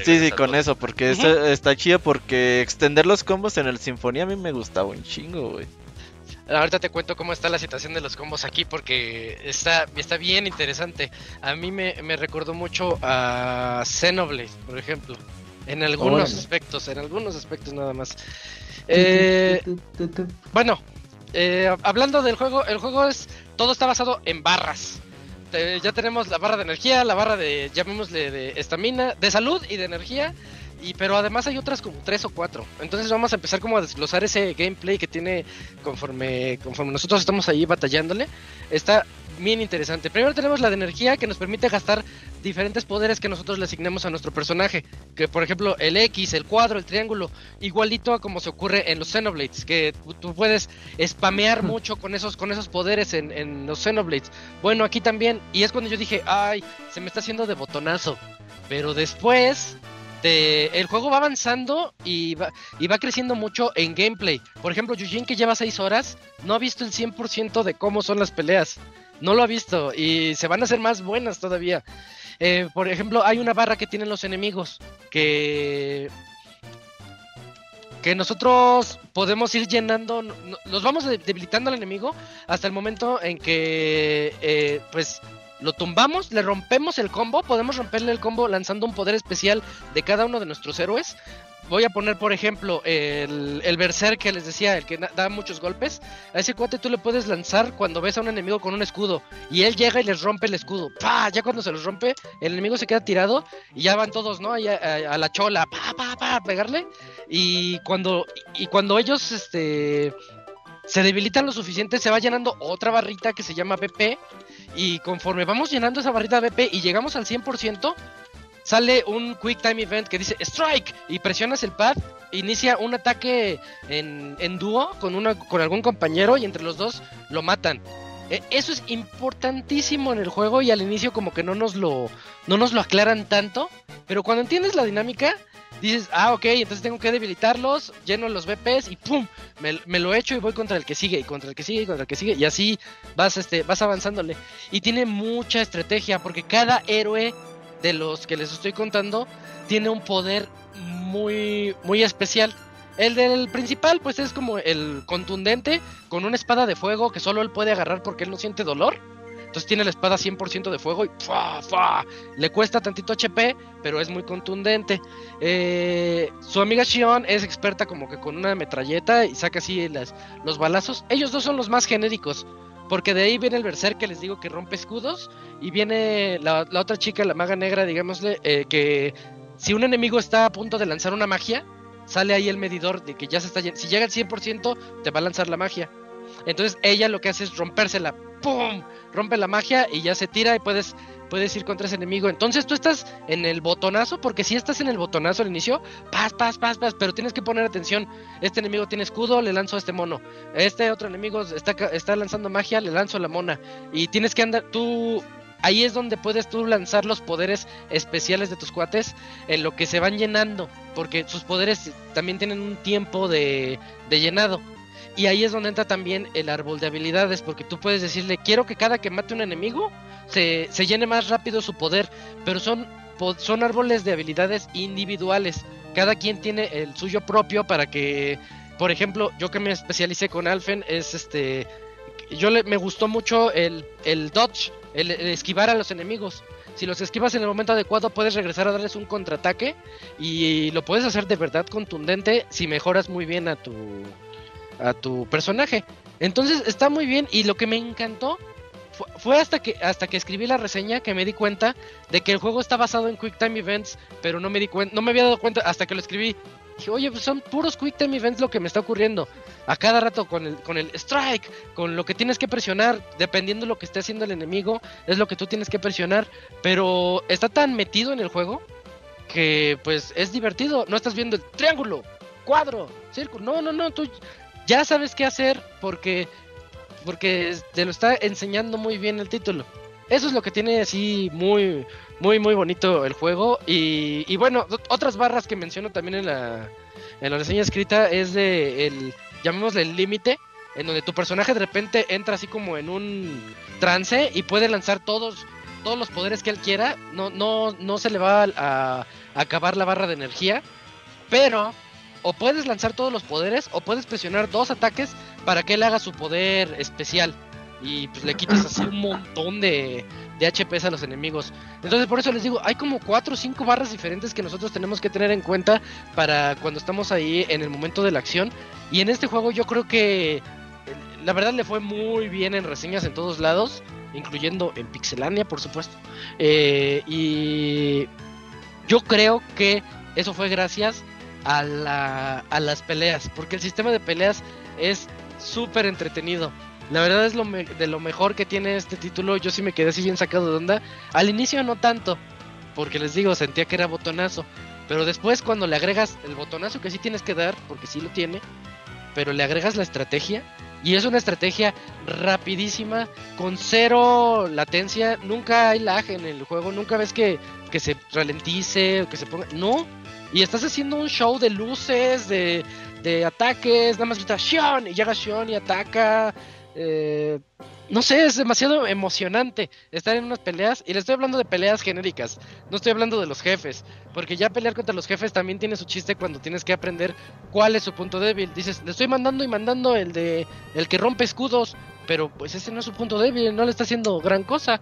Y Sí, sí, con eso, porque Ujú. está, está chido porque extender los combos en el Sinfonía a mí me gustaba un chingo, güey. Ahorita te cuento cómo está la situación de los combos aquí porque está, está bien interesante. A mí me, me recordó mucho a Xenoblade, por ejemplo. En algunos Órale. aspectos, en algunos aspectos nada más. Eh, bueno, eh, hablando del juego, el juego es todo está basado en barras. Te- ya tenemos la barra de energía, la barra de, llamémosle de estamina, de salud y de energía. Y pero además hay otras como tres o cuatro. Entonces vamos a empezar como a desglosar ese gameplay que tiene conforme conforme nosotros estamos ahí batallándole. Está bien interesante. Primero tenemos la de energía que nos permite gastar diferentes poderes que nosotros le asignemos a nuestro personaje. Que por ejemplo el X, el cuadro, el triángulo, igualito a como se ocurre en los Xenoblades, que tú- puedes spamear mucho con esos, con esos poderes en, en los Xenoblades. Bueno, aquí también, y es cuando yo dije, ay, se me está haciendo de botonazo. Pero después, te- el juego va avanzando y va, y va creciendo mucho en gameplay. Por ejemplo, Yujin, que lleva 6 horas, no ha visto el 100% de cómo son las peleas. No lo ha visto y se van a hacer más buenas todavía. Eh, por ejemplo, hay una barra que tienen los enemigos que que nosotros podemos ir llenando, no- no- los vamos de- debilitando al enemigo hasta el momento en que eh, pues lo tumbamos, le rompemos el combo, podemos romperle el combo lanzando un poder especial de cada uno de nuestros héroes. Voy a poner, por ejemplo, el, el que les decía, el que da muchos golpes. A ese cuate tú le puedes lanzar cuando ves a un enemigo con un escudo. Y él llega y les rompe el escudo. ¡Pah! Ya cuando se los rompe, el enemigo se queda tirado y ya van todos, ¿no? A, a- la chola, pa, pa, pa, pegarle. Y cuando, y cuando ellos este, se debilitan lo suficiente, se va llenando otra barrita que se llama BP. Y conforme vamos llenando esa barrita BP y llegamos al 100%, sale un Quick Time Event que dice Strike y presionas el pad, inicia un ataque en, en dúo con, con algún compañero y entre los dos lo matan. E- Eso es importantísimo en el juego y al inicio como que no nos lo, no nos lo aclaran tanto, pero cuando entiendes la dinámica, dices, ah, ok, entonces tengo que debilitarlos, lleno los BPs y ¡pum! Me, me lo echo y voy contra el que sigue, y contra el que sigue, y contra el que sigue, y así vas, este, vas avanzándole. Y tiene mucha estrategia, porque cada héroe de los que les estoy contando tiene un poder muy, muy especial. El del principal, pues es como el contundente, con una espada de fuego que solo él puede agarrar porque él no siente dolor. Entonces tiene la espada 100% de fuego y ¡fua, fua! le cuesta tantito HP, pero es muy contundente. Eh, su amiga Shion es experta como que con una metralleta y saca así las, los balazos. Ellos dos son los más genéricos, porque de ahí viene el Berserk que les digo que rompe escudos y viene la, otra chica, la maga negra, digámosle, eh, que si un enemigo está a punto de lanzar una magia, sale ahí el medidor de que ya se está Si llega al 100%, te va a lanzar la magia. Entonces ella lo que hace es rompérsela. ¡Pum! Rompe la magia y ya se tira y puedes, puedes ir contra ese enemigo. Entonces tú estás en el botonazo, porque si estás en el botonazo al inicio, paz, paz, paz, paz, pero tienes que poner atención. Este enemigo tiene escudo, le lanzo a este mono. Este otro enemigo está, está lanzando magia, le lanzo a la mona. Y tienes que andar, tú... Ahí es donde puedes tú lanzar los poderes especiales de tus cuates en lo que se van llenando, porque sus poderes también tienen un tiempo de, de llenado. Y ahí es donde entra también el árbol de habilidades, porque tú puedes decirle, quiero que cada que mate un enemigo se, se llene más rápido su poder, pero son, son árboles de habilidades individuales. Cada quien tiene el suyo propio para que, por ejemplo, yo que me especialicé con Alfen, es este, yo le, me gustó mucho el, el dodge, el, el esquivar a los enemigos. Si los esquivas en el momento adecuado, puedes regresar a darles un contraataque y lo puedes hacer de verdad contundente si mejoras muy bien a tu a tu personaje. Entonces está muy bien y lo que me encantó fue hasta que hasta que escribí la reseña que me di cuenta de que el juego está basado en Quick Time Events, pero no me di cuenta, no me había dado cuenta hasta que lo escribí. Dije, oye, pues son puros Quick Time Events lo que me está ocurriendo. A cada rato con el, con el strike, con lo que tienes que presionar, dependiendo de lo que esté haciendo el enemigo, es lo que tú tienes que presionar. Pero está tan metido en el juego que pues es divertido. No estás viendo el triángulo, cuadro, círculo. No, no, no, tú ya sabes qué hacer porque porque te lo está enseñando muy bien el título. Eso es lo que tiene así muy, muy, muy bonito el juego. Y, bueno, otras barras que menciono también en la, en la reseña escrita es de el, llamémosle el límite, en donde tu personaje de repente entra así como en un trance y puede lanzar todos, todos los poderes que él quiera. No, no, no se le va a acabar la barra de energía, pero o puedes lanzar todos los poderes o puedes presionar dos ataques para que él haga su poder especial y pues le quites así un montón de, de HPs a los enemigos. Entonces por eso les digo, hay como cuatro o cinco barras diferentes que nosotros tenemos que tener en cuenta para cuando estamos ahí en el momento de la acción. Y en este juego yo creo que la verdad le fue muy bien en reseñas en todos lados, incluyendo en Pixelania por supuesto. Eh, y yo creo que eso fue gracias a, la, a las peleas, porque el sistema de peleas es súper entretenido. La verdad es lo de lo mejor que tiene este título. Yo sí me quedé así bien sacado de onda. Al inicio no tanto, porque les digo, sentía que era botonazo. Pero después cuando le agregas el botonazo que sí tienes que dar, porque sí lo tiene, pero le agregas la estrategia, y es una estrategia rapidísima, con cero latencia, nunca hay lag en el juego, nunca ves que, que se ralentice o que se ponga... No, y estás haciendo un show de luces, de, de ataques, nada más grita Shion y llega Shion y ataca. Eh, no sé, es demasiado emocionante estar en unas peleas. Y le estoy hablando de peleas genéricas, no estoy hablando de los jefes. Porque ya pelear contra los jefes también tiene su chiste cuando tienes que aprender cuál es su punto débil. Dices, le estoy mandando y mandando el de el que rompe escudos. Pero pues ese no es su punto débil, no le está haciendo gran cosa.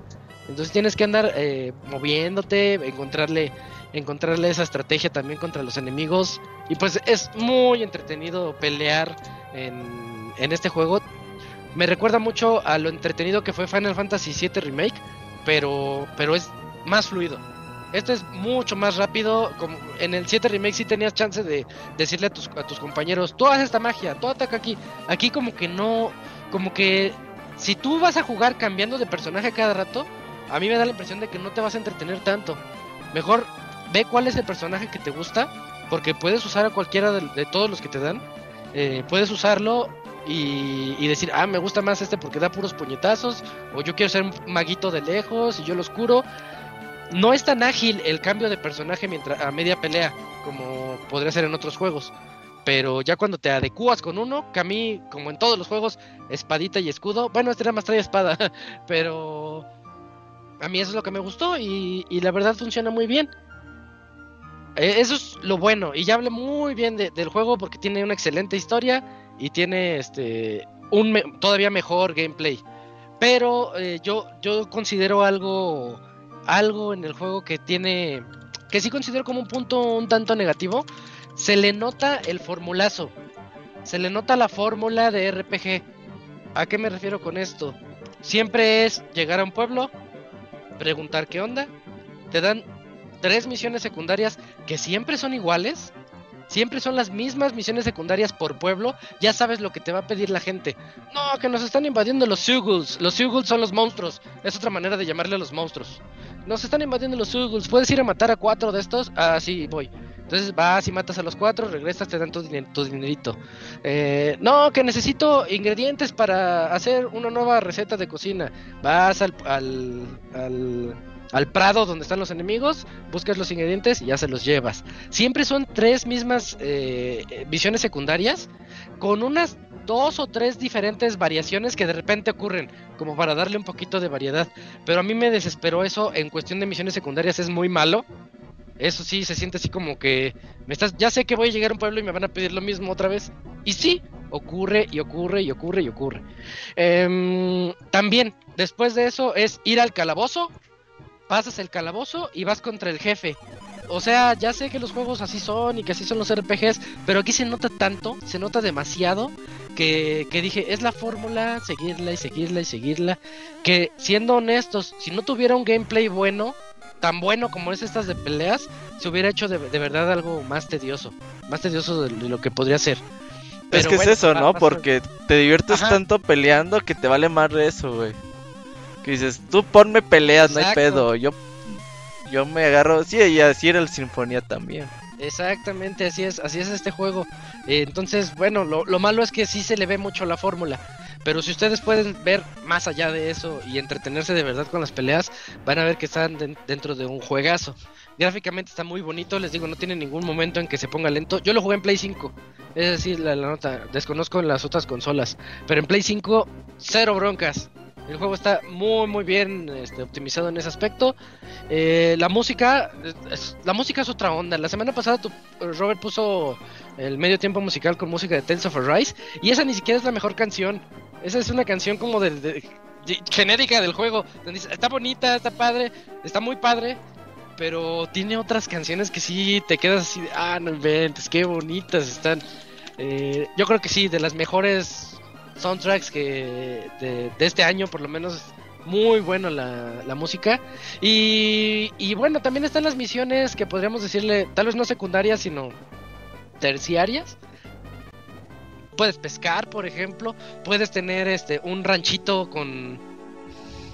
Entonces tienes que andar eh, moviéndote, encontrarle encontrarle esa estrategia también contra los enemigos. Y pues es muy entretenido pelear en, en este juego. Me recuerda mucho a lo entretenido que fue Final Fantasy VII Remake, pero, pero es más fluido. Esto es mucho más rápido. Como en el 7 Remake sí tenías chance de decirle a tus, a tus compañeros, tú haces esta magia, tú ataca aquí. Aquí como que no, como que si tú vas a jugar cambiando de personaje cada rato, a mí me da la impresión de que no te vas a entretener tanto. Mejor ve cuál es el personaje que te gusta, porque puedes usar a cualquiera de, todos los que te dan. Eh, puedes usarlo y, decir, ah, me gusta más este porque da puros puñetazos, o yo quiero ser un maguito de lejos y yo lo oscuro. No es tan ágil el cambio de personaje mientras a media pelea como podría ser en otros juegos. Pero ya cuando te adecuas con uno, que a mí, como en todos los juegos, espadita y escudo. Bueno, este era más trae espada, pero a mí eso es lo que me gustó y la verdad funciona muy bien. Eh, eso es lo bueno. Y ya hablé muy bien del juego porque tiene una excelente historia y tiene este un todavía mejor gameplay. Pero eh, yo, yo considero algo, algo en el juego que tiene, que sí considero como un punto un tanto negativo. Se le nota el formulazo. Se le nota la fórmula de RPG. ¿A qué me refiero con esto? Siempre es llegar a un pueblo, preguntar qué onda, te dan tres misiones secundarias que siempre son iguales. Siempre son las mismas misiones secundarias por pueblo. Ya sabes lo que te va a pedir la gente. No, que nos están invadiendo los Suguls. Los Suguls son los monstruos. Es otra manera de llamarle a los monstruos. Nos están invadiendo los Suguls. ¿Puedes ir a matar a cuatro de estos? Ah, sí, voy. Entonces vas y matas a los cuatro, regresas, te dan tu, dinerito. Eh, no, que necesito ingredientes para hacer una nueva receta de cocina. Vas al, al al prado donde están los enemigos, buscas los ingredientes y ya se los llevas. Siempre son tres mismas eh, visiones secundarias con unas dos o tres diferentes variaciones que de repente ocurren, como para darle un poquito de variedad. Pero a mí me desesperó eso en cuestión de misiones secundarias, es muy malo. Eso sí, se siente así como que me estás, ya sé que voy a llegar a un pueblo y me van a pedir lo mismo otra vez. Y sí, ocurre y ocurre y ocurre y ocurre. Em, también, después de eso, es ir al calabozo pasas el calabozo y vas contra el jefe. o sea, ya sé que los juegos así son y que así son los RPGs, pero aquí se nota tanto, se nota demasiado que, que dije, es la fórmula, seguirla y seguirla y seguirla, que siendo honestos, si no tuviera un gameplay bueno, tan bueno como es estas de peleas, se hubiera hecho de, de verdad algo más tedioso, más tedioso de, de lo que podría ser. es que bueno, es eso, ¿no? Porque te diviertes Ajá. tanto peleando que te vale más eso, güey. Que dices, tú ponme peleas, no hay pedo. Yo, yo me agarro. Sí, y así era el Sinfonía también. Exactamente, así es, así es este juego. Eh, entonces, bueno, lo, lo malo es que sí se le ve mucho la fórmula. Pero si ustedes pueden ver más allá de eso y entretenerse de verdad con las peleas, van a ver que están den- dentro de un juegazo. Gráficamente está muy bonito, les digo, no tiene ningún momento en que se ponga lento. Yo lo jugué en Play 5, es decir, la, la nota, desconozco las otras consolas, pero en Play 5, cero broncas. El juego está muy muy bien este, optimizado en ese aspecto. Eh, la música, es- la música es otra onda. La semana pasada tu- Robert puso el medio tiempo musical con música de Tales of Arise y esa ni siquiera es la mejor canción. Esa es una canción como de, genérica del juego. está bonita, está padre, está muy padre, pero tiene otras canciones que sí te quedas así, de, ah, no inventes, qué bonitas están. Eh, yo creo que sí, de las mejores soundtracks que de, de este año, por lo menos muy bueno la, la música. Y, y bueno, también están las misiones que podríamos decirle, tal vez no secundarias, sino terciarias. Puedes pescar, por ejemplo. Puedes tener este un ranchito con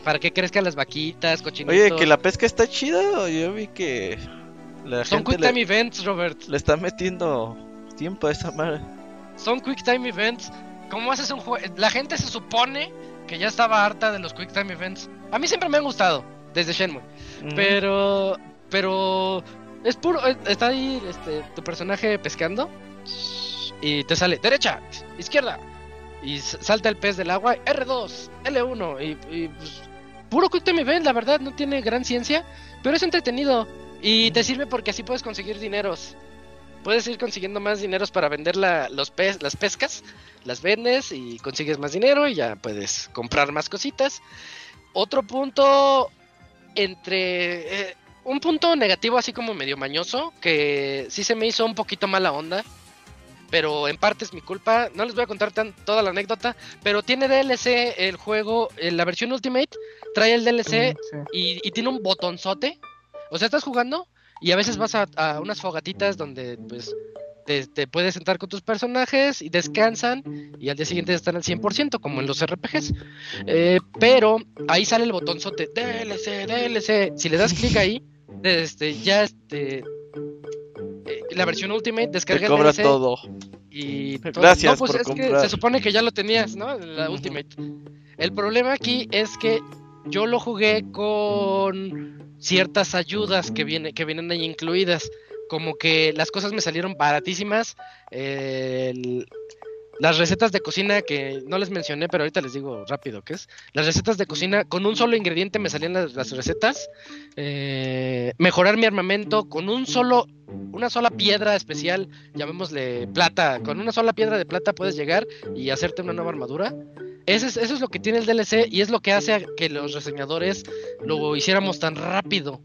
para que crezcan las vaquitas, cochinitos. Oye, que la pesca está chida. Yo vi que la Son gente quick le, time events, Robert. le está metiendo tiempo a esa madre. Son quick time events. ¿Cómo haces un juego? La gente se supone que ya estaba harta de los quick time events. A mí siempre me han gustado desde Shenmue. Pero, pero es puro. Está ahí este, tu personaje pescando y te sale derecha, izquierda y salta el pez del agua R2, L1 y, y, pues, puro quick time event. La verdad no tiene gran ciencia, pero es entretenido y te sirve porque así puedes conseguir dineros. Puedes ir consiguiendo más dineros para vender la- los pez, las pescas, las vendes y consigues más dinero y ya puedes comprar más cositas. Otro punto entre eh, un punto negativo así como medio mañoso que sí se me hizo un poquito mala onda pero en parte es mi culpa no les voy a contar tan, toda la anécdota pero tiene DLC el juego en la versión Ultimate trae el DLC Sí. y, y tiene un botonzote o sea estás jugando y a veces vas a, a unas fogatitas donde pues te, te puedes sentar con tus personajes y descansan y al día siguiente están al 100% como en los RPGs eh, pero ahí sale el botonzote DLC, DLC. Si le das clic ahí, este, ya este, eh, la versión Ultimate descarga Te el DLC todo. y todo. Gracias No, pues por es que comprar. se supone que ya lo tenías, ¿no? La. Ultimate. El problema aquí es que yo lo jugué con ciertas ayudas que viene, que vienen ahí incluidas. Como que las cosas me salieron baratísimas. las recetas de cocina que no les mencioné, pero ahorita les digo rápido qué es. Las recetas de cocina, con un solo ingrediente me salían las, las recetas. Eh, mejorar mi armamento con un solo, una sola piedra especial, llamémosle plata. Con una sola piedra de plata puedes llegar y hacerte una nueva armadura. Eso es, eso es lo que tiene el DLC y es lo que hace que los reseñadores lo hiciéramos tan rápido.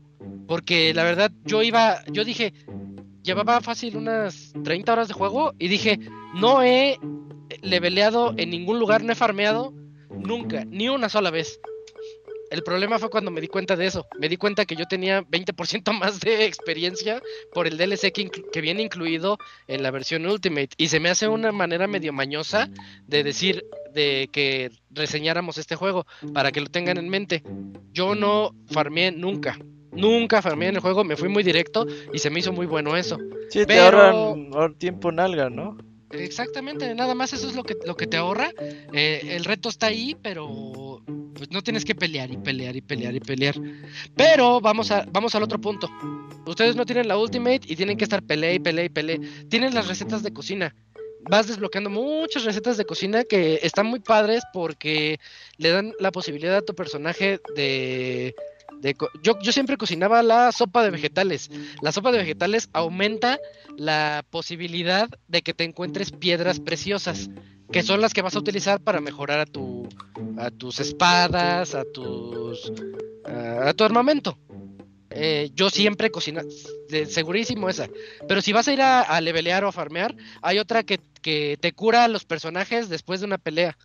Porque la verdad, yo iba, yo dije, llevaba fácil unas 30 horas de juego y dije, no he leveleado en ningún lugar, no he farmeado nunca, ni una sola vez. El problema fue cuando me di cuenta de eso. Me di cuenta que yo tenía 20% más de experiencia por el DLC que, viene incluido en la versión Ultimate. Y se me hace una manera medio mañosa de decir de que reseñáramos este juego para que lo tengan en mente. Yo no farmeé nunca. Nunca farmeé en el juego, me fui muy directo y se me hizo muy bueno eso. Sí, te ahorran ahor- tiempo nalga, ¿no? Exactamente, nada más eso es lo que, lo que te ahorra. Eh, el reto está ahí, pero pues no tienes que pelear y pelear y pelear y pelear. Pero vamos, a, vamos al otro punto. Ustedes no tienen la Ultimate y tienen que estar peleé y peleé y peleé. Tienen las recetas de cocina. Vas desbloqueando muchas recetas de cocina que están muy padres porque le dan la posibilidad a tu personaje de... de yo, yo siempre cocinaba la sopa de vegetales. La sopa de vegetales aumenta la posibilidad de que te encuentres piedras preciosas, que son las que vas a utilizar para mejorar a tu a tus espadas, a tus a, a tu armamento. Eh, yo siempre cocina de segurísimo esa. Pero si vas a ir a, levelear o a farmear, hay otra que, que, te cura a los personajes después de una pelea.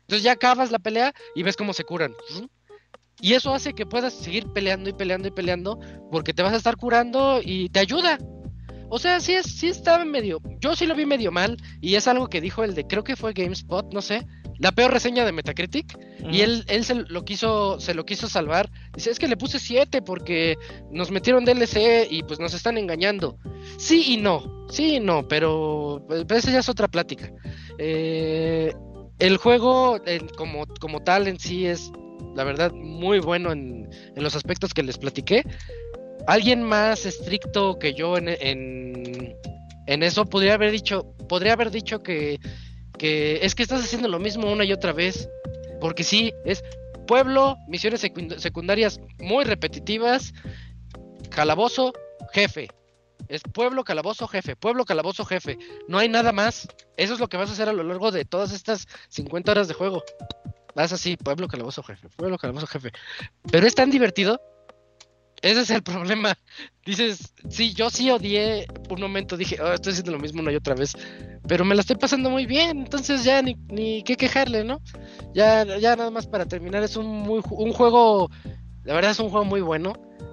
Entonces ya acabas la pelea y ves cómo se curan. Y eso hace que puedas seguir peleando y peleando y peleando porque te vas a estar curando y te ayuda. O sea, sí, es, sí estaba medio. Yo sí lo vi medio mal. Y es algo que dijo el de. Creo que fue GameSpot, no sé. La peor reseña de Metacritic. Y él, él se lo quiso. Se lo quiso salvar. Dice, es que le puse 7 porque nos metieron DLC y pues nos están engañando. Sí y no. Sí y no. Pero. Pues, esa ya es otra plática. Eh, el juego como, como tal en sí es. La verdad, muy bueno en, en los aspectos que les platiqué alguien más estricto que yo en, en, eso podría haber dicho, podría haber dicho que, que es que estás haciendo lo mismo una y otra vez. Porque sí, es pueblo, misiones secundarias muy repetitivas, calabozo, jefe. Es pueblo, calabozo, jefe, pueblo, calabozo, jefe. No hay nada más. Eso es lo que vas a hacer a lo largo de todas estas 50 horas de juego. Vas así, pueblo, calabozo, jefe, pueblo, calabozo, jefe. Pero es tan divertido ese es el problema. Dices, sí, yo sí odié un momento, dije, oh, estoy haciendo lo mismo una y otra vez, pero me la estoy pasando muy bien, entonces ya ni, ni qué quejarle, ¿no? Ya, ya nada más para terminar, es un, muy, un juego, la verdad es un juego muy bueno,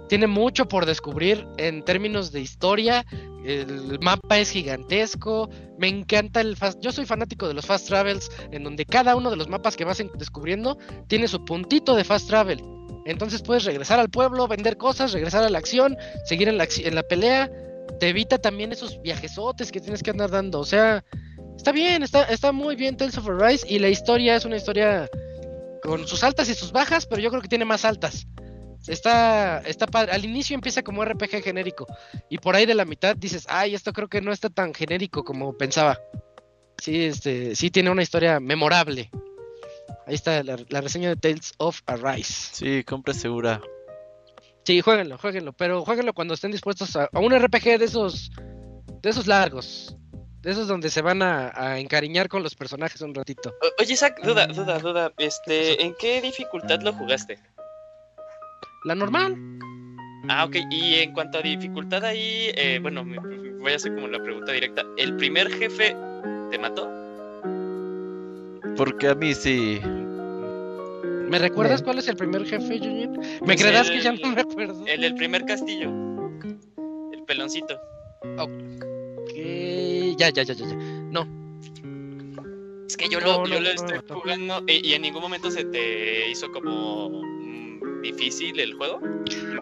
tiene mucho por descubrir en términos de historia, el mapa es gigantesco, me encanta el fast, yo soy fanático de los fast travels, en donde cada uno de los mapas que vas descubriendo tiene su puntito de fast travel entonces puedes regresar al pueblo, vender cosas, regresar a la acción, seguir en la, en la pelea. Te evita también esos viajesotes que tienes que andar dando. O sea, está bien, está, está muy bien Tales of Arise. Y la historia es una historia con sus altas y sus bajas, pero yo creo que tiene más altas. Está, está padre. Al inicio empieza como RPG genérico. Y por ahí de la mitad dices, ay, esto creo que no está tan genérico como pensaba. Sí, este, sí tiene una historia memorable. Ahí está la, reseña de Tales of Arise. Sí, compra segura. Sí, jueguenlo, jueguenlo, pero jueguenlo cuando estén dispuestos a, un RPG de esos de esos largos. De esos donde se van a, encariñar con los personajes un ratito. oye, Isaac, duda, duda, duda. Este, ¿en qué dificultad lo jugaste? La normal. Ah, ok. Y en cuanto a dificultad ahí, eh, bueno, voy a hacer como la pregunta directa. ¿El primer jefe te mató? Porque a mí sí. ¿Me recuerdas cuál es el primer jefe, Junior? ¿Me creerás que ya no me acuerdo? El del primer castillo. El peloncito. Ok. Ya, ya, ya, ya, ya. No. Es que yo lo, yo lo estoy jugando y, en ningún momento se te hizo como difícil el juego.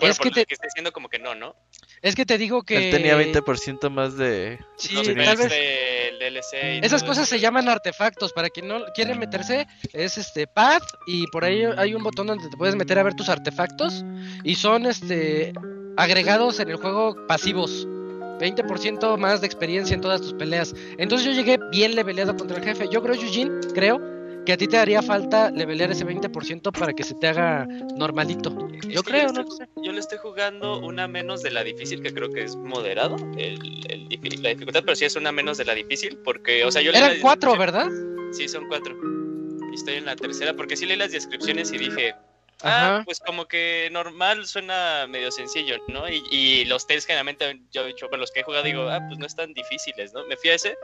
es que, te... que estoy diciendo como que no, ¿no? Es que te digo que. Él tenía 20% más de. Sí, tal vez. DLC Esas cosas se llaman artefactos. Para quien no quiere meterse, es este Path. Y por ahí hay un botón donde te puedes meter a ver tus artefactos. Y son este agregados en el juego pasivos. 20% más de experiencia en todas tus peleas. Entonces yo llegué bien leveleado contra el jefe. Yo creo, Eugene, creo que a ti te haría falta levelear ese 20% para que se te haga normalito. Yo creo, ¿no? yo le estoy jugando una menos de la difícil, que creo que es moderado, el, la dificultad, pero sí es una menos de la difícil, porque, o sea, yo... Eran cuatro, ¿verdad? Sí, son cuatro. Y estoy en la tercera, porque sí leí las descripciones y dije, Ah, pues como que normal suena medio sencillo, ¿no? Y, y los tales generalmente, yo he dicho, los que he jugado digo, ah, pues no están difíciles, ¿no? Me fui a ese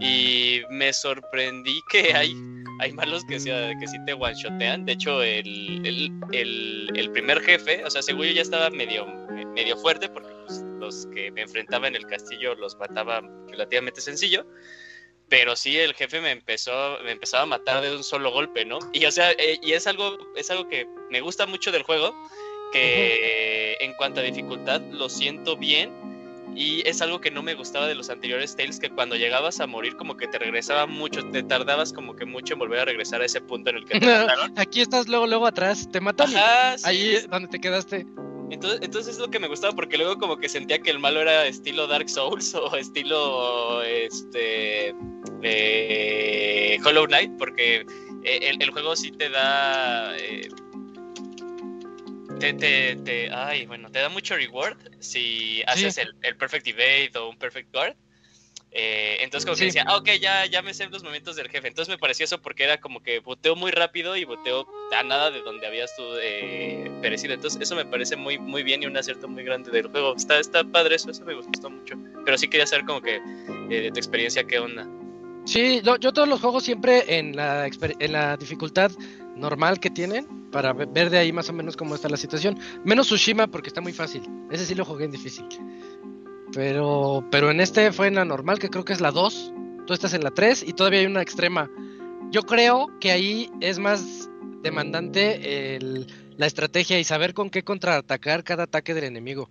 y me sorprendí que hay, hay malos que, sea, que sí te one-shotean. De hecho, el, el, el, primer jefe, o sea, seguro yo ya estaba medio, medio fuerte porque pues, los que me enfrentaba en el castillo los mataba relativamente sencillo pero sí el jefe me empezó me empezaba a matar de un solo golpe, ¿no? Y o sea, eh, y es algo es algo que me gusta mucho del juego que en cuanto a dificultad lo siento bien y es algo que no me gustaba de los anteriores Tales que cuando llegabas a morir como que te regresaba mucho, te tardabas como que mucho en volver a regresar a ese punto en el que te mataron. Aquí estás luego luego atrás, te matan. Ahí es donde te quedaste. Entonces, entonces es lo que me gustaba porque luego como que sentía que el malo era estilo Dark Souls o estilo este Hollow Knight porque eh, el, juego sí te da eh, te, te, te, ay, bueno, te da mucho reward si haces el, el, Perfect Evade o un Perfect Guard. Eh, entonces como que decía, ah, ok, ya, ya me sé los movimientos del jefe. Entonces me pareció eso porque era como que boteo muy rápido y boteo a nada de donde habías tú eh, perecido. Entonces eso me parece muy, muy bien y un acierto muy grande del juego. Está, está padre eso, eso me gustó mucho. Pero sí quería saber como que eh, de tu experiencia, ¿qué onda? Sí, yo todos los juegos siempre en la, en la dificultad normal que tienen para ver de ahí más o menos cómo está la situación. Menos Tsushima porque está muy fácil. Ese sí lo jugué en difícil. Pero, pero en este fue en la normal, que creo que es la 2. Tú estás en la 3 y todavía hay una extrema. Yo creo que ahí es más demandante la estrategia y saber con qué contraatacar cada ataque del enemigo.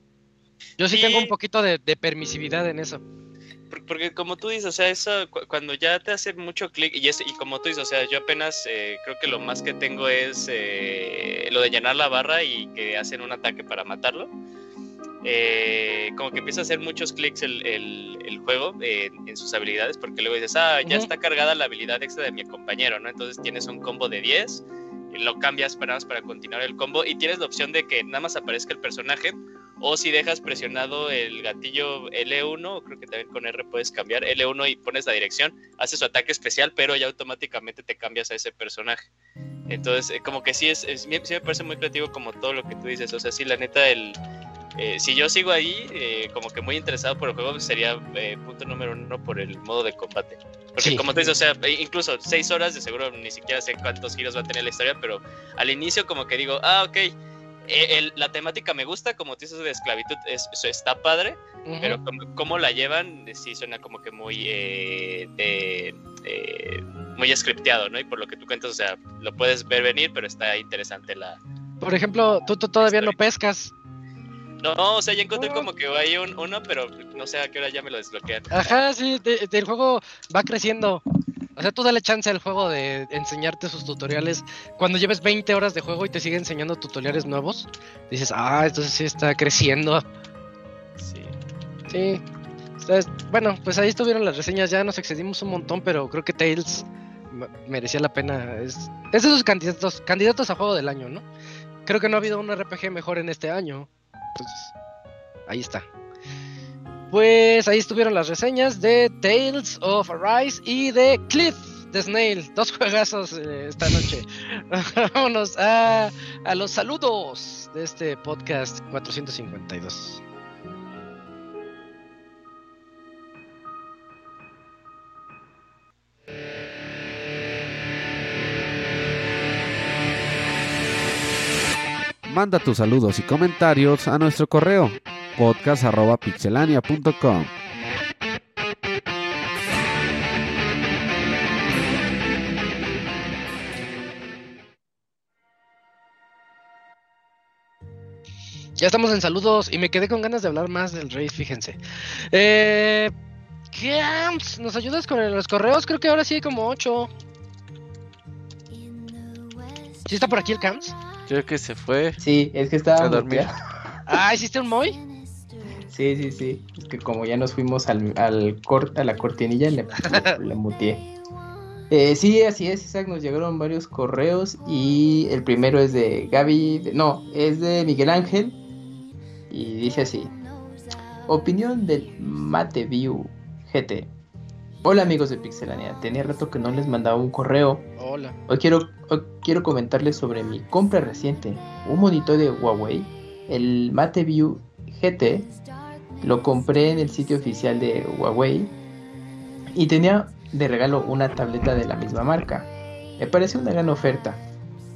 Yo sí, tengo un poquito de, permisividad en eso. Porque como tú dices, o sea, eso cuando ya te hace mucho clic y, y como tú dices, o sea, yo apenas eh, creo que lo más que tengo es eh, lo de llenar la barra y que hacen un ataque para matarlo eh, como que empieza a hacer muchos clics el, el, juego en sus habilidades, porque luego dices, ah, ya está cargada la habilidad extra de mi compañero, ¿no? Entonces tienes un combo de 10, y lo cambias para, para continuar el combo y tienes la opción de que nada más aparezca el personaje. O si dejas presionado el gatillo L1, creo que también con R puedes cambiar L1 y pones la dirección, hace su ataque especial, pero ya automáticamente te cambias a ese personaje. Entonces, eh, como que sí, es, sí me parece muy creativo como todo lo que tú dices. O sea, sí, la neta, el, eh, si yo sigo ahí, eh, como que muy interesado por el juego, sería eh, punto número uno por el modo de combate. Porque como te dices, o sea, incluso seis horas, de seguro ni siquiera sé cuántos giros va a tener la historia, pero al inicio como que digo, ah, ok, la temática me gusta, como tú dices de esclavitud, es, eso está padre, pero como, la llevan, sí suena como que muy, muy scripteado, ¿no? Y por lo que tú cuentas, o sea, lo puedes ver venir, pero está interesante la... Por ejemplo, tú, tú todavía no pescas, no, o sea, ya encontré como que hay un, uno, pero no sé a qué hora ya me lo desbloquean. Ajá, sí, el juego va creciendo. O sea, tú dale chance al juego de enseñarte sus tutoriales. Cuando lleves 20 horas de juego y te sigue enseñando tutoriales nuevos, dices, ah, entonces sí está creciendo. Sí. Sí. bueno, pues ahí estuvieron las reseñas. Ya nos excedimos un montón, pero creo que Tales merecía la pena. Es, es de esos candidatos, candidatos a juego del año, ¿no? Creo que no ha habido un RPG mejor en este año. Entonces, ahí está. Pues ahí estuvieron las reseñas de Tales of Arise y de Cliff the Snail. Dos juegazos eh, esta noche. Vámonos a, a los saludos de este podcast 452. Manda tus saludos y comentarios a nuestro correo podcast.pixelania.com. Ya estamos en saludos y me quedé con ganas de hablar más del Rey, fíjense. Eh, ¿nos ayudas con los correos? Creo que ahora sí hay como 8. ¿Sí está por aquí el Camps? Creo que se fue. Sí, es que estaba a dormir. Ah, ¿hiciste un Moy? Sí, sí, sí. Es que como ya nos fuimos al, al a la cortinilla, le, le muteé. Eh, sí, así es, Isaac. Nos llegaron varios correos y el primero es de Gaby. no, es de Miguel Ángel. Y dice así: Opinión del MateView GT. Hola amigos de Pixelania, tenía rato que no les mandaba un correo. Hola. Hoy quiero, quiero comentarles sobre mi compra reciente, un monitor de Huawei, el MateView GT. Lo compré en el sitio oficial de Huawei y tenía de regalo una tableta de la misma marca. Me pareció una gran oferta.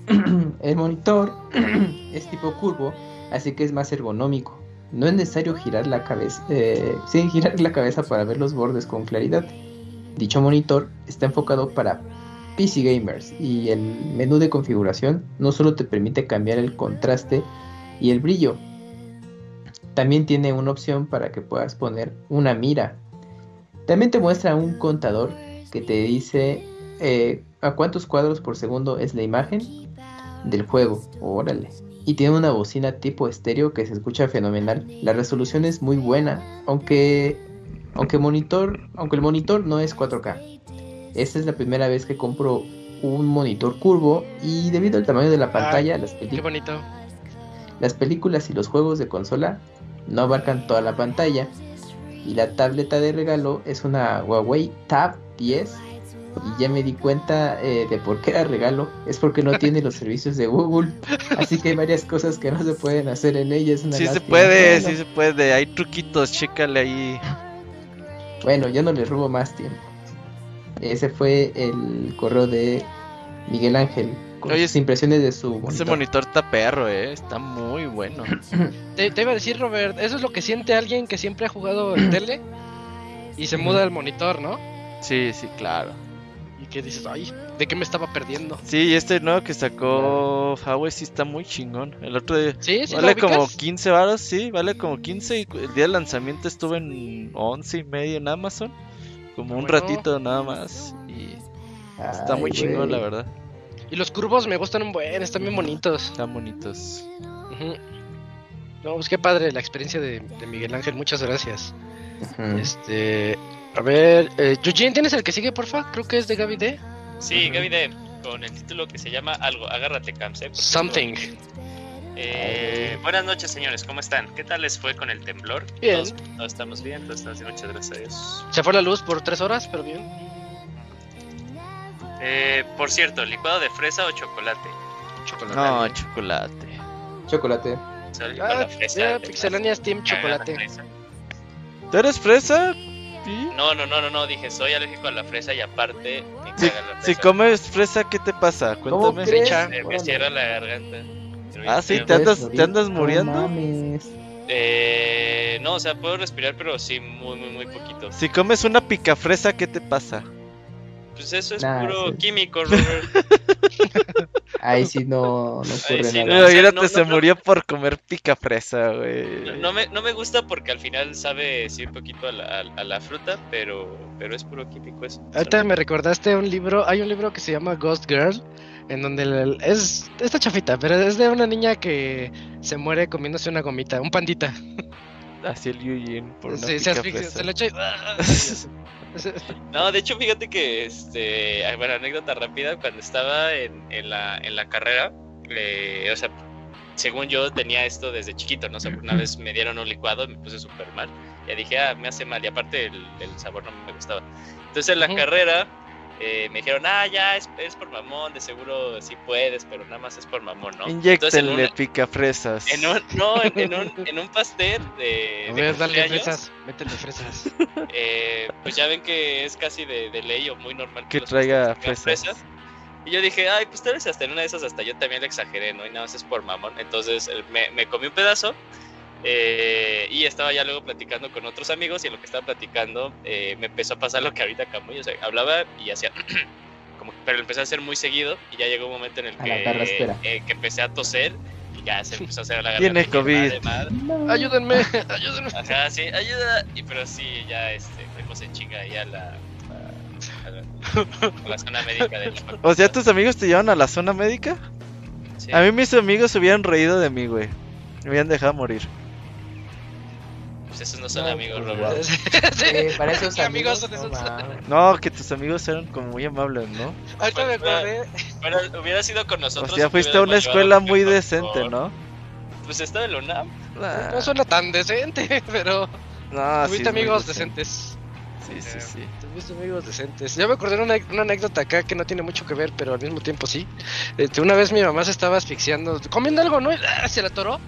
el monitor es tipo curvo, así que es más ergonómico. No es necesario girar la cabeza, eh, girar la cabeza para ver los bordes con claridad. Dicho monitor está enfocado para PC gamers y el menú de configuración no solo te permite cambiar el contraste y el brillo, también tiene una opción para que puedas poner una mira. También te muestra un contador que te dice eh, a cuántos cuadros por segundo es la imagen del juego. Órale. Y tiene una bocina tipo estéreo que se escucha fenomenal. La resolución es muy buena, aunque aunque, monitor, aunque el monitor no es 4K. Esta es la primera vez que compro un monitor curvo y debido al tamaño de la pantalla, las, las películas y los juegos de consola no abarcan toda la pantalla. Y la tableta de regalo es una Huawei Tab 10. Y ya me di cuenta eh, de por qué era regalo. Es porque no tiene los servicios de Google. Así que hay varias cosas que no se pueden hacer en ella. Es una Sí se puede, sí se puede. Hay truquitos, chécale ahí. Bueno, ya no les robo más tiempo. Ese fue el correo de Miguel Ángel. Con Oye, sus impresiones de su Ese monitor. monitor está perro, eh. Está muy bueno. Te, te iba a decir, Robert, eso es lo que siente alguien que siempre ha jugado en tele y se muda al monitor, ¿no? Sí, sí, claro. Y que dices, ay, ¿de qué me estaba perdiendo? Sí, y este nuevo que sacó Huawei sí está muy chingón. El otro día Sí, sí, ¿lo vale como ubicas? 15 varos, sí, vale como 15 y el día del lanzamiento estuve en 11 y medio en Amazon. Como un ratito nada más y está Ay, muy chingón, la verdad. Y los curvos me gustan un buen, están bien bonitos. Están bonitos. No, pues qué padre la experiencia de, de Miguel Ángel, muchas gracias. Este, a ver, eh, Eugene, ¿tienes el que sigue, porfa? Creo que es de Gaby D. Sí, Gaby D, con el título que se llama Algo, agárrate, Camps. ¿eh? Something. Eh, buenas noches, señores, ¿cómo están? ¿Qué tal les fue con el temblor? Bien. Todos, todos estamos bien, todos estamos bien, muchas gracias a Dios. Se fue la luz por tres horas, pero bien. Eh, por cierto, licuado de fresa o chocolate. Chocolate. No, chocolate. Chocolate. Ah, la fresa, ya, de- Pixelania Steam chocolate. fresa. ¿Tú eres fresa? Sí. No, no, no, no, no, dije, soy alérgico a la fresa y aparte me Si, caga la si fresa. comes fresa, ¿qué te pasa? ¿Cómo Cuéntame. crees? Fecha. Eh, me cierra la garganta. Ah, sí, Pero- ¿te andas, te andas muriendo? No. Eh, no, o sea, puedo respirar, pero sí, muy, muy, muy poquito. Si comes una picafresa, ¿qué te pasa? Pues eso es Nah, puro sí. químico, Robert. Ahí sí no, no ocurre sí, nada. no, o sea, Imagínate, no, se no, no. murió por comer picafresa, güey. No me, no me gusta porque al final sabe sí un poquito a la, a- a la fruta, pero, pero es puro químico eso. Ahorita me recordaste un libro, hay un libro que se llama Ghost Girl, en donde el- es esta chafita, pero es de una niña que se muere comiéndose una gomita, un pandita. Así el Eugene por una Sí, se asfixia, picafresa. se lo echa y... No, de hecho, fíjate que, este, bueno, anécdota rápida, cuando estaba en, en la, en la carrera, eh, o sea, según yo tenía esto desde chiquito, ¿no? O sea, una vez me dieron un licuado, me puse súper mal, ya dije, ah, me hace mal, y aparte el, el sabor no me gustaba. Entonces en la carrera eh, me dijeron, ah, ya, es, es por mamón, de seguro sí puedes, pero nada más es por mamón, ¿no? Inyéctenle un- picafresas. En un, no, en, en un, en un pastel de, A de cumpleaños, fresas, métele fresas. eh, pues ya ven que es casi de, de ley o muy normal Que los traiga tengan fresas. Y yo dije, ay, pues tal vez hasta en una de esas hasta yo también le exageré, ¿no? Y nada más es por mamón. Entonces me, me comí un pedazo eh, y estaba ya luego platicando con otros amigos y en lo que estaba platicando eh, me empezó a pasar lo que ahorita Camuy, o sea, hablaba y hacía... como, pero empecé a hacer muy seguido y ya llegó un momento en el que, eh, que empecé a toser y ya se empezó a hacer la Tiene garganta y COVID. madre, madre. Ayúdenme, ayúdenme. Ajá, sí, ayuda. Y pero sí, ya este, fuimos en chinga ahí a la, a, a la, a la zona médica de la O sea, tus amigos te llevan a la zona médica. Sí. A mí mis amigos se hubieran reído de mí, güey. Me hubieran dejado morir. Pues esos no son No, amigos, pues, Robert. Sí. Eh, para esos ¿Qué amigos amigos, son no esos? mames. No, que tus amigos eran como muy amables, ¿no? Ahorita me acordé. Bueno, hubiera sido con nosotros. O sea, te fuiste a una escuela muy mejor. decente, ¿no? Pues estaba en la UNAM. Nah, No suena tan decente, pero tuviste amigos decente. decentes. Sí, sí, sí. Tuviste amigos decentes. Yo me acordé de una, una anécdota acá que no tiene mucho que ver, pero al mismo tiempo sí. Este, una vez mi mamá se estaba asfixiando, comiendo algo, ¿no? Y, ¡ah! se la atoró.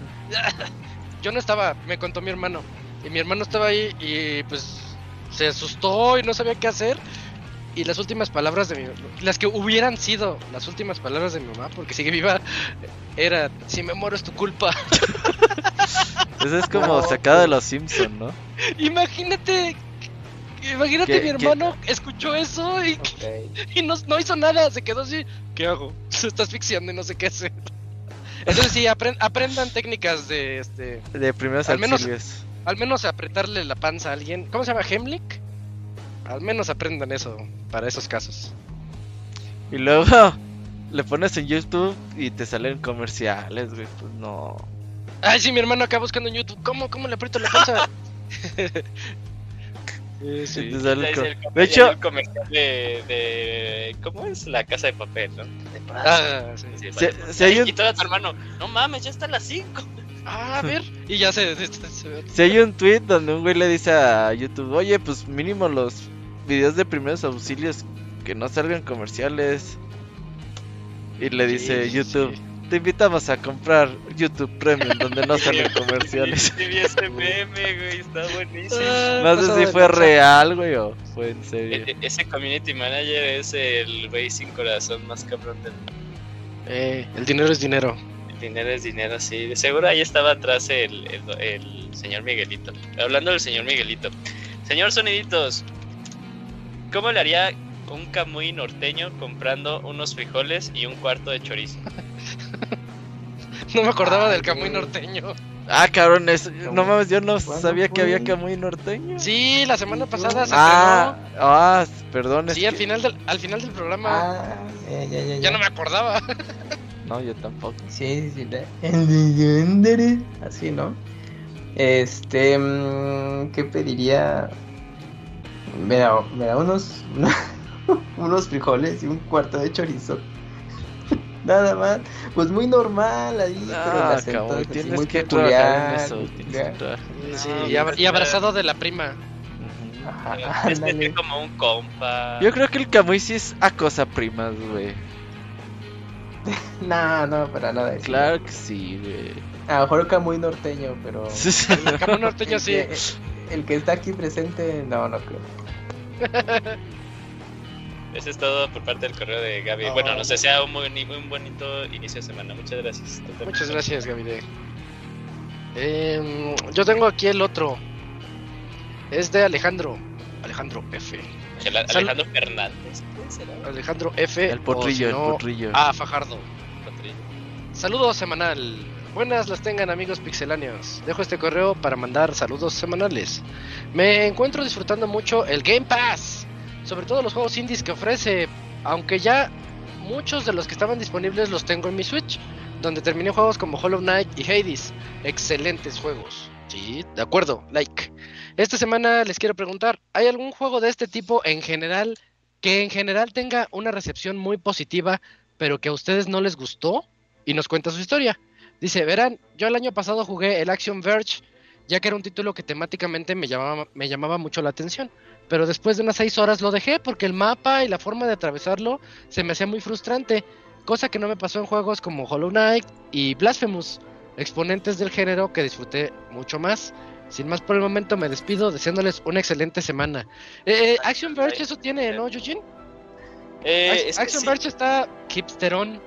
Yo no estaba, me contó mi hermano. Y mi hermano estaba ahí y pues se asustó y no sabía qué hacer. Y las últimas palabras de mi las que hubieran sido las últimas palabras de mi mamá, porque sigue viva, era, si me muero es tu culpa. Eso es como No, sacado de los Simpson, ¿no? Imagínate, imagínate ¿Qué- mi qué- hermano escuchó eso y, y no, no hizo nada, se quedó así. ¿Qué hago? Se está asfixiando y no sé qué hacer. Entonces sí, apren- aprendan técnicas de este, De primeros Al menos- auxilios. Al menos apretarle la panza a alguien. ¿Cómo se llama? Hemlick. Al menos aprendan eso para esos casos. Y luego le pones en YouTube y te salen comerciales, güey. Pues no. Ay, sí, mi hermano acá buscando en YouTube. ¿Cómo, cómo le aprieto la panza? Sí, sí. Te sale el com- De hecho, el comercial de, de. ¿Cómo es? La casa de papel, ¿no? Ah, sí. Sí, Si- vale. si hay Ay, un- Y todo a tu hermano, no mames, ya están las 5. Ah, a ver. Y ya se, se- se ve. Si hay un tweet donde un güey le dice a YouTube, oye, pues mínimo los videos de primeros auxilios que no salgan comerciales. Y le dice Sí, YouTube, sí. te invitamos a comprar YouTube Premium donde no salen comerciales. Sí, vi ese meme, güey, está buenísimo. Ah, No sé si fue real, güey, o fue en serio. E- e- Ese community manager es el güey sin corazón más cabrón del Eh, el dinero es dinero. Dinero es dinero, sí. De seguro ahí estaba atrás el, el, el señor Miguelito. Hablando del señor Miguelito. Señor Soniditos, ¿cómo le haría un camuy norteño comprando unos frijoles y un cuarto de chorizo? No me acordaba Ay, del Camuy norteño. Ah, cabrón, es- no mames, yo no ¿Cuándo sabía que había Camuy norteño. Sí, la semana pasada se Ah, ah, perdón, Sí, al que- final del, al final del programa. Ah, ya, ya, ya. Ya no me acordaba. No, yo tampoco. Sí, sí, legendary. Así, ¿no? Este, mm, ¿qué pediría? Me da, me da unos, unos frijoles y un cuarto de chorizo. Nada más, pues muy normal ahí, pero el Ah, acento cabrón, es así tienes muy que trabajar en peculiar. eso. tienes que. Sí, y, ab- y abrazado de la prima. Ajá, Es que ándale. es como un compa. Yo creo que el Camuy sí es acosa primas, güey. No, no, para nada. eso. Claro que sí, güey. A lo mejor acá muy norteño, pero. El Camuy norteño el sí. que- El que está aquí presente, no, no creo. Eso es todo por parte del correo de Gaby. Ah. Bueno, no sé, sea un, muy, bonito inicio de semana. Muchas gracias. Muchas gracias, Gavide. Em, yo tengo aquí el otro. Es de Alejandro. Alejandro F. Alejandro Sal- Alejandro Fernández. Alejandro F. El potrillo, o si no, el potrillo. Ah, Fajardo. Patrillo. Saludos semanal. Buenas las tengan amigos pixeláneos. Dejo este correo para mandar saludos semanales. Me encuentro disfrutando mucho el Game Pass, sobre todo los juegos indies que ofrece, aunque ya muchos de los que estaban disponibles los tengo en mi Switch, donde terminé juegos como Hollow Knight y Hades. Excelentes juegos. Sí, de acuerdo, like. Esta semana les quiero preguntar, ¿hay algún juego de este tipo en general que en general tenga una recepción muy positiva, pero que a ustedes no les gustó? y nos cuenta su historia. Dice, verán, yo el año pasado jugué el Action Verge, ya que era un título que temáticamente me llamaba, me llamaba mucho la atención, pero después de unas 6 horas lo dejé porque el mapa y la forma de atravesarlo se me hacía muy frustrante, cosa que no me pasó en juegos como Hollow Knight y Blasphemous, exponentes del género que disfruté mucho más. Sin más por el momento me despido deseándoles una excelente semana. Eh, eh, Action Verge eso tiene, ¿no, Eugene? Eh, Action, es, que Action sí, Verge está hipsterón.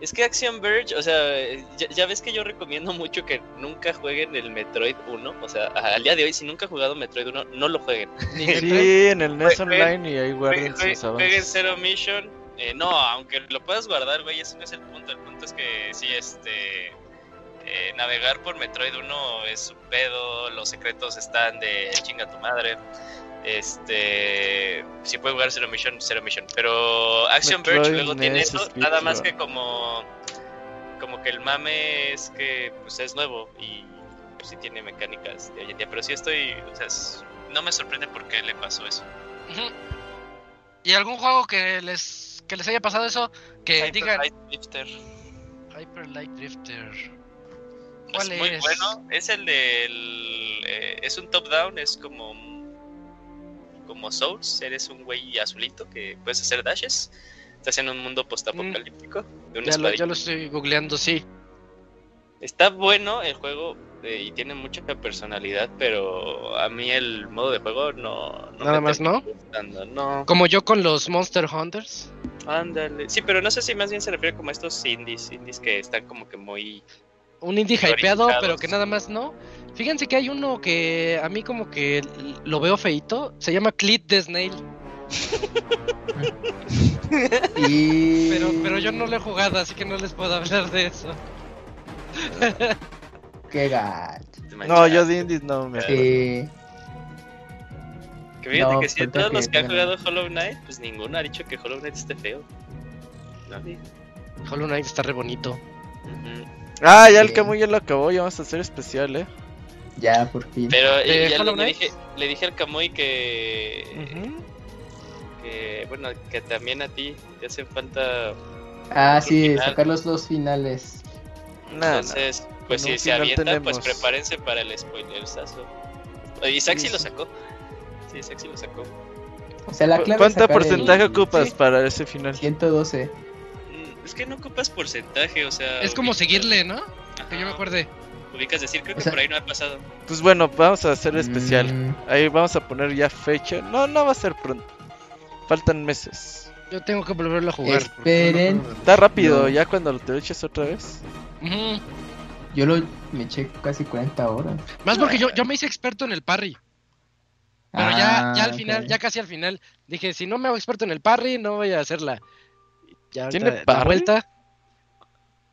es que Action Verge, o sea, ya, ya ves que yo recomiendo mucho que nunca jueguen el Metroid 1. O sea, al día de hoy, si nunca han jugado Metroid 1, no lo jueguen. Sí, en el NES Online y ahí guarden sus Jueguen avances. Zero Mission. Eh, no, aunque lo puedas guardar, güey, ese no es el punto. El punto es que sí, este. Eh, navegar por Metroid 1 es un pedo. Los secretos están de chinga tu madre. Este. Si puedes jugar Zero Mission, Zero Mission. Pero Action Metroid, Verge luego tiene eso. Nada más que como. Como que el mame es que pues es nuevo y pues, sí tiene mecánicas de hoy en día. Pero sí estoy. O sea, es- no me sorprende por qué le pasó eso. ¿Y algún juego que les que les haya pasado eso? Que Hyper digan Light Drifter. Hyper Light Drifter. Es ¿Cuál muy es? bueno. Es el del. eh, es un top-down, es como. Como Souls. Eres un güey azulito que puedes hacer dashes. Estás en un mundo postapocalíptico. De una Ya lo, ya lo estoy googleando, sí. Está bueno el juego eh, y tiene mucha personalidad, pero a mí el modo de juego no. no Nada me más, ¿no? gustando, No, Como yo con los Monster Hunters. ándale. Sí, pero no sé si más bien se refiere como a estos indies. Indies que están como que muy. Un indie hypeado, pero que nada más no. Fíjense que hay uno que a mí como que lo veo feito. Se llama Clit the Snail. Y... Pero, pero yo no lo he jugado, así que no les puedo hablar de eso. Qué gacho. No, yo de indies no me acuerdo. Sí. Que fíjate No, que si de todos que los que han jugado Hollow Knight, pues ninguno ha dicho que Hollow Knight esté feo. Nadie. Hollow Knight está re bonito. Ah, ya el. Camuy ya lo acabó, ya vamos a hacer especial, eh. Ya, por fin. Pero ¿De eh, ya le, dije, le dije al Kamui que, que, bueno, que también a ti te hacen falta. Ah, sí, final. sacar los dos finales. Nah, nah. Entonces, Pues si se final avientan, pues prepárense para el spoilersazo. Isaac sí lo sacó. Sí, sí lo sacó. O sea, la clave ¿Cuánto porcentaje el ocupas sí. para ese final? 112. Es que no ocupas porcentaje, o sea. Es como ubicas- seguirle, ¿no? Ajá, Que yo me acuerde. Ubicas decir, creo O que sea- por ahí no ha pasado. Pues bueno, vamos a hacer especial. Mm, Ahí vamos a poner ya fecha. No, no va a ser pronto. Faltan meses. Yo tengo que volverlo a jugar. Esperen. Está rápido, No. ya cuando te lo eches otra vez. Yo lo me eché casi 40 horas. Más porque yo, yo me hice experto en el parry. Pero ya, Ah, ya al final, ok. ya casi al final, dije, si no me hago experto en el parry, no voy a hacerla. Ya ¿Tiene la parry? vuelta.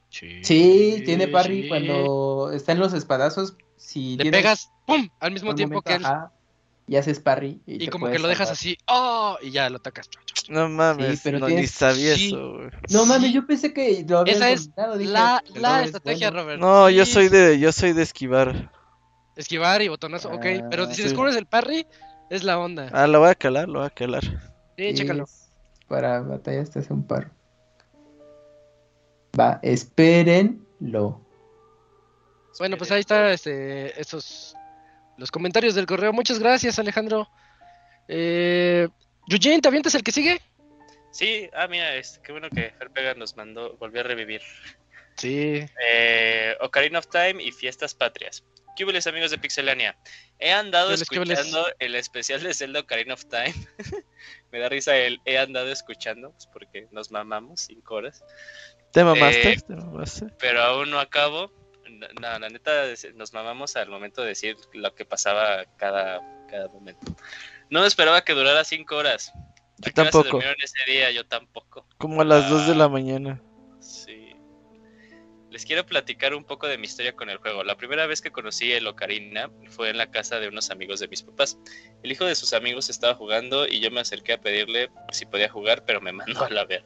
Sí, tiene parry sí. cuando están los espadazos. Si Le tienes pegas, ¡pum! Al mismo tiempo momento, que él. ajá, y haces parry. Y, como que lo dejas salvar. así, ¡oh! Y ya lo atacas. No mames, pero no, tienes- ni sabía sí. eso, güey. No mames, yo pensé que lo Esa es dominado, dije, La, la estrategia, bueno. Robert. No, yo soy de, yo soy de esquivar. Esquivar y botonazo, ok. Pero Ah, si sí. descubres el parry, es la onda. Ah, lo voy a calar, lo voy a calar. Sí, Sí, chécalo. es- Para batallas te hace un paro. Va, espérenlo. Bueno, pues ahí está este, estos los comentarios del correo. Muchas gracias, Alejandro. Eh, Eugene, ¿te avientas el que sigue? Sí, ah, mira, este, qué bueno que Fer Pega nos mandó, volvió a revivir. Sí. Eh, Ocarina of Time y Fiestas Patrias. ¿Qué hubo, les, amigos de Pixelania? He andado escuchando el especial de Zelda Ocarina of Time. Me da risa el he andado escuchando, pues porque nos mamamos cinco horas. ¿Te mamaste? Eh, ¿Te mamaste? Pero aún no acabo. No, la neta, nos mamamos al momento de decir lo que pasaba cada, cada momento. No esperaba que durara cinco horas. Yo ¿A qué hora se tampoco. ese día? Yo tampoco. Como a las 2 de Ah. la mañana. Sí. Les quiero platicar un poco de mi historia con el juego. La primera vez que conocí el Ocarina fue en la casa de unos amigos de mis papás. El hijo de sus amigos estaba jugando y yo me acerqué a pedirle si podía jugar, pero me mandó a la ver.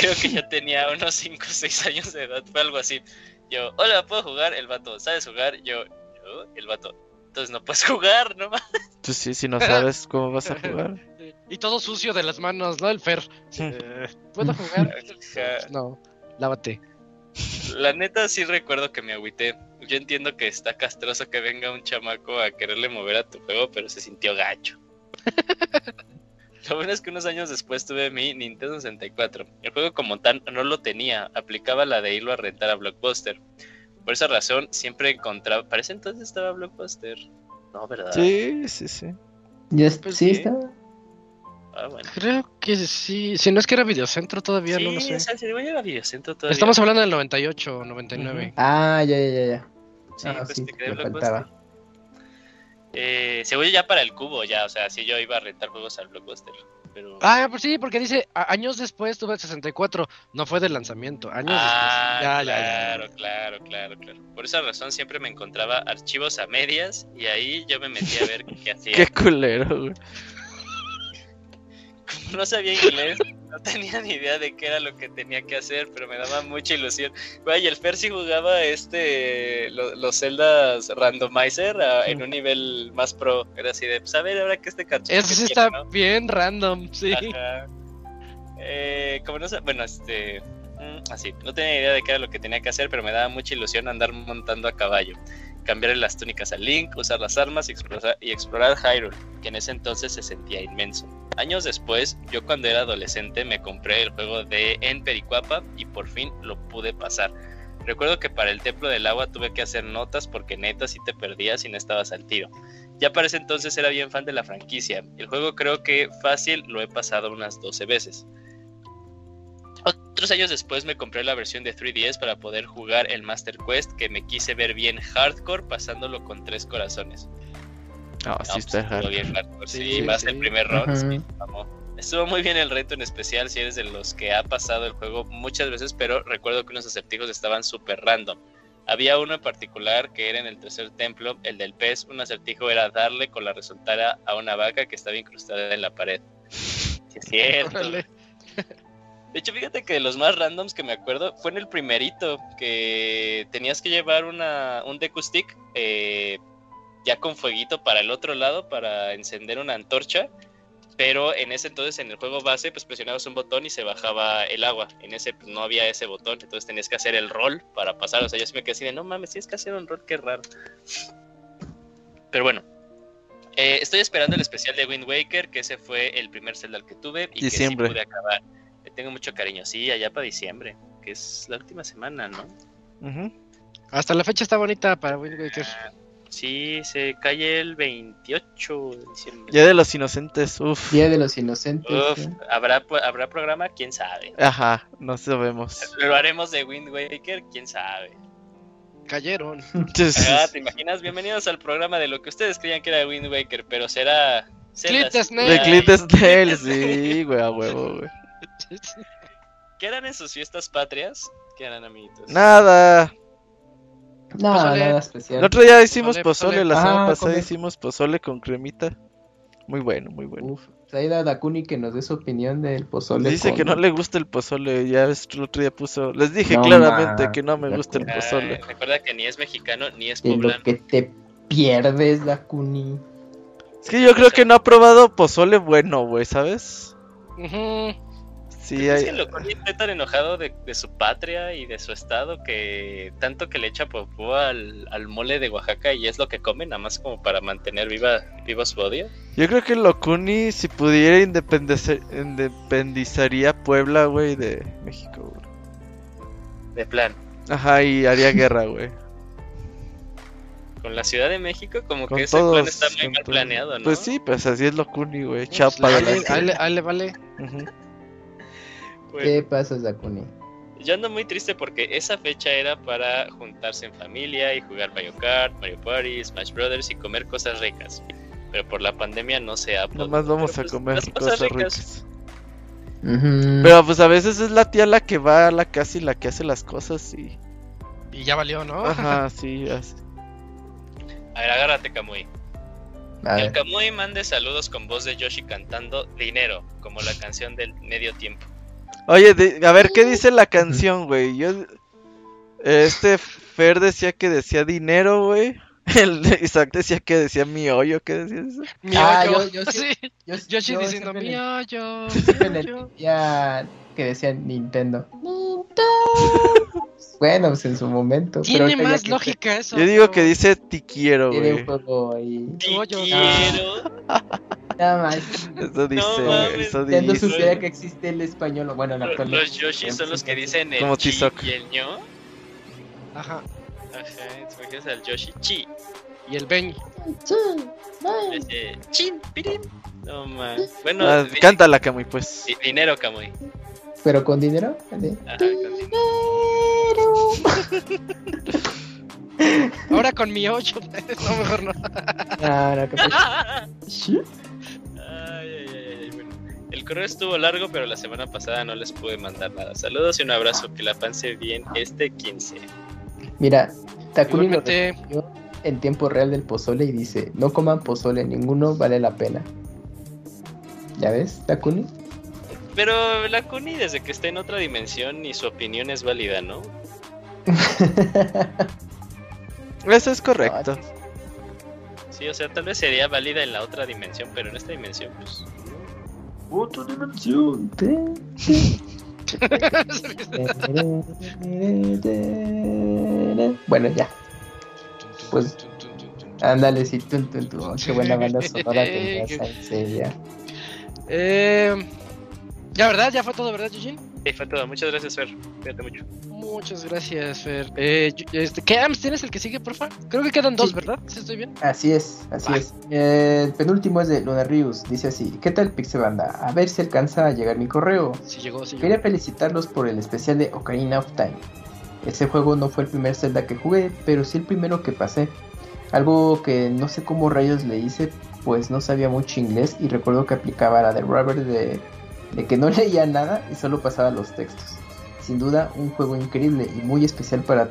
Creo que ya tenía unos 5 o 6 años de edad, fue algo así. Yo, hola, ¿puedo jugar? El vato, ¿sabes jugar? Yo, yo, el vato, entonces no puedes jugar, no más. Tú sí, si no sabes cómo vas a jugar. Y todo sucio de las manos, ¿no? El Fer. Eh, ¿Puedo jugar? no, lávate. La neta sí recuerdo que me agüité. Yo entiendo que está castroso que venga un chamaco a quererle mover a tu juego, pero se sintió gacho. Lo bueno es que unos años después tuve mi Nintendo 64. El juego como tal no lo tenía, aplicaba la de irlo a rentar a Blockbuster. Por esa razón siempre encontraba... Parece entonces estaba Blockbuster. No, ¿verdad? Sí, sí, sí. Ya es- Pues sí, sí. está. Ah, bueno. Creo que sí. Si no es que era Videocentro todavía, Sí, no lo sé. o sea, si voy a ir a Videocentro todavía. Estamos hablando del 98 o 99. Ah, ya, ya, ya, ya. Sí, Ah, pues sí, te me Blockbuster. faltaba. Eh, se voy ya para el cubo, ya, o sea, si yo iba a rentar juegos al Blockbuster. Pero... Ah, pues sí, porque dice años después tuve el 64. No fue del lanzamiento. Años Ah, después. Ya, ya, ya, claro, ya. claro, claro, claro. Por esa razón siempre me encontraba archivos a medias y ahí yo me metía a ver qué hacía. Qué culero, güey. No sabía inglés, no tenía ni idea de qué era lo que tenía que hacer, pero me daba mucha ilusión. Güey, el sí jugaba este lo- los celdas randomizer a- en un nivel más pro. Era así de, pues a ver, ahora que este cartucho. Eso que sí está ¿no? bien random, sí. Ajá. Eh, como no sé, bueno, este. mm, Así, no tenía idea de qué era lo que tenía que hacer, pero me daba mucha ilusión andar montando a caballo. Cambiarle las túnicas a Link, usar las armas y explorar, y explorar Hyrule, que en ese entonces se sentía inmenso. Años después, yo cuando era adolescente me compré el juego de En Pericuapa y por fin lo pude pasar. Recuerdo que para el Templo del Agua tuve que hacer notas porque neta si te perdías y no estabas al tiro. Ya para ese entonces era bien fan de la franquicia. El juego creo que fácil lo he pasado unas 12 veces. Otros años después me compré la versión de 3DS para poder jugar el Master Quest que me quise ver bien hardcore pasándolo con tres corazones. No, No, sí pues, está bien hardcore, sí, Sí, más sí. el primer round. Estuvo muy bien el reto en especial si eres de los que ha pasado el juego muchas veces, pero recuerdo que unos acertijos estaban súper random. Había uno en particular que era en el tercer templo, el del pez. Un acertijo era darle con la resultara a una vaca que estaba incrustada en la pared. Sí, es cierto. Órale. De hecho, fíjate que de los más randoms que me acuerdo fue en el primerito, que tenías que llevar una, un Deku Stick eh, ya con fueguito para el otro lado para encender una antorcha, pero en ese entonces en el juego base pues presionabas un botón y se bajaba el agua. En ese pues, no había ese botón, entonces tenías que hacer el rol para pasar. O sea, yo sí me quedé así de, no mames, tienes que hacer un rol, qué raro. Pero bueno, eh, estoy esperando el especial de Wind Waker, que ese fue el primer Zelda que tuve y que sí pude acabar. Le tengo mucho cariño, sí, allá para diciembre, que es la última semana, ¿no? Ujú. Hasta la fecha está bonita para Wind Waker. Ah, sí, se cae el 28 de diciembre. Día de los inocentes, uff. Día de los Inocentes. Uf, ¿eh? ¿habrá, ¿Habrá programa? ¿Quién sabe? Ajá, no sabemos. Lo haremos de Wind Waker, quién sabe. Cayeron. Ah, ¿Te imaginas? Bienvenidos al programa de lo que ustedes creían que era Wind Waker, pero será. Clint Zelda- Snail. De Clint Snell, sí, güey, a huevo, güey. ¿Qué harán en sus fiestas patrias? ¿Qué harán, amiguitos? Nada. No, Pozole. nada El especial. otro día hicimos Pozole, pozole, pozole. la semana Ah, pasada come. hicimos pozole con cremita. Muy bueno, muy bueno. Uf, pues ahí da Dakuni que nos dé su opinión del pozole. Dice con- que no le gusta el pozole, ya ves, el otro día puso... Les dije No, claramente ma, que no me gusta el con- Ah, pozole. recuerda que ni es mexicano ni es de poblano. lo que te pierdes, Dakuni. Es que yo creo que no ha probado pozole bueno, güey, ¿sabes? Ujú. Sí, Es hay... que Loconi está tan enojado de, de su patria y de su estado que tanto que le echa popó al, al mole de Oaxaca y es lo que come, nada más como para mantener viva, vivo su odio. Yo creo que Locuni, si pudiera, independizaría Puebla, güey, de México, güey. De plan, Ajá, y haría guerra, güey. con la Ciudad de México como Con que ese plan está muy mal planeado, ¿no? Pues sí, pues así es Locuni, güey. Pues, Chapa ale, ale, vale. Ujú. Bueno, ¿Qué pasa, Dakuni? Yo ando muy triste porque esa fecha era para juntarse en familia y jugar Mario Kart, Mario Party, Smash Brothers y comer cosas ricas. Pero por la pandemia no se ha podido. Nomás vamos Pero, a pues, comer cosas ricas. Pero pues a veces es la tía la que va a la casa y la que hace las cosas y... Y ya valió, ¿no? Ajá, sí, así. A ver, agárrate, Kamui. Que el Kamui mande saludos con voz de Yoshi cantando Dinero, como la canción del medio tiempo. Oye, de- a ver, ¿qué dice la canción, güey? Yo... Este Fer decía que decía dinero, güey. El Isaac decía que decía mi hoyo, ¿qué decía eso? Mi Ah, hoyo. yo- yo sí- Sí. yo, yo diciendo siempre mi hoyo. siempre mi le hoyo". entendía que decía Nintendo. Bueno, pues en su momento. pero Tiene ya más que lógica eso. Yo digo pero- que dice te quiero, Tiene güey. un juego ahí. Hoyo. quiero. Nada más. Eso dice, güey. mames. Eso Nintendo supiera que existe el español. Bueno, en la Los, actualidad. los Yoshi son los que dicen el Como chi y el ño. Ajá. Ajá, te imaginas al Yoshi chi. Y el Ben. Ese chin, pirim. No man. Bueno, Ah, cántala, Camuy, pues. di- dinero, Kamui. Pero con dinero. ¿vale? Ajá, con- Ahora con mi hoyo. no, mejor no. No, no, que Ay, ay, ay, ay, bueno. El correo estuvo largo, pero la semana pasada no les pude mandar nada. Saludos y un abrazo. Que la pase bien este 15. Mira, Takuni lo Igualmente, recibió en tiempo real del pozole y dice: No coman pozole, ninguno vale la pena. ¿Ya ves, Takuni? Pero la Kuni, desde que está en otra dimensión, y su opinión es válida, ¿no? Eso es correcto. Sí, o sea, tal vez sería válida en la otra dimensión, pero en esta dimensión, pues. Otra dimensión. bueno, ya. Pues, Ándale, sí, tun, tun, tun. Oh, Qué buena banda sonora tenías ahí, sí, ya. Eh, ya, ¿verdad? Ya fue todo, ¿verdad, Eugene? Sí, fue todo. Muchas gracias, Fer. Cuídate mucho. Muchas gracias, Fer. Eh, este, ¿Qué AMS tienes el que sigue, porfa? Creo que quedan dos, Sí. ¿verdad? ¿Sí estoy bien? Así es, así es. Eh, el penúltimo es de Luna Rius. Dice así: ¿Qué tal, Pixebanda? A ver si alcanza a llegar mi correo. Sí llegó, sí llegó. Quería felicitarlos por el especial de Ocarina of Time. Ese juego no fue el primer Zelda que jugué, pero sí el primero que pasé. Algo que no sé cómo rayos le hice, pues no sabía mucho inglés y recuerdo que aplicaba la de Robert de, de que no leía nada y solo pasaba los textos. Sin duda, un juego increíble y muy especial para,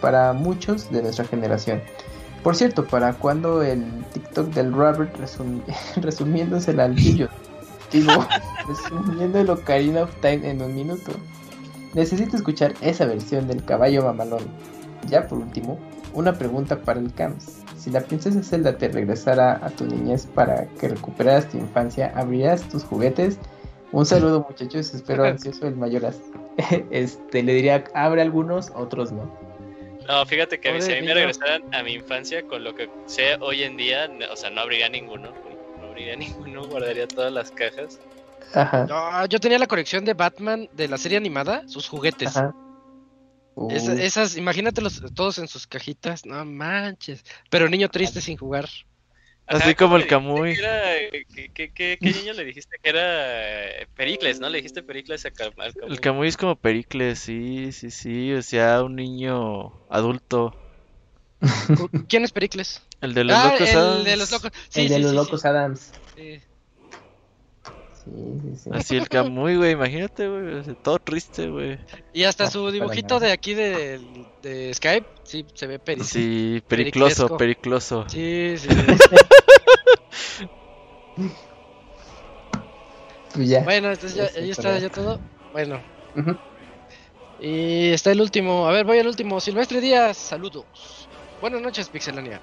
para muchos de nuestra generación. Por cierto, ¿para cuando el TikTok del Robert resum- resumiéndose al pillo? Digo, resumiendo el Ocarina of Time en un minuto. Necesito escuchar esa versión del caballo mamalón. Ya por último, una pregunta para el CAMS. si la princesa Zelda te regresara a tu niñez para que recuperaras tu infancia, ¿abrirías tus juguetes? Un saludo muchachos, espero ansioso el mayoras. Este, le diría, abre algunos, otros no. No, fíjate que a mí, si a mí me regresaran a mi infancia con lo que sé hoy en día, no- o sea, no abriría ninguno. No abriría ninguno, guardaría todas las cajas. Ajá. No, yo tenía la colección de Batman de la serie animada, sus juguetes. Ajá. Es- Uh, esas, imagínatelos todos en sus cajitas, no manches. Pero niño triste sin jugar. Así ¿cómo como el Camuy. que era- ¿Qué, qué, qué- qué niño le dijiste que era eh, Pericles, no? Le dijiste Pericles a Cam- al Camuy. El Camuy es como Pericles, sí, sí, sí. O sea, un niño adulto. ¿Quién es Pericles? El de los ah, locos el Adams. de los locos. Sí, el de sí, los sí, locos Adams. sí. Sí, sí, sí. Así el Camuy, güey, imagínate, güey. Todo triste, güey. Y hasta No, su dibujito de aquí de, de Skype, sí, se ve Pericles. Sí, pericloso, pericloso. Sí, sí. Pues ya. bueno, entonces ya, ya está ya todo. Bueno. Y está el último. A ver, voy al último. Silvestre Díaz, saludos. Buenas noches, Pixelania.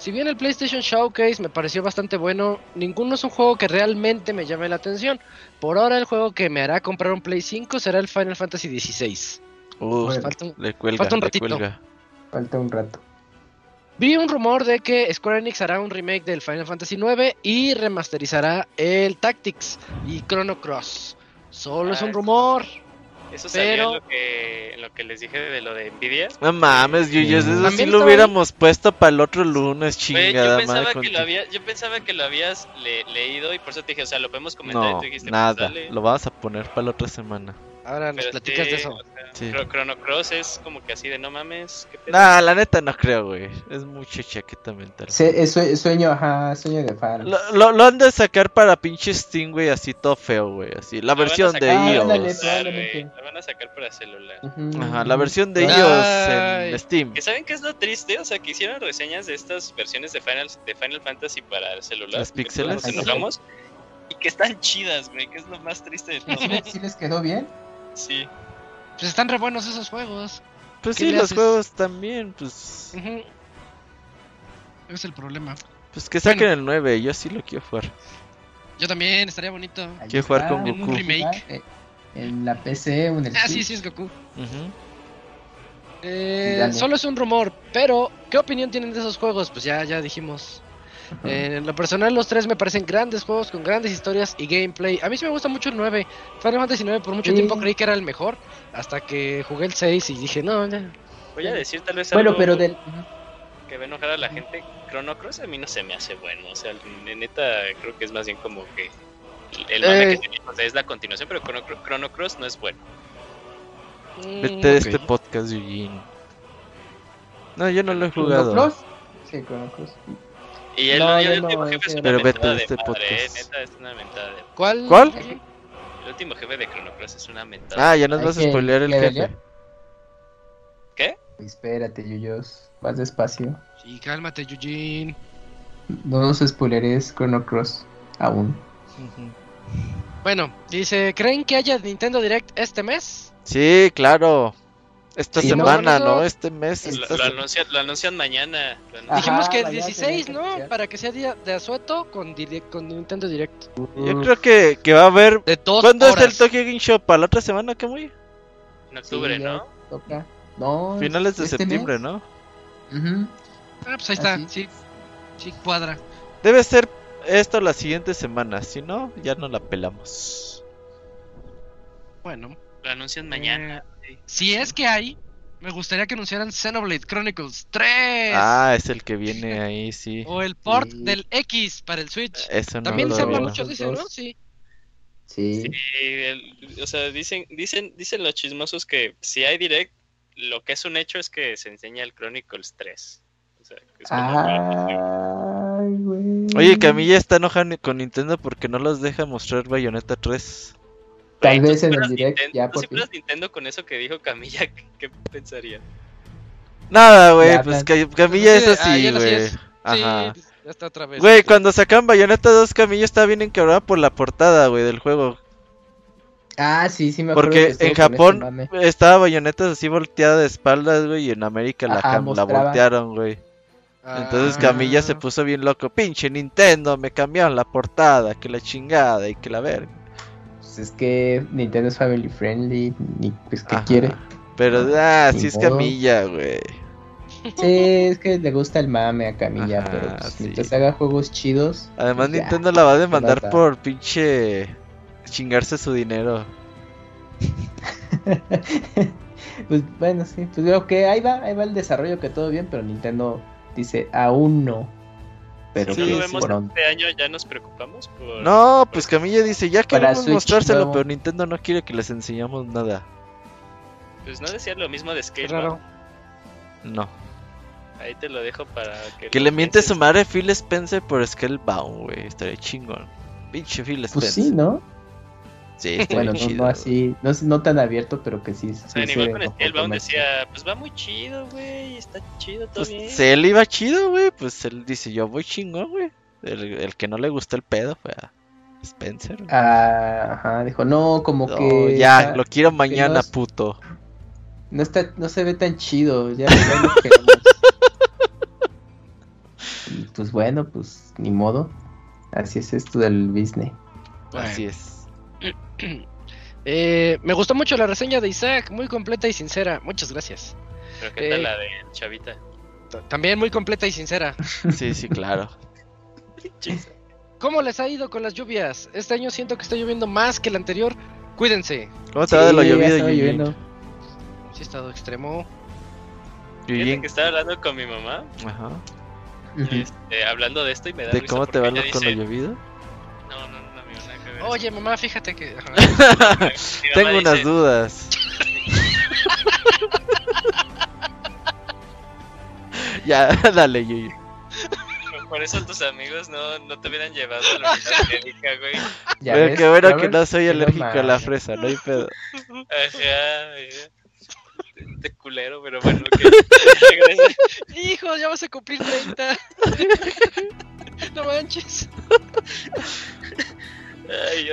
Si bien el PlayStation Showcase me pareció bastante bueno, ninguno es un juego que realmente me llame la atención. Por ahora el juego que me hará comprar un Play 5 será el Final Fantasy XVI. Uh. Falta un- le cuelga, falta un le ratito. cuelga. Falta un rato. Vi un rumor de que Square Enix hará un remake del Final Fantasy IX y remasterizará el Tactics y Chrono Cross. Solo es un rumor. Eso salió Pero- en lo que, en lo que les dije de lo de Nvidia. No mames, Yuyos, eso sí lo hubiéramos puesto para el otro lunes, Güey, yo chingada pensaba madre. que lo había, yo pensaba que lo habías le- leído y por eso te dije, o sea, lo podemos comentar y No, tú dijiste, pues, nada, lo vamos a poner para la otra semana. Ahora nos Pero platicas sí, de eso. o sea, Sí. Chro- Chrono Cross es como que así de no mames. ¿qué pedo?". Nah, la neta no creo, güey. Es mucha chaqueta mental. Se- es sue- sueño, ajá, sueño de fan. Lo, lo, lo han de sacar para pinche Steam, güey, así todo feo, güey. Así, la versión de Ah, iOS. probablemente. güey, La van a sacar para celular. Ujú. Ajá, la versión de Ay. iOS en Steam. ¿Que saben qué es lo triste? O sea, que hicieron reseñas de estas versiones de Final, de Final Fantasy para el celular. ¿Las que píxeles? Nos enojamos. Y que están chidas, güey, que es lo más triste de todo. ¿Sí, sí les quedó bien? Sí. Pues están re buenos esos juegos. Pues ¿Qué sí, los haces? juegos también, pues. Ujú. Es el problema. Pues que saquen Bueno. el 9, yo sí lo quiero jugar. Yo también, estaría bonito. Ahí Quiero jugar con Goku. Un remake. Eh, En la PC o en el Ah, sí, Switch. sí, es Goku. Ujú. Eh, solo es un rumor, pero ¿qué opinión tienen de esos juegos? Pues ya, ya dijimos. Eh, en lo personal, los tres me parecen grandes juegos con grandes historias y gameplay. A mí sí me gusta mucho el 9. Final Fantasy 9 por mucho Sí. tiempo creí que era el mejor. Hasta que jugué el 6 y dije, no, ya. Voy a decir tal vez Bueno, algo pero del... que va a enojar a la gente. Chrono Cross a mí no se me hace bueno. O sea, de neta, creo que es más bien como que el mame Eh. que tenemos, o sea, es la continuación, pero Chrono, Chrono Cross no es bueno. Mm, Vete de ok. este podcast, Eugene. No, yo no lo he ¿Chrono jugado. Cross? Sí, Chrono Cross. Y el, No, y el último no, jefe es una Pero vete de este madre, eh, podcast. neta, es una mentada de... ¿Cuál? ¿Cuál? El último jefe de Chrono Cross es una mentada. Ah, ya nos vas a spoilear el jefe. ¿Qué? Espérate, Yuyos. Vas despacio. Sí, cálmate, Eugene. No nos spoileres Chrono Cross. Aún. Bueno, dice, ¿creen que haya Nintendo Direct este mes? Sí, claro. Esta Sí, no, semana, eso- ¿no? Este mes. Lo, esta lo anuncian, lo anuncian mañana. lo anuncian- Ajá, Dijimos que el mañana 16, tenía que ¿no? anunciar. Para que sea día de asueto con, direct- con Nintendo Direct. Yo creo que, que va a haber. De dos ¿Cuándo horas. es el Tokyo Game Show? ¿Para la otra semana, muy? En octubre, Sí, ¿no? Toca. No. Finales de este septiembre, mes. ¿no? Ujú. Ah, pues ahí está, Así. sí. Sí, cuadra. Debe ser esto la siguiente semana. Si no, ya no la pelamos. Bueno, Lo anuncian mañana. sí. Si es que hay, me gustaría que anunciaran Xenoblade Chronicles 3. Ah, es el que viene ahí, sí. O el port Sí. del X para el Switch. Eso no También lo se habla mucho de eso, ¿no? Sí. Sí. Sí, el- o sea, dicen, dicen, dicen los chismosos que si hay direct, lo que es un hecho es que se enseña el Chronicles 3. O sea, que es como Ay, güey. Oye, Camilla está enojada con Nintendo porque no los deja mostrar Bayonetta 3. Tal tú vez en el direct Nintendo- ya tú por si fueras Nintendo con eso que dijo Camilla, ¿qué, qué pensaría? Nada, güey, pues plan- Ca- Camilla es Pues así ah, güey. hacías. Ajá. Sí, ya está otra vez. Güey, cuando sacan Bayonetta 2, Camilla estaba bien encabronada por la portada, güey, del juego. Ah, sí, sí me acuerdo. que Porque en Japón mame. estaba Bayonetta así volteada de espaldas, güey, y en América la, Ajá, la mostraba. voltearon, güey. Entonces Ah. Camilla se puso bien loco. Pinche Nintendo, me cambiaron la portada, que la chingada y que la verga. Pues es que Nintendo es family friendly, ni pues que quiere. Pero, ah, Ni sí es. Camilla, güey. Sí, es que le gusta el mame a Camilla, Ajá, pero pues, sí. mientras haga juegos chidos. Además, pues, ya. Nintendo la va a demandar por pinche chingarse su dinero. pues bueno, sí, pues creo que ahí va, ahí va el desarrollo, que todo bien, pero Nintendo dice aún no. Pero Si no que lo es vemos este año, ya nos preocupamos por... No, pues Camilla dice, ya queremos Switch mostrárselo, nuevo. pero Nintendo no quiere que les enseñamos nada. Pues no decía lo mismo de Scale. raro. No. Ahí te lo dejo para que... Que le miente su madre Phil Spencer por Scalebound, güey. Estaría chingón. Pinche Phil Spencer. Pues sí, ¿no? Sí, Bueno, no, chido. no así, no, no tan abierto, pero que sí. O sea, sí con Scalebound decía, pues va muy chido, güey, está chido, todo Pues bien. él iba chido, güey. Pues él dice, yo voy chingón, güey. El, el que no le gustó el pedo fue a Spencer. Ah, ajá, dijo, no, como No, que. ya, lo quiero mañana, es- puto. no, está, no se ve tan chido, ya, ya lo. Y pues bueno, pues ni modo. Así es esto del business. Así es. Eh, me gustó mucho la reseña de Isaac, muy completa y sincera. Muchas gracias. Pero qué tal eh. la de Chavita. También muy completa y sincera. Sí, sí, claro. ¿Cómo les ha ido con las lluvias? Este año siento que está lloviendo más que el anterior. Cuídense. ¿Cómo te va de lo Sí, llovido, lloviendo. Sí, estado extremo. Fíjate que estaba hablando con mi mamá, Ajá. Este, hablando de esto y me da ¿De risa cómo te va con lo llovido? No, no, Oye, mamá, fíjate que. Tengo unas dice, dudas. ya, dale, Yuyin. Por eso tus amigos no, no te hubieran llevado a la médica, güey. Ya Pero ves, qué bueno que no soy alérgico a la fresa, no hay pedo. Ajá. De culero, pero bueno. Gracias. Hijo, ya vas a cumplir 30. no manches. Ay,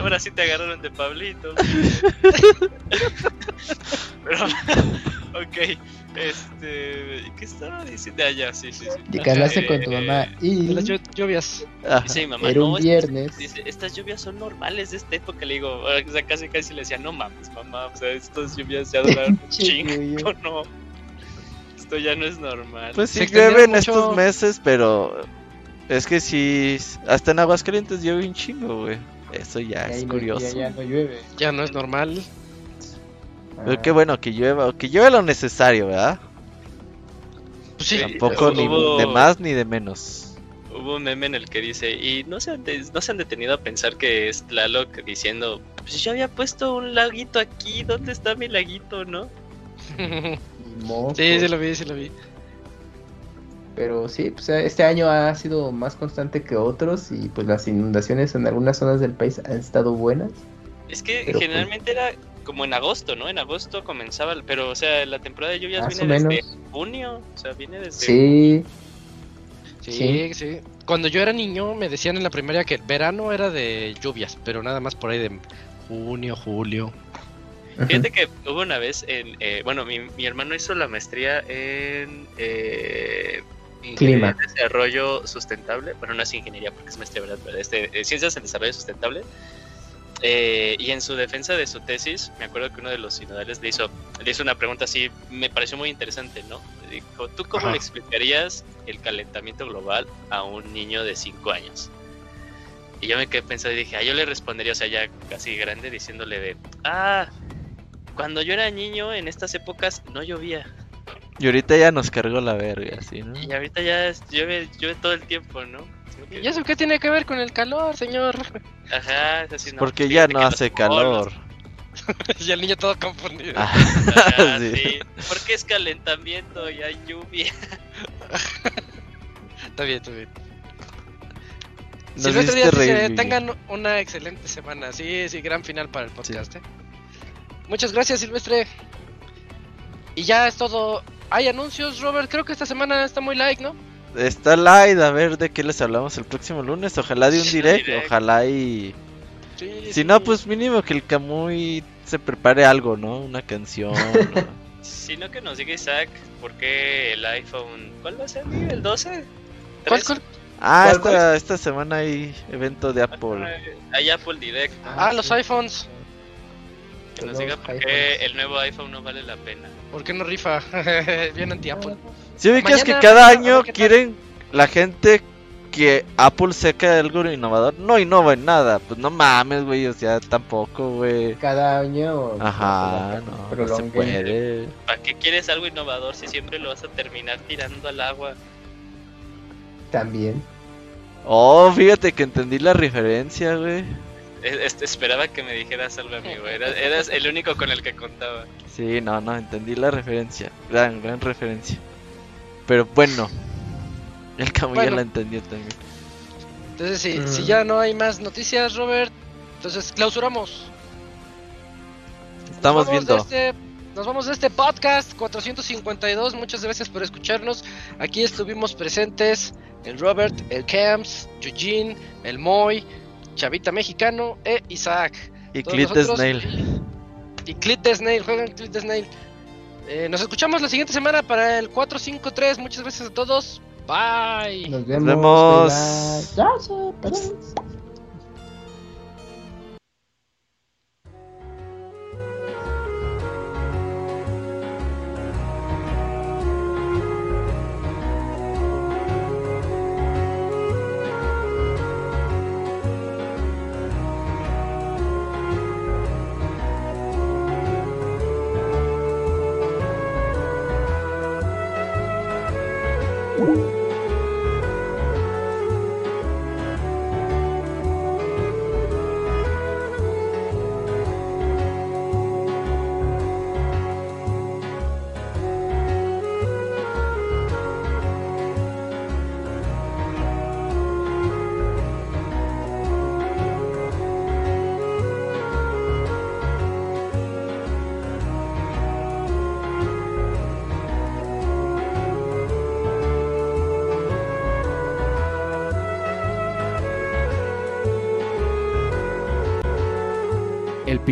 ahora sí te agarraron de Pablito. Pero, ok, este. ¿Qué estaba diciendo? Ah, ya, sí, sí, sí. Y que hablaste con tu Eh, mamá y las llu- lluvias. Ajá. Dice mi mamá, era no, un estas- viernes. Dice, estas lluvias son normales de esta época. Le digo, o sea, casi casi le decía, no mames, mamá, o sea, estas lluvias ya duraron un chingo, no. Esto ya no es normal. Pues sí llueve en mucho. estos meses, pero es que sí, hasta en Aguascalientes llueve un chingo, güey. Eso ya es no- curioso. Ya, ya no llueve. Ya no es normal. Pero Ah. qué bueno que llueva, que llueve lo necesario, ¿verdad? Pues sí. Tampoco ni hubo- de más ni de menos. Hubo un meme en el que dice, y no se, han de- no se han detenido a pensar que es Tlaloc diciendo, pues yo había puesto un laguito aquí, ¿dónde está mi laguito, no? Sí, sí lo vi, sí lo vi. Pero sí, pues este año ha sido más constante que otros y pues las inundaciones en algunas zonas del país han estado buenas. Es que Pero, pues- generalmente era como en agosto, ¿no? En agosto comenzaba, pero o sea, la temporada de lluvias Más viene desde menos. junio, o sea, viene desde... Sí, Sí, sí, Cuando yo era niño me decían en la primaria que el verano era de lluvias, pero nada más por ahí de junio, julio. Fíjate que hubo una vez en, eh, bueno, mi, mi hermano hizo la maestría en eh, Clima. de desarrollo sustentable, bueno, no es ingeniería porque es maestría, ¿verdad? Pero este, eh, ciencias en desarrollo sustentable. Eh, y en su defensa de su tesis, me acuerdo que uno de los sinodales le hizo, le hizo una pregunta así, me pareció muy interesante, ¿no? Dijo, ¿tú cómo Ajá. le explicarías el calentamiento global a un niño de 5 años? Y yo me quedé pensando y dije, ah, yo le respondería, o sea, ya casi grande, diciéndole de, ah, cuando yo era niño en estas épocas no llovía. Y ahorita ya nos cargó la verga, ¿sí, no? Y ahorita ya es- llueve, llueve todo el tiempo, ¿no? Que- ¿Y eso qué tiene que ver con el calor, señor? Ajá, es así, no, Porque fíjate ya no hace calor. y el niño todo confundido. Ah, Ajá, sí. sí. Porque es calentamiento y hay lluvia. Está bien, está bien. Nos reír, Yuyi. tengan una excelente semana. Sí, sí, gran final para el podcast. ¿eh? Muchas gracias, Silvestre. Y ya es todo. Hay anuncios, Robert. Creo que esta semana está muy like, ¿no? Está light, a ver de qué les hablamos el próximo lunes. Ojalá de un direct, direct. ojalá y... Sí. Si no, pues mínimo que el Camuy se prepare algo, ¿no? Una canción. o- Sino que nos diga Isaac por qué el iPhone. ¿Cuál va a ser? ¿El 12? ¿Cuál, cuál? Ah, ¿Cuál, esta, cuál? esta semana hay evento de Apple. Hay Apple Direct. Ah, los iPhones. Que nos diga por qué el nuevo iPhone no vale la pena. ¿Por qué no rifa? Bien anti-Apple. Si ubicas que cada año quieren la gente que Apple saca algo innovador, no innova en nada. Pues no mames, güey, o sea, tampoco, güey. Cada año. Ajá, no, no se puede. ¿Para qué quieres algo innovador si siempre lo vas a terminar tirando al agua? También. Oh, fíjate que entendí la referencia, güey. Es- esperaba que me dijeras algo, amigo. Eras, eras el único con el que contaba. Sí, no, no, entendí la referencia. Gran, gran referencia. Pero bueno, el Camu ya Bueno. la entendió también. Entonces, si, Mm. si ya no hay más noticias, Robert, entonces clausuramos. Estamos Nos viendo. este- nos vamos de este podcast 452. Muchas gracias por escucharnos. Aquí estuvimos presentes el Robert, el Camps, Eugene, el Moy, Chavita Mexicano e Isaac. Y Clit Snail. Y Clit Snail, juegan Clit de Snail. Eh, nos escuchamos la siguiente semana para el 453. Muchas gracias a todos. Bye. Nos vemos. vemos.